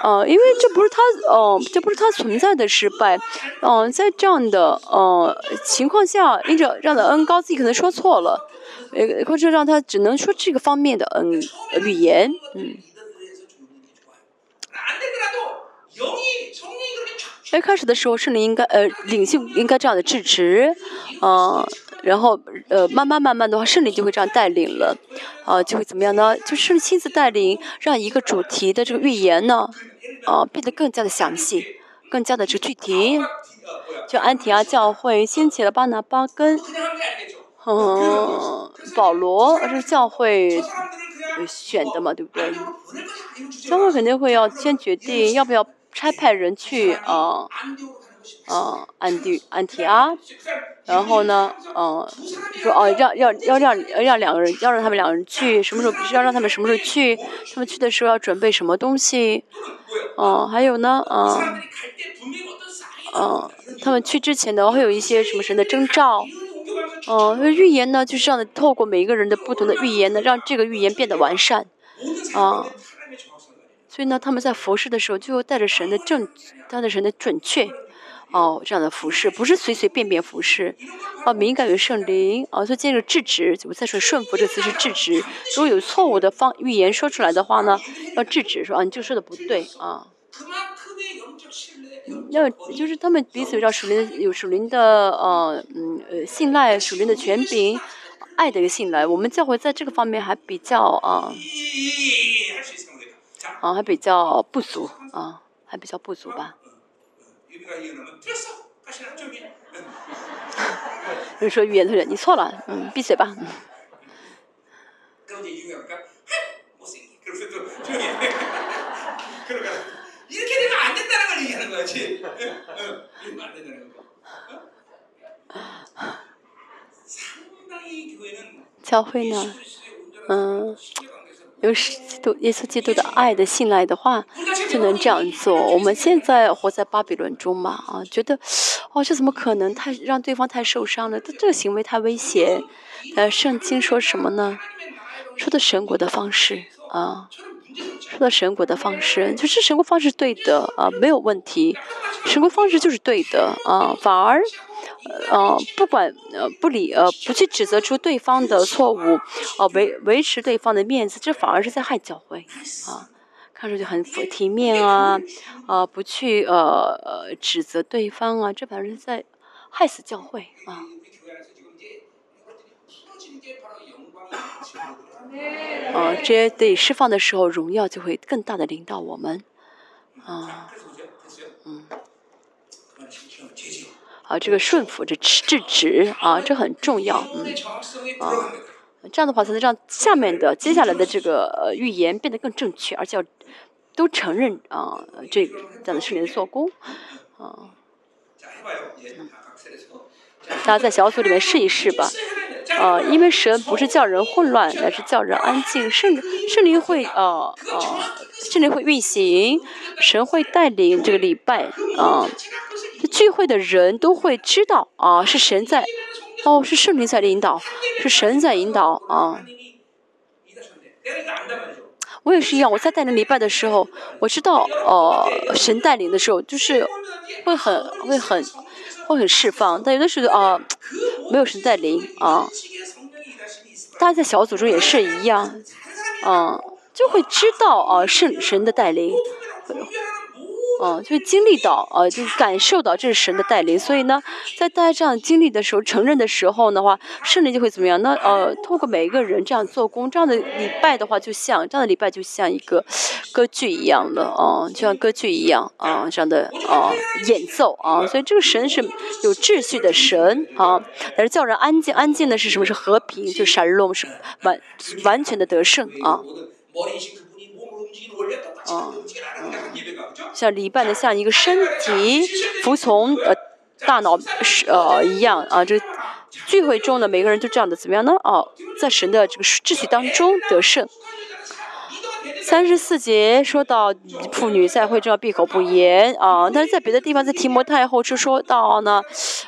[SPEAKER 2] 呃，因为这不是他，呃，这不是他存在的失败。嗯，在这样的呃情况下，因着让的恩高，自己可能说错了。呃，或者让他只能说这个方面的，嗯，语言，嗯。哎，开始的时候，圣灵应该，呃，领袖应该这样的制止，嗯，然后，呃，慢慢慢慢的话，圣灵就会这样带领了，啊，就会怎么样呢？就圣灵亲自带领，让一个主题的这个预言呢，啊，变得更加的详细，更加的这具体，就安提阿教会兴起了巴拿巴跟。嗯保罗是教会选的嘛对不对教会肯定会要先决定要不要差派人去
[SPEAKER 1] 啊
[SPEAKER 2] 嗯安地安提阿然后呢嗯说哦让要要让要让两个人要让他们两个人去什么时候必须要让他们什么时候去他们去的时候要准备什么东西嗯还有呢嗯嗯他们去之前呢会有一些什么神的征兆哦那预言呢就是这样的透过每一个人的不同的预言呢让这个预言变得完善
[SPEAKER 1] 啊
[SPEAKER 2] 所以呢他们在服侍的时候就带着神的正带着神的准确哦这样的服侍不是随随便便服侍。哦敏感于圣灵哦所以接着制止我再说顺服这个词是制止如果有错误的方预言说出来的话呢要制止说啊你就说的不对啊。要就是他们彼此有属灵的有属灵的呃嗯呃信赖，属灵的权柄，爱的一个信赖。我们教会在这个方面还比较啊
[SPEAKER 1] 이할수 있으면 모르겠다. 자,
[SPEAKER 2] 啊还比较不足啊，还比较不足吧。
[SPEAKER 1] 유비가 이혼하면 틀렸어. 가시나 조용히. 해.
[SPEAKER 2] 就说预言的人，你错了，嗯，闭嘴吧。嗯
[SPEAKER 1] 그럼 이제 유비가 못생기. 그러면서 또 조용히. 해. 그러니까 이렇게 되면 안 된다는 걸 얘기하는 거지. 응, 이러면 안 된다는 거. 어? 상당히 교회는
[SPEAKER 2] 教会呢，
[SPEAKER 1] 예수 그리스도의 온전한
[SPEAKER 2] 음.
[SPEAKER 1] 신뢰 관계에서
[SPEAKER 2] 有基督耶稣基督的爱的信赖的话，就能这样做。我们现在活在巴比伦中嘛，啊，觉得，哦，这怎么可能？太让对方太受伤了，这这个行为太危险。呃，圣经说什么呢？说的神国的方式啊，
[SPEAKER 1] 저는 문제는 없지.
[SPEAKER 2] 说到神国的方式，就是神国方式对的啊，没有问题。神国方式就是对的啊，反而，呃，不管呃不理呃不去指责出对方的错误，呃维维持对方的面子，这反而是在害教会啊。看上去很体面啊，啊、不去呃呃指责对方啊，这反而是在害死教会啊。啊，这些得以释放的时候，荣耀就会更大的领到我们。啊，嗯，啊，这个顺服，这制止啊，这很重要。嗯，啊，这样的话才能让下面的接下来的这个预言变得更正确，而且要都承认啊，这这样的圣灵的做工。啊，大家在小组里面试一试吧。呃，因为神不是叫人混乱，而是叫人安静。圣圣灵会呃呃，圣灵会运行，神会带领这个礼拜啊。聚会的人都会知道啊，是神在，哦，是圣灵在引导，是神在引导啊。我也是一样，我在带领礼拜的时候，我知道呃，神带领的时候，就是会很会很。会很释放，但有的时候啊，没有神带领啊，大家在小组中也是一样，嗯，就会知道啊，圣神的带领。嗯，就经历到，呃，就感受到这是神的带领，所以呢，在大家这样经历的时候、承认的时候的话，圣灵就会怎么样？那呃，通过每一个人这样做工，这样的礼拜的话，就像这样的礼拜就像一个歌剧一样的，啊，就像歌剧一样，啊，这样的啊演奏啊，所以这个神是有秩序的神啊，但是叫人安静，安静的是什么？是和平，就闪落是完完全的得胜啊。啊，像礼拜的像一个身体服从呃大脑是呃一样啊，这聚会中的每个人都这样的怎么样呢？哦，在神的这个秩序当中得胜。三十四节说到妇女在会中要闭口不言啊，但是在别的地方在提摩太后就说到呢，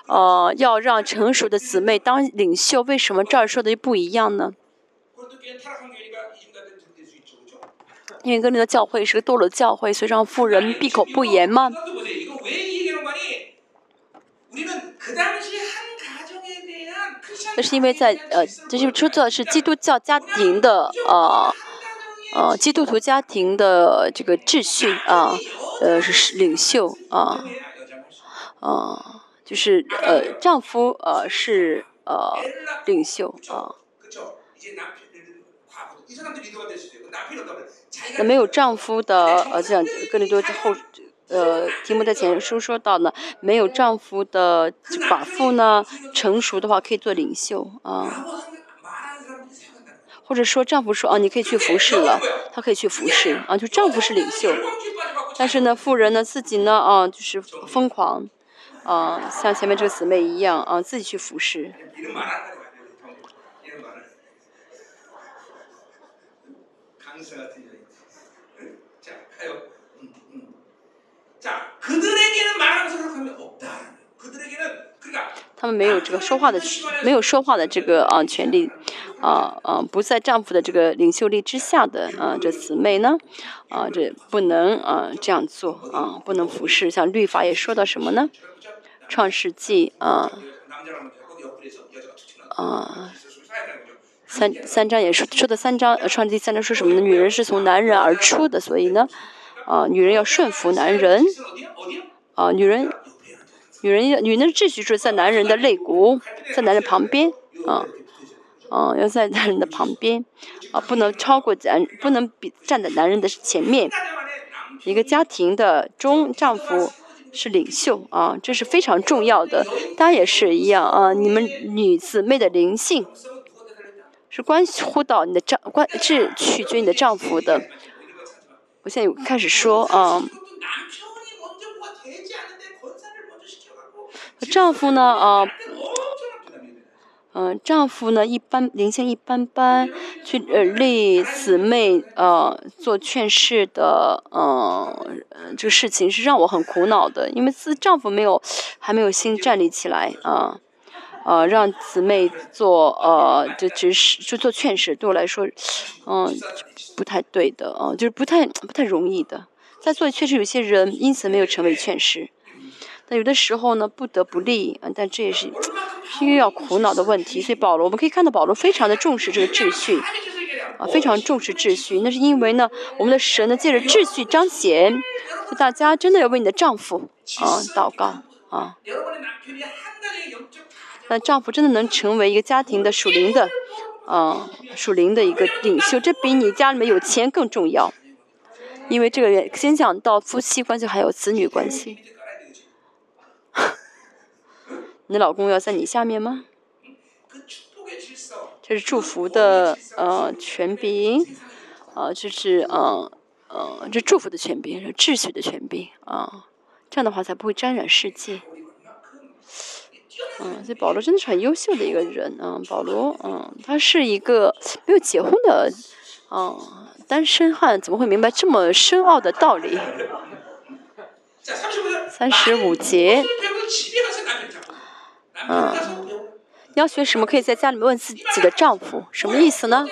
[SPEAKER 2] 呃，要让成熟的姊妹当领袖，为什么这儿说的又不一样呢？因为跟那个教会是个堕落教会，所以让富人闭口不言吗。那是因为在呃，这就出自是基督教家庭的呃呃基督徒家庭的这个秩序啊，呃是领袖啊啊，就是呃丈夫呃是呃领袖啊。那没有丈夫的，呃，这样格林多后，呃，题目在前书说到呢，没有丈夫的寡妇呢，成熟的话可以做领袖啊，或者说丈夫说啊，你可以去服侍了，他可以去服侍啊，就丈夫是领袖，但是呢，妇人呢自己呢啊，就是疯狂啊，像前面这个姊妹一样啊，自己去服侍。他们没有这个说话的权，没有说话的这个啊权利，啊啊不在丈夫的这个领袖力之下的啊这姊妹呢，啊这不能啊这样做啊不能服侍，像律法也说到什么呢？创世纪啊啊三三章也说说的三章，创世纪三章说什么呢？女人是从男人而出的，所以呢。啊，女人要顺服男人。啊，女人，女人要女人的秩序是在男人的肋骨，在男人旁边。啊，啊，要在男人的旁边。啊，不能超过咱，不能比站在男人的前面。一个家庭的中，丈夫是领袖。啊，这是非常重要的。大家也是一样。啊，你们女姊妹的灵性是关乎到你的丈，关是取决于你的丈夫的。我现在开始说啊，丈夫呢啊，嗯，丈夫呢一般灵性一般般，去呃立姊妹呃做劝世的嗯这个事情是让我很苦恼的，因为自丈夫没有还没有心站立起来啊。呃，让姊妹做呃，就只是就做劝使，对我来说，嗯，不太对的啊，就是不太不太容易的。在座确实有些人因此没有成为劝使，但有的时候呢，不得不立，但这也是是一个要苦恼的问题。所以保罗，我们可以看到保罗非常的重视这个秩序，啊，非常重视秩序。那是因为呢，我们的神呢借着秩序彰显，就大家真的要为你的丈夫啊祷告啊。那丈夫真的能成为一个家庭的属灵的，呃，属灵的一个领袖，这比你家里面有钱更重要。因为这个先讲到夫妻关系，还有子女关系。你老公要在你下面吗？这是祝福的呃权柄，啊，就是呃，呃，这祝福的权柄，秩序的权柄啊，这样的话才不会沾染世界。嗯，所以保罗真的是很优秀的一个人啊、嗯。保罗，嗯，他是一个没有结婚的，嗯，单身汉，怎么会明白这么深奥的道理？三十五节，
[SPEAKER 1] 嗯，你
[SPEAKER 2] 要学什么？可以在家里面问自己的丈夫，什么意思呢？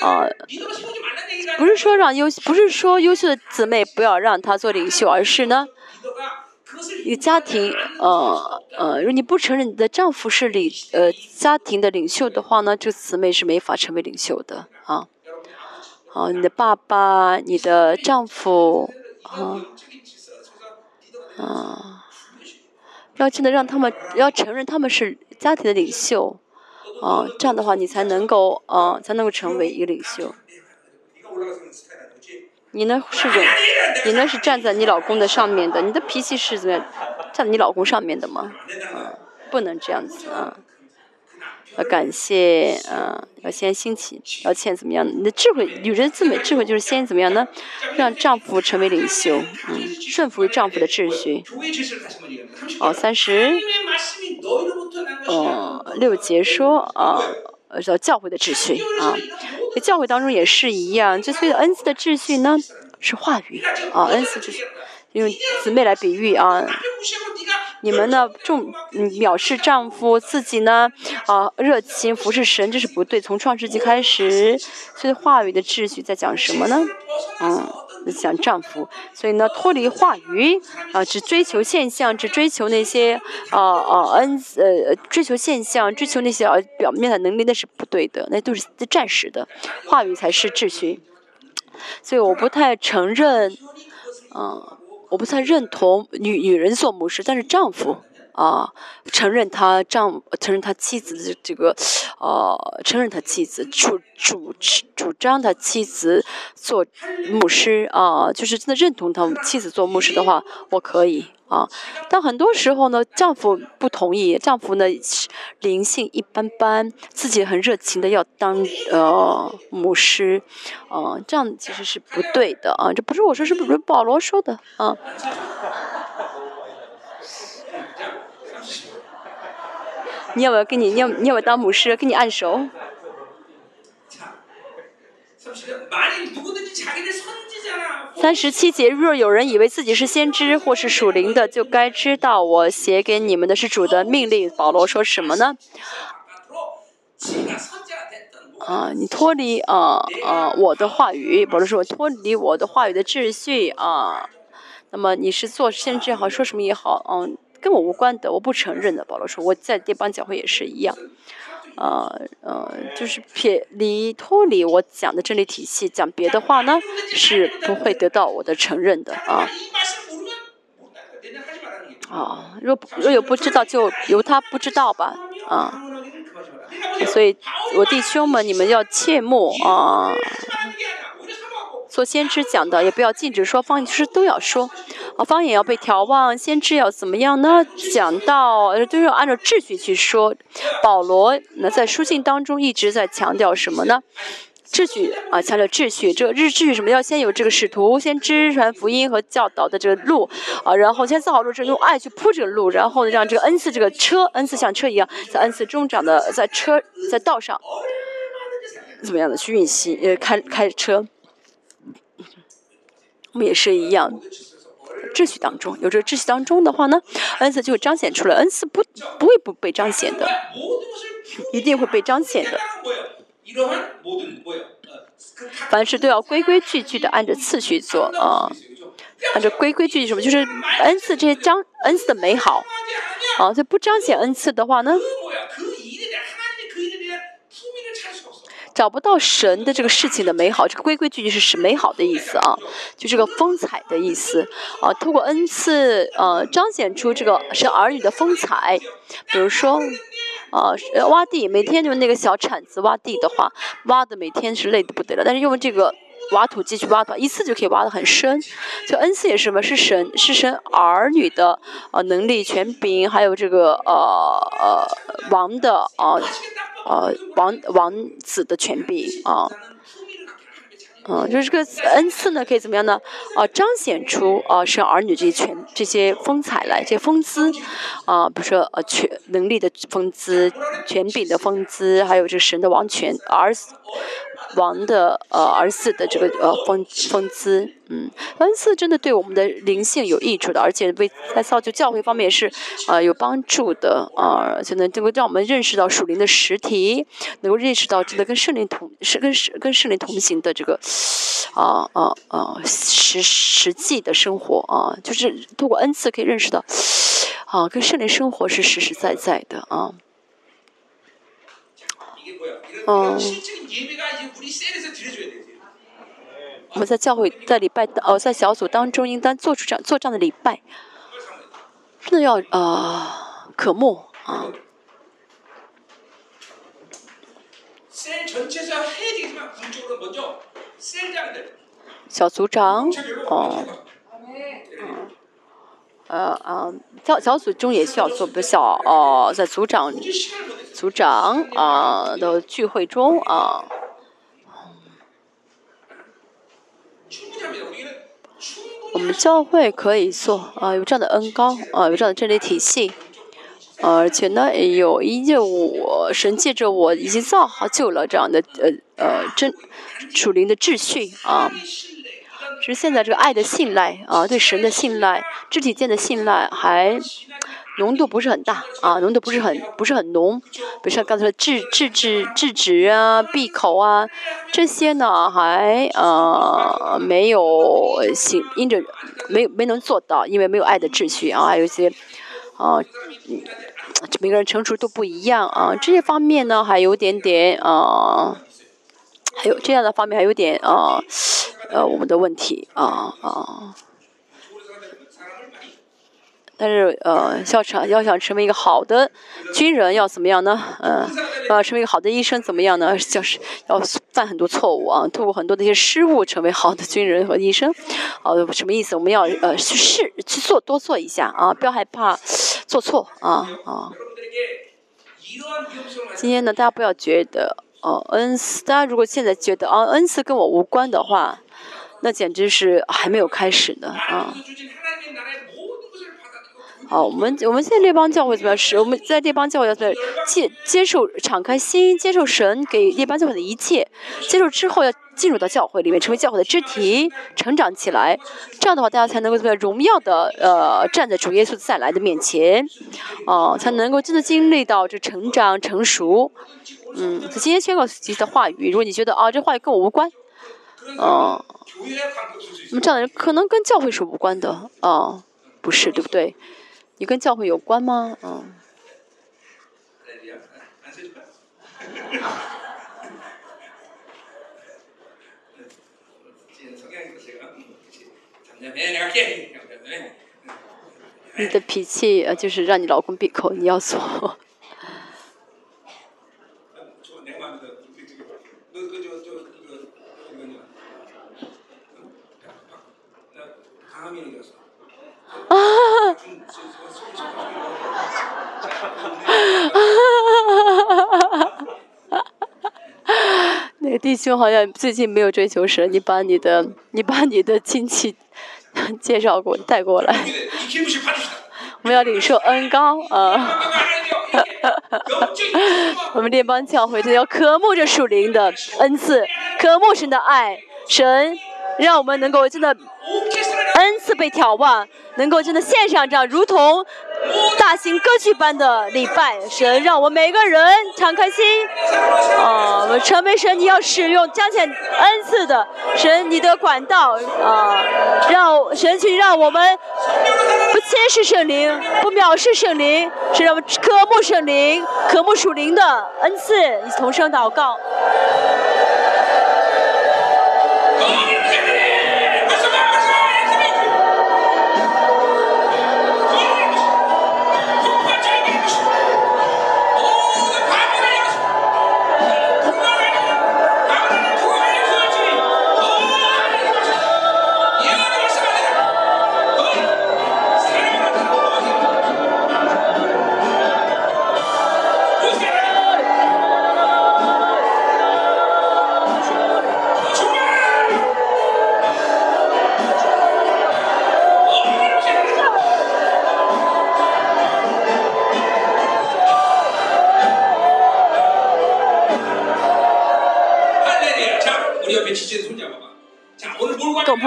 [SPEAKER 2] 啊，不是说让优，不是说优秀的姊妹不要让她做领袖，而是呢，一个家庭，呃呃，如果你不承认你的丈夫是领呃家庭的领袖的话呢，就姊妹是没法成为领袖的啊。哦，你的爸爸、你的丈夫，啊啊，要真的让他们要承认他们是家庭的领袖，啊，这样的话你才能够啊，才能够成为一个领袖。你呢是忍，你呢是站在你老公的上面的，你的脾气是怎么站在你老公上面的吗？嗯，不能这样子啊。要感谢，嗯、啊，要先兴起，要先怎么样？你的智慧，女人最美智慧就是先怎么样呢？让丈夫成为领袖，嗯，顺服于丈夫的秩序。哦，三十，哦，六节说，啊，呃，叫教会的秩序，啊，教会当中也是一样。就所以恩赐的秩序呢是话语啊恩赐秩序用姊妹来比喻啊。你们呢重藐视丈夫自己呢啊热情服侍神这是不对。从创世纪开始所以话语的秩序在讲什么呢？啊想丈夫。所以呢，脱离话语啊，只追求现象，只追求那些啊啊恩呃追求现象，追求那些啊表面的能力，那是不对的，那都是暂时的。话语才是秩序。所以我不太承认，嗯。我不太认同女女人做母师，但是丈夫啊，承认他丈承认他妻子的这个，呃，承认他妻子主主主张他妻子做牧师啊，就是真的认同他妻子做牧师的话，我可以啊。但很多时候呢，丈夫不同意，丈夫呢灵性一般般，自己很热情的要当呃牧师，啊，这样其实是不对的啊，这不是我说，是不是保罗说的啊？你要不要给你，你要你要不要当牧师，给你按手。三十七节，若有人以为自己是先知或是属灵的，就该知道我写给你们的是主的命令。保罗说什么呢？啊，你脱离啊啊我的话语。保罗说，脱离我的话语的秩序啊。那么你是做先知也好，说什么也好。嗯。跟我无关的，我不承认的。保罗说：「我在爹邦教会也是一样，呃呃，就是撇离、脱离我讲的这类体系。」讲别的话呢，是不会得到我的承认的啊。啊，若若有不知道，就由他不知道吧。啊，所以我弟兄们，你们要切莫啊。做先知讲的也不要禁止说方言，其实都要说，啊，方言要被调望，先知要怎么样呢？讲到呃，都要按照秩序去说。保罗那在书信当中一直在强调什么呢？秩序啊，强调秩序。这个日秩序什么？要先有这个使徒先知传福音和教导的这个路啊，然后先造好路，是用爱去铺这个路，然后让这个恩赐这个车，恩赐像车一样，在恩赐中长的，在车在道上，怎么样的去运行？呃，开开车。也是一样，秩序当中，有这个秩序当中的话呢，恩赐就会彰显出来，恩赐不不会不被彰显的，一定会被彰显的。凡事都要规规矩矩的按着次序做啊，按照规规矩矩什么，就是恩赐这些彰恩赐的美好，啊，就不彰显恩赐的话呢。找不到神的这个事情的美好，这个规规矩矩是是美好的意思啊，就这个风采的意思啊。通过恩赐，呃，彰显出这个是儿女的风采。比如说，啊，挖地，每天用那个小铲子挖地的话，挖的每天是累的不得了。但是用这个挖土机去挖土，一次就可以挖得很深。就恩赐也是什么？是神是神儿女的呃能力、权柄，还有这个呃呃王的啊呃王王子的权柄啊。嗯，就是这个恩赐呢，可以怎么样呢？哦，彰显出哦生儿女这些权这些风采来，这些风姿，啊，比如说呃权能力的风姿，权柄的风姿，还有这神的王权儿，王的呃儿子的这个呃风风姿。嗯，恩赐真的对我们的灵性有益处的，而且为在造就教会方面也是呃有帮助的啊，而且呢，这个让我们认识到属灵的实体，能够认识到真的跟圣灵同是跟是跟圣灵同行的这个啊啊啊实实际的生活啊，就是通过恩赐可以认识到啊，跟圣灵生活是实实在在的啊。
[SPEAKER 1] 이
[SPEAKER 2] 我们在教会在礼拜呃在小组当中应当做出这样做这样的礼拜那要啊渴目啊。小组长哦呃啊小小组中也需要做不小哦在组长组长啊的聚会中啊。我们教会可以做啊，有这样的恩高啊，有这样的治理体系。而且呢，有依着我神借着我，已经造好久了这样的呃呃，真属灵的秩序啊。是现在这个爱的信赖啊，对神的信赖，肢体间的信赖还。浓度不是很大啊，浓度不是很不是很浓。比如说刚才的制制止制止啊、闭口啊，这些呢还呃没有行因着没没能做到，因为没有爱的秩序啊，还有一些啊。嗯每个人成熟度不一样啊，这些方面呢还有点点啊，还有这样的方面还有点啊，呃，我们的问题啊啊。但是，呃，要想要想成为一个好的军人，要怎么样呢？嗯，啊，成为一个好的医生怎么样呢？就是要犯很多错误啊，透过很多的一些失误，成为好的军人和医生。哦，什么意思？我们要呃去试去做，多做一下啊，不要害怕做错啊啊！今天呢，大家不要觉得哦，恩赐。大家如果现在觉得啊，恩赐跟我无关的话，那简直是还没有开始呢啊。哦，我们我们现在列邦教会怎么样？是我们在列邦教会要在接接受、敞开心、接受神给列邦教会的一切，接受之后要进入到教会里面，成为教会的肢体，成长起来。这样的话，大家才能够怎么样？荣耀的呃，站在主耶稣再来的面前，哦，才能够真的经历到这成长成熟。嗯，所以今天宣告自己的话语，如果你觉得啊，这话语跟我无关，哦，那么这样的人可能跟教会是无关的，啊，不是对不对？你跟教会有关吗？嗯。你的脾气就是让你老公闭口，你要做。
[SPEAKER 1] 啊，哈哈哈，
[SPEAKER 2] 那个弟兄好像最近没有追求神，你把你的 你把你的亲戚介绍过，带过来，我们要领受恩高，啊，
[SPEAKER 1] 哈哈哈，
[SPEAKER 2] 我们列邦教会的要渴慕着属灵的恩赐，渴慕神的爱，神让我们能够真的。n 次被眺望，能够真的献上这样如同大型歌剧般的礼拜神，让我们每个人敞开心。啊，传媒神，你要使用彰显 n 次的神，你的管道啊，让神，请让我们不轻视圣灵，不藐视圣灵，是让我们渴慕圣灵、渴慕属灵的 n 次，一同声祷告。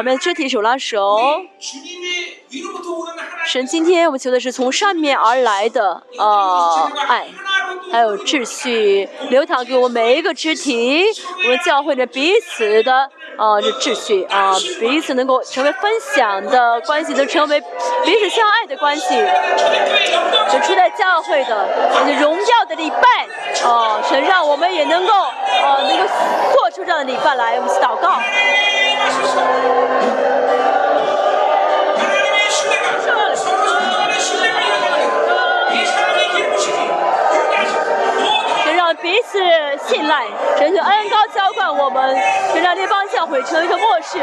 [SPEAKER 2] 我们肢体手拉手，神今天我们求的是从上面而来的呃爱，还有秩序流淌给我每一个肢体，我们教会着彼此的。啊，这秩序啊，彼此能够成为分享的关系，能成为彼此相爱的关系，能出在教会的荣耀的礼拜啊，神让我们也能够啊，能够做出这样的礼拜来。我们祷告。彼此信赖，神就恩高浇灌我们，神让这帮教会成为一个末世，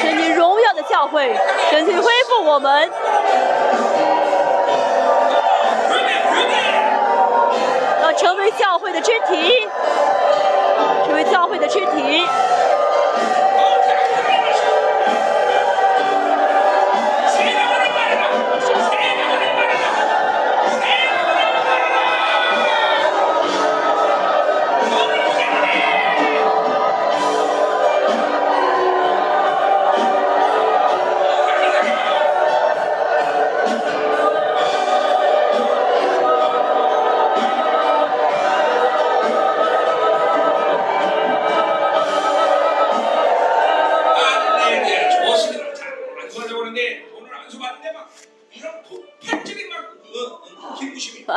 [SPEAKER 2] 神你荣耀的教会，神去恢复我们。要成为教会的肢体，成为教会的肢体。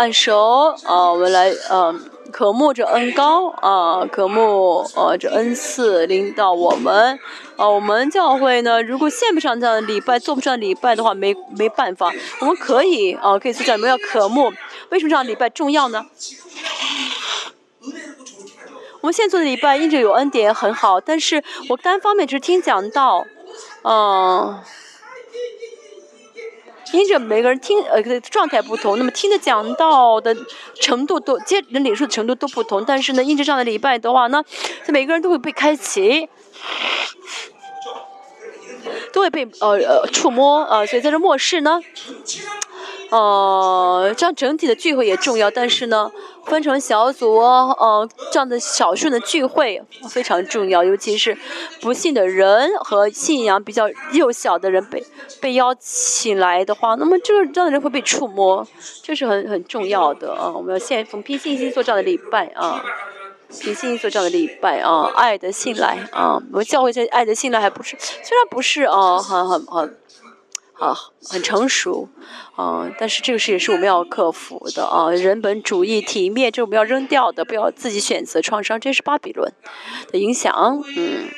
[SPEAKER 2] 按手啊，我们来呃、啊，渴慕着恩高啊，渴慕呃、啊、这恩赐领导我们啊。我们教会呢，如果献不上这样的礼拜，做不上礼拜的话，没没办法。我们可以啊，可以做这，我们要渴慕。为什么这样礼拜重要呢？我们现在做的礼拜，因着有恩典很好，但是我单方面只是听讲道，嗯、啊。因着每个人听呃状态不同，那么听的讲到的程度都接人领受的程度都不同，但是呢，因着这样的礼拜的话呢，他每个人都会被开启，都会被呃呃触摸呃，所以在这末世呢，呃，这样整体的聚会也重要，但是呢，分成小组哦，这样的少数的聚会非常重要，尤其是不信的人和信仰比较幼小的人被被邀请来的话，那么这个这样的人会被触摸，这是很很重要的啊！我们要现从凭信心做这样的礼拜啊。凭信心做这样的礼拜啊，爱的信赖啊，我们教会这爱的信赖还不是，虽然不是啊，很很很啊，很成熟，啊，但是这个事也是我们要克服的啊，人本主义、体面，这我们要扔掉的，不要自己选择创伤，这是巴比伦的影响，嗯，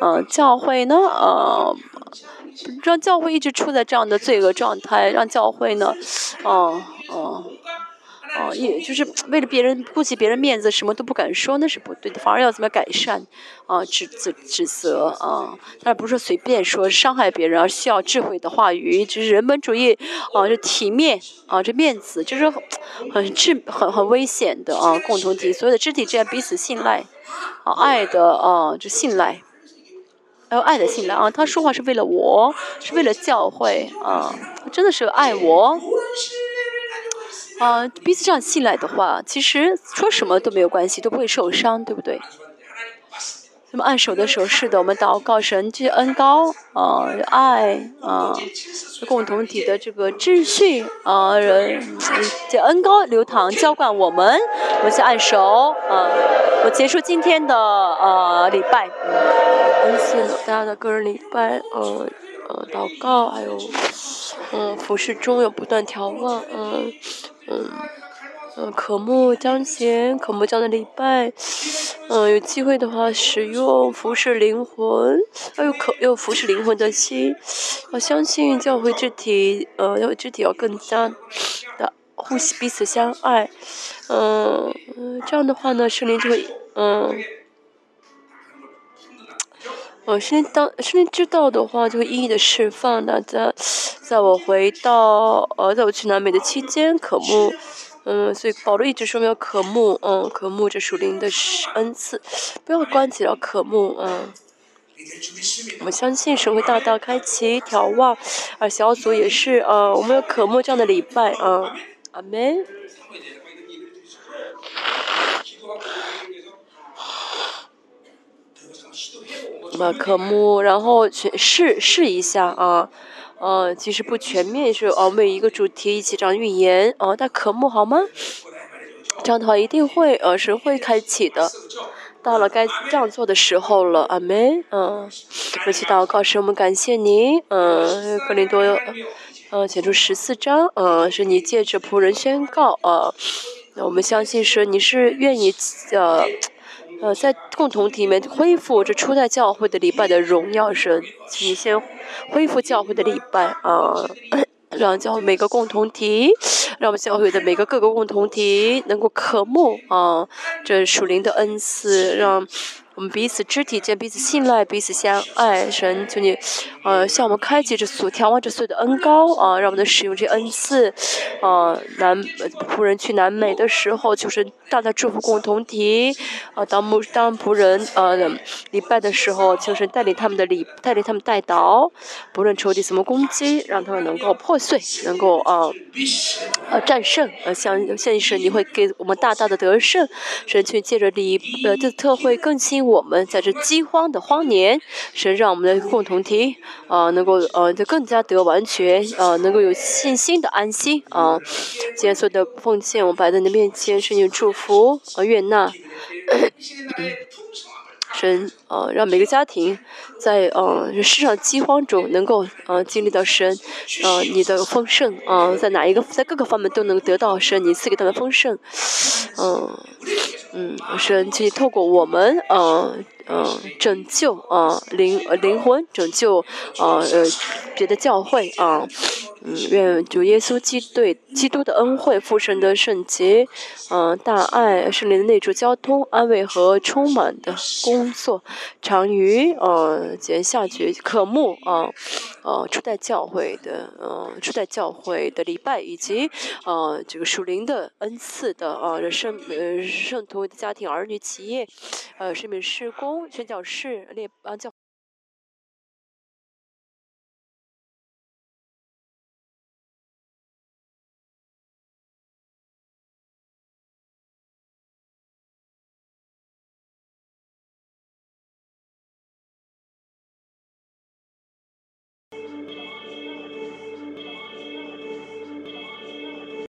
[SPEAKER 2] 嗯，教会呢，呃，让教会一直处在这样的罪恶状态，让教会呢，哦、哦。也就是为了别人顾及别人面子，什么都不敢说，那是不对的。反而要怎么改善？啊，指指指责啊，但不是随便说伤害别人，而需要智慧的话语。就是人本主义啊，这体面啊，这面子，就是很很很很危险的啊。共同体，所有的肢体之间彼此信赖，啊，爱的啊，这信赖。还有爱的信赖啊，他说话是为了我，是为了教会啊，真的是爱我。啊彼此这样信赖的话其实说什么都没有关系都不会受伤对不对？那么按手的手势的我们祷告神这些恩高啊爱啊共同体的这个秩序啊人这恩高流淌浇灌我们我们去按手啊我结束今天的呃礼拜。嗯公大家的个人礼拜呃呃祷告还有嗯服侍中有不断调望嗯嗯。嗯，渴慕彰显，渴慕这样的礼拜，嗯，有机会的话使用服侍灵魂，要有渴要服侍灵魂的心，我相信教会肢体，呃，要肢体要更加的互相彼此相爱，嗯、嗯这样的话呢，圣灵就会，嗯。我圣灵当圣灵知道的话，就会一一的释放。大家在我回到呃，在我去南美的期间，渴慕，嗯，所以保罗一直说没有渴慕，嗯，渴慕这属灵的恩赐，不要关起了渴慕，嗯。我们相信神会大大开启眺望，啊，小组也是，呃，我们有渴慕这样的礼拜，啊，阿门。呃，科目，然后去试试一下啊，呃，其实不全面是哦，每一个主题一起讲语言哦，但科目好吗？这样的话一定会呃是会开启的，到了该这样做的时候了，阿门，嗯，我祈祷告示，我们感谢您，嗯，格林多，嗯，写出十四章，嗯，是你借着仆人宣告，呃，我们相信是你是愿意呃。呃，在共同体里面恢复这初代教会的礼拜的荣耀神，请先恢复教会的礼拜啊，让教会每个共同体，让我们教会的每个各个共同体能够渴慕啊，这属灵的恩赐，让。我们彼此肢体间彼此信赖，彼此相爱。神，求你，呃，向我们开启这所眺望这所有的恩高啊，让我们使用这恩赐。啊，南仆人去南美的时候，就是大大祝福共同体。啊，当牧当仆人呃礼拜的时候，就是带领他们的礼，带领他们带祷，不论仇敌怎么攻击，让他们能够破碎，能够啊，呃战胜。呃，相相信神，你会给我们大大的得胜。神，去借着礼呃这特会更新。我们在这饥荒的荒年，神让我们的共同体啊，能够呃，就更加得完全啊，能够有信心的安心啊。今天所有的奉献，我摆在你的面前，是你祝福啊，悦纳。神啊，让每个家庭在呃世上饥荒中能够呃经历到神呃你的丰盛啊，在哪一个在各个方面都能得到神你赐给他们丰盛，嗯。嗯，神去透过我们，嗯嗯，拯救啊灵灵魂，拯救啊呃别的教会啊。嗯，愿主耶稣基督基督的恩惠、父神的圣洁、嗯大爱、圣灵的内住交通、安慰和充满的工作，常于呃节下绝渴慕啊呃初代教会的呃初代教会的礼拜，以及呃这个属灵的恩赐的啊圣呃圣徒的家庭儿女企业呃圣命施工宣教士列啊教。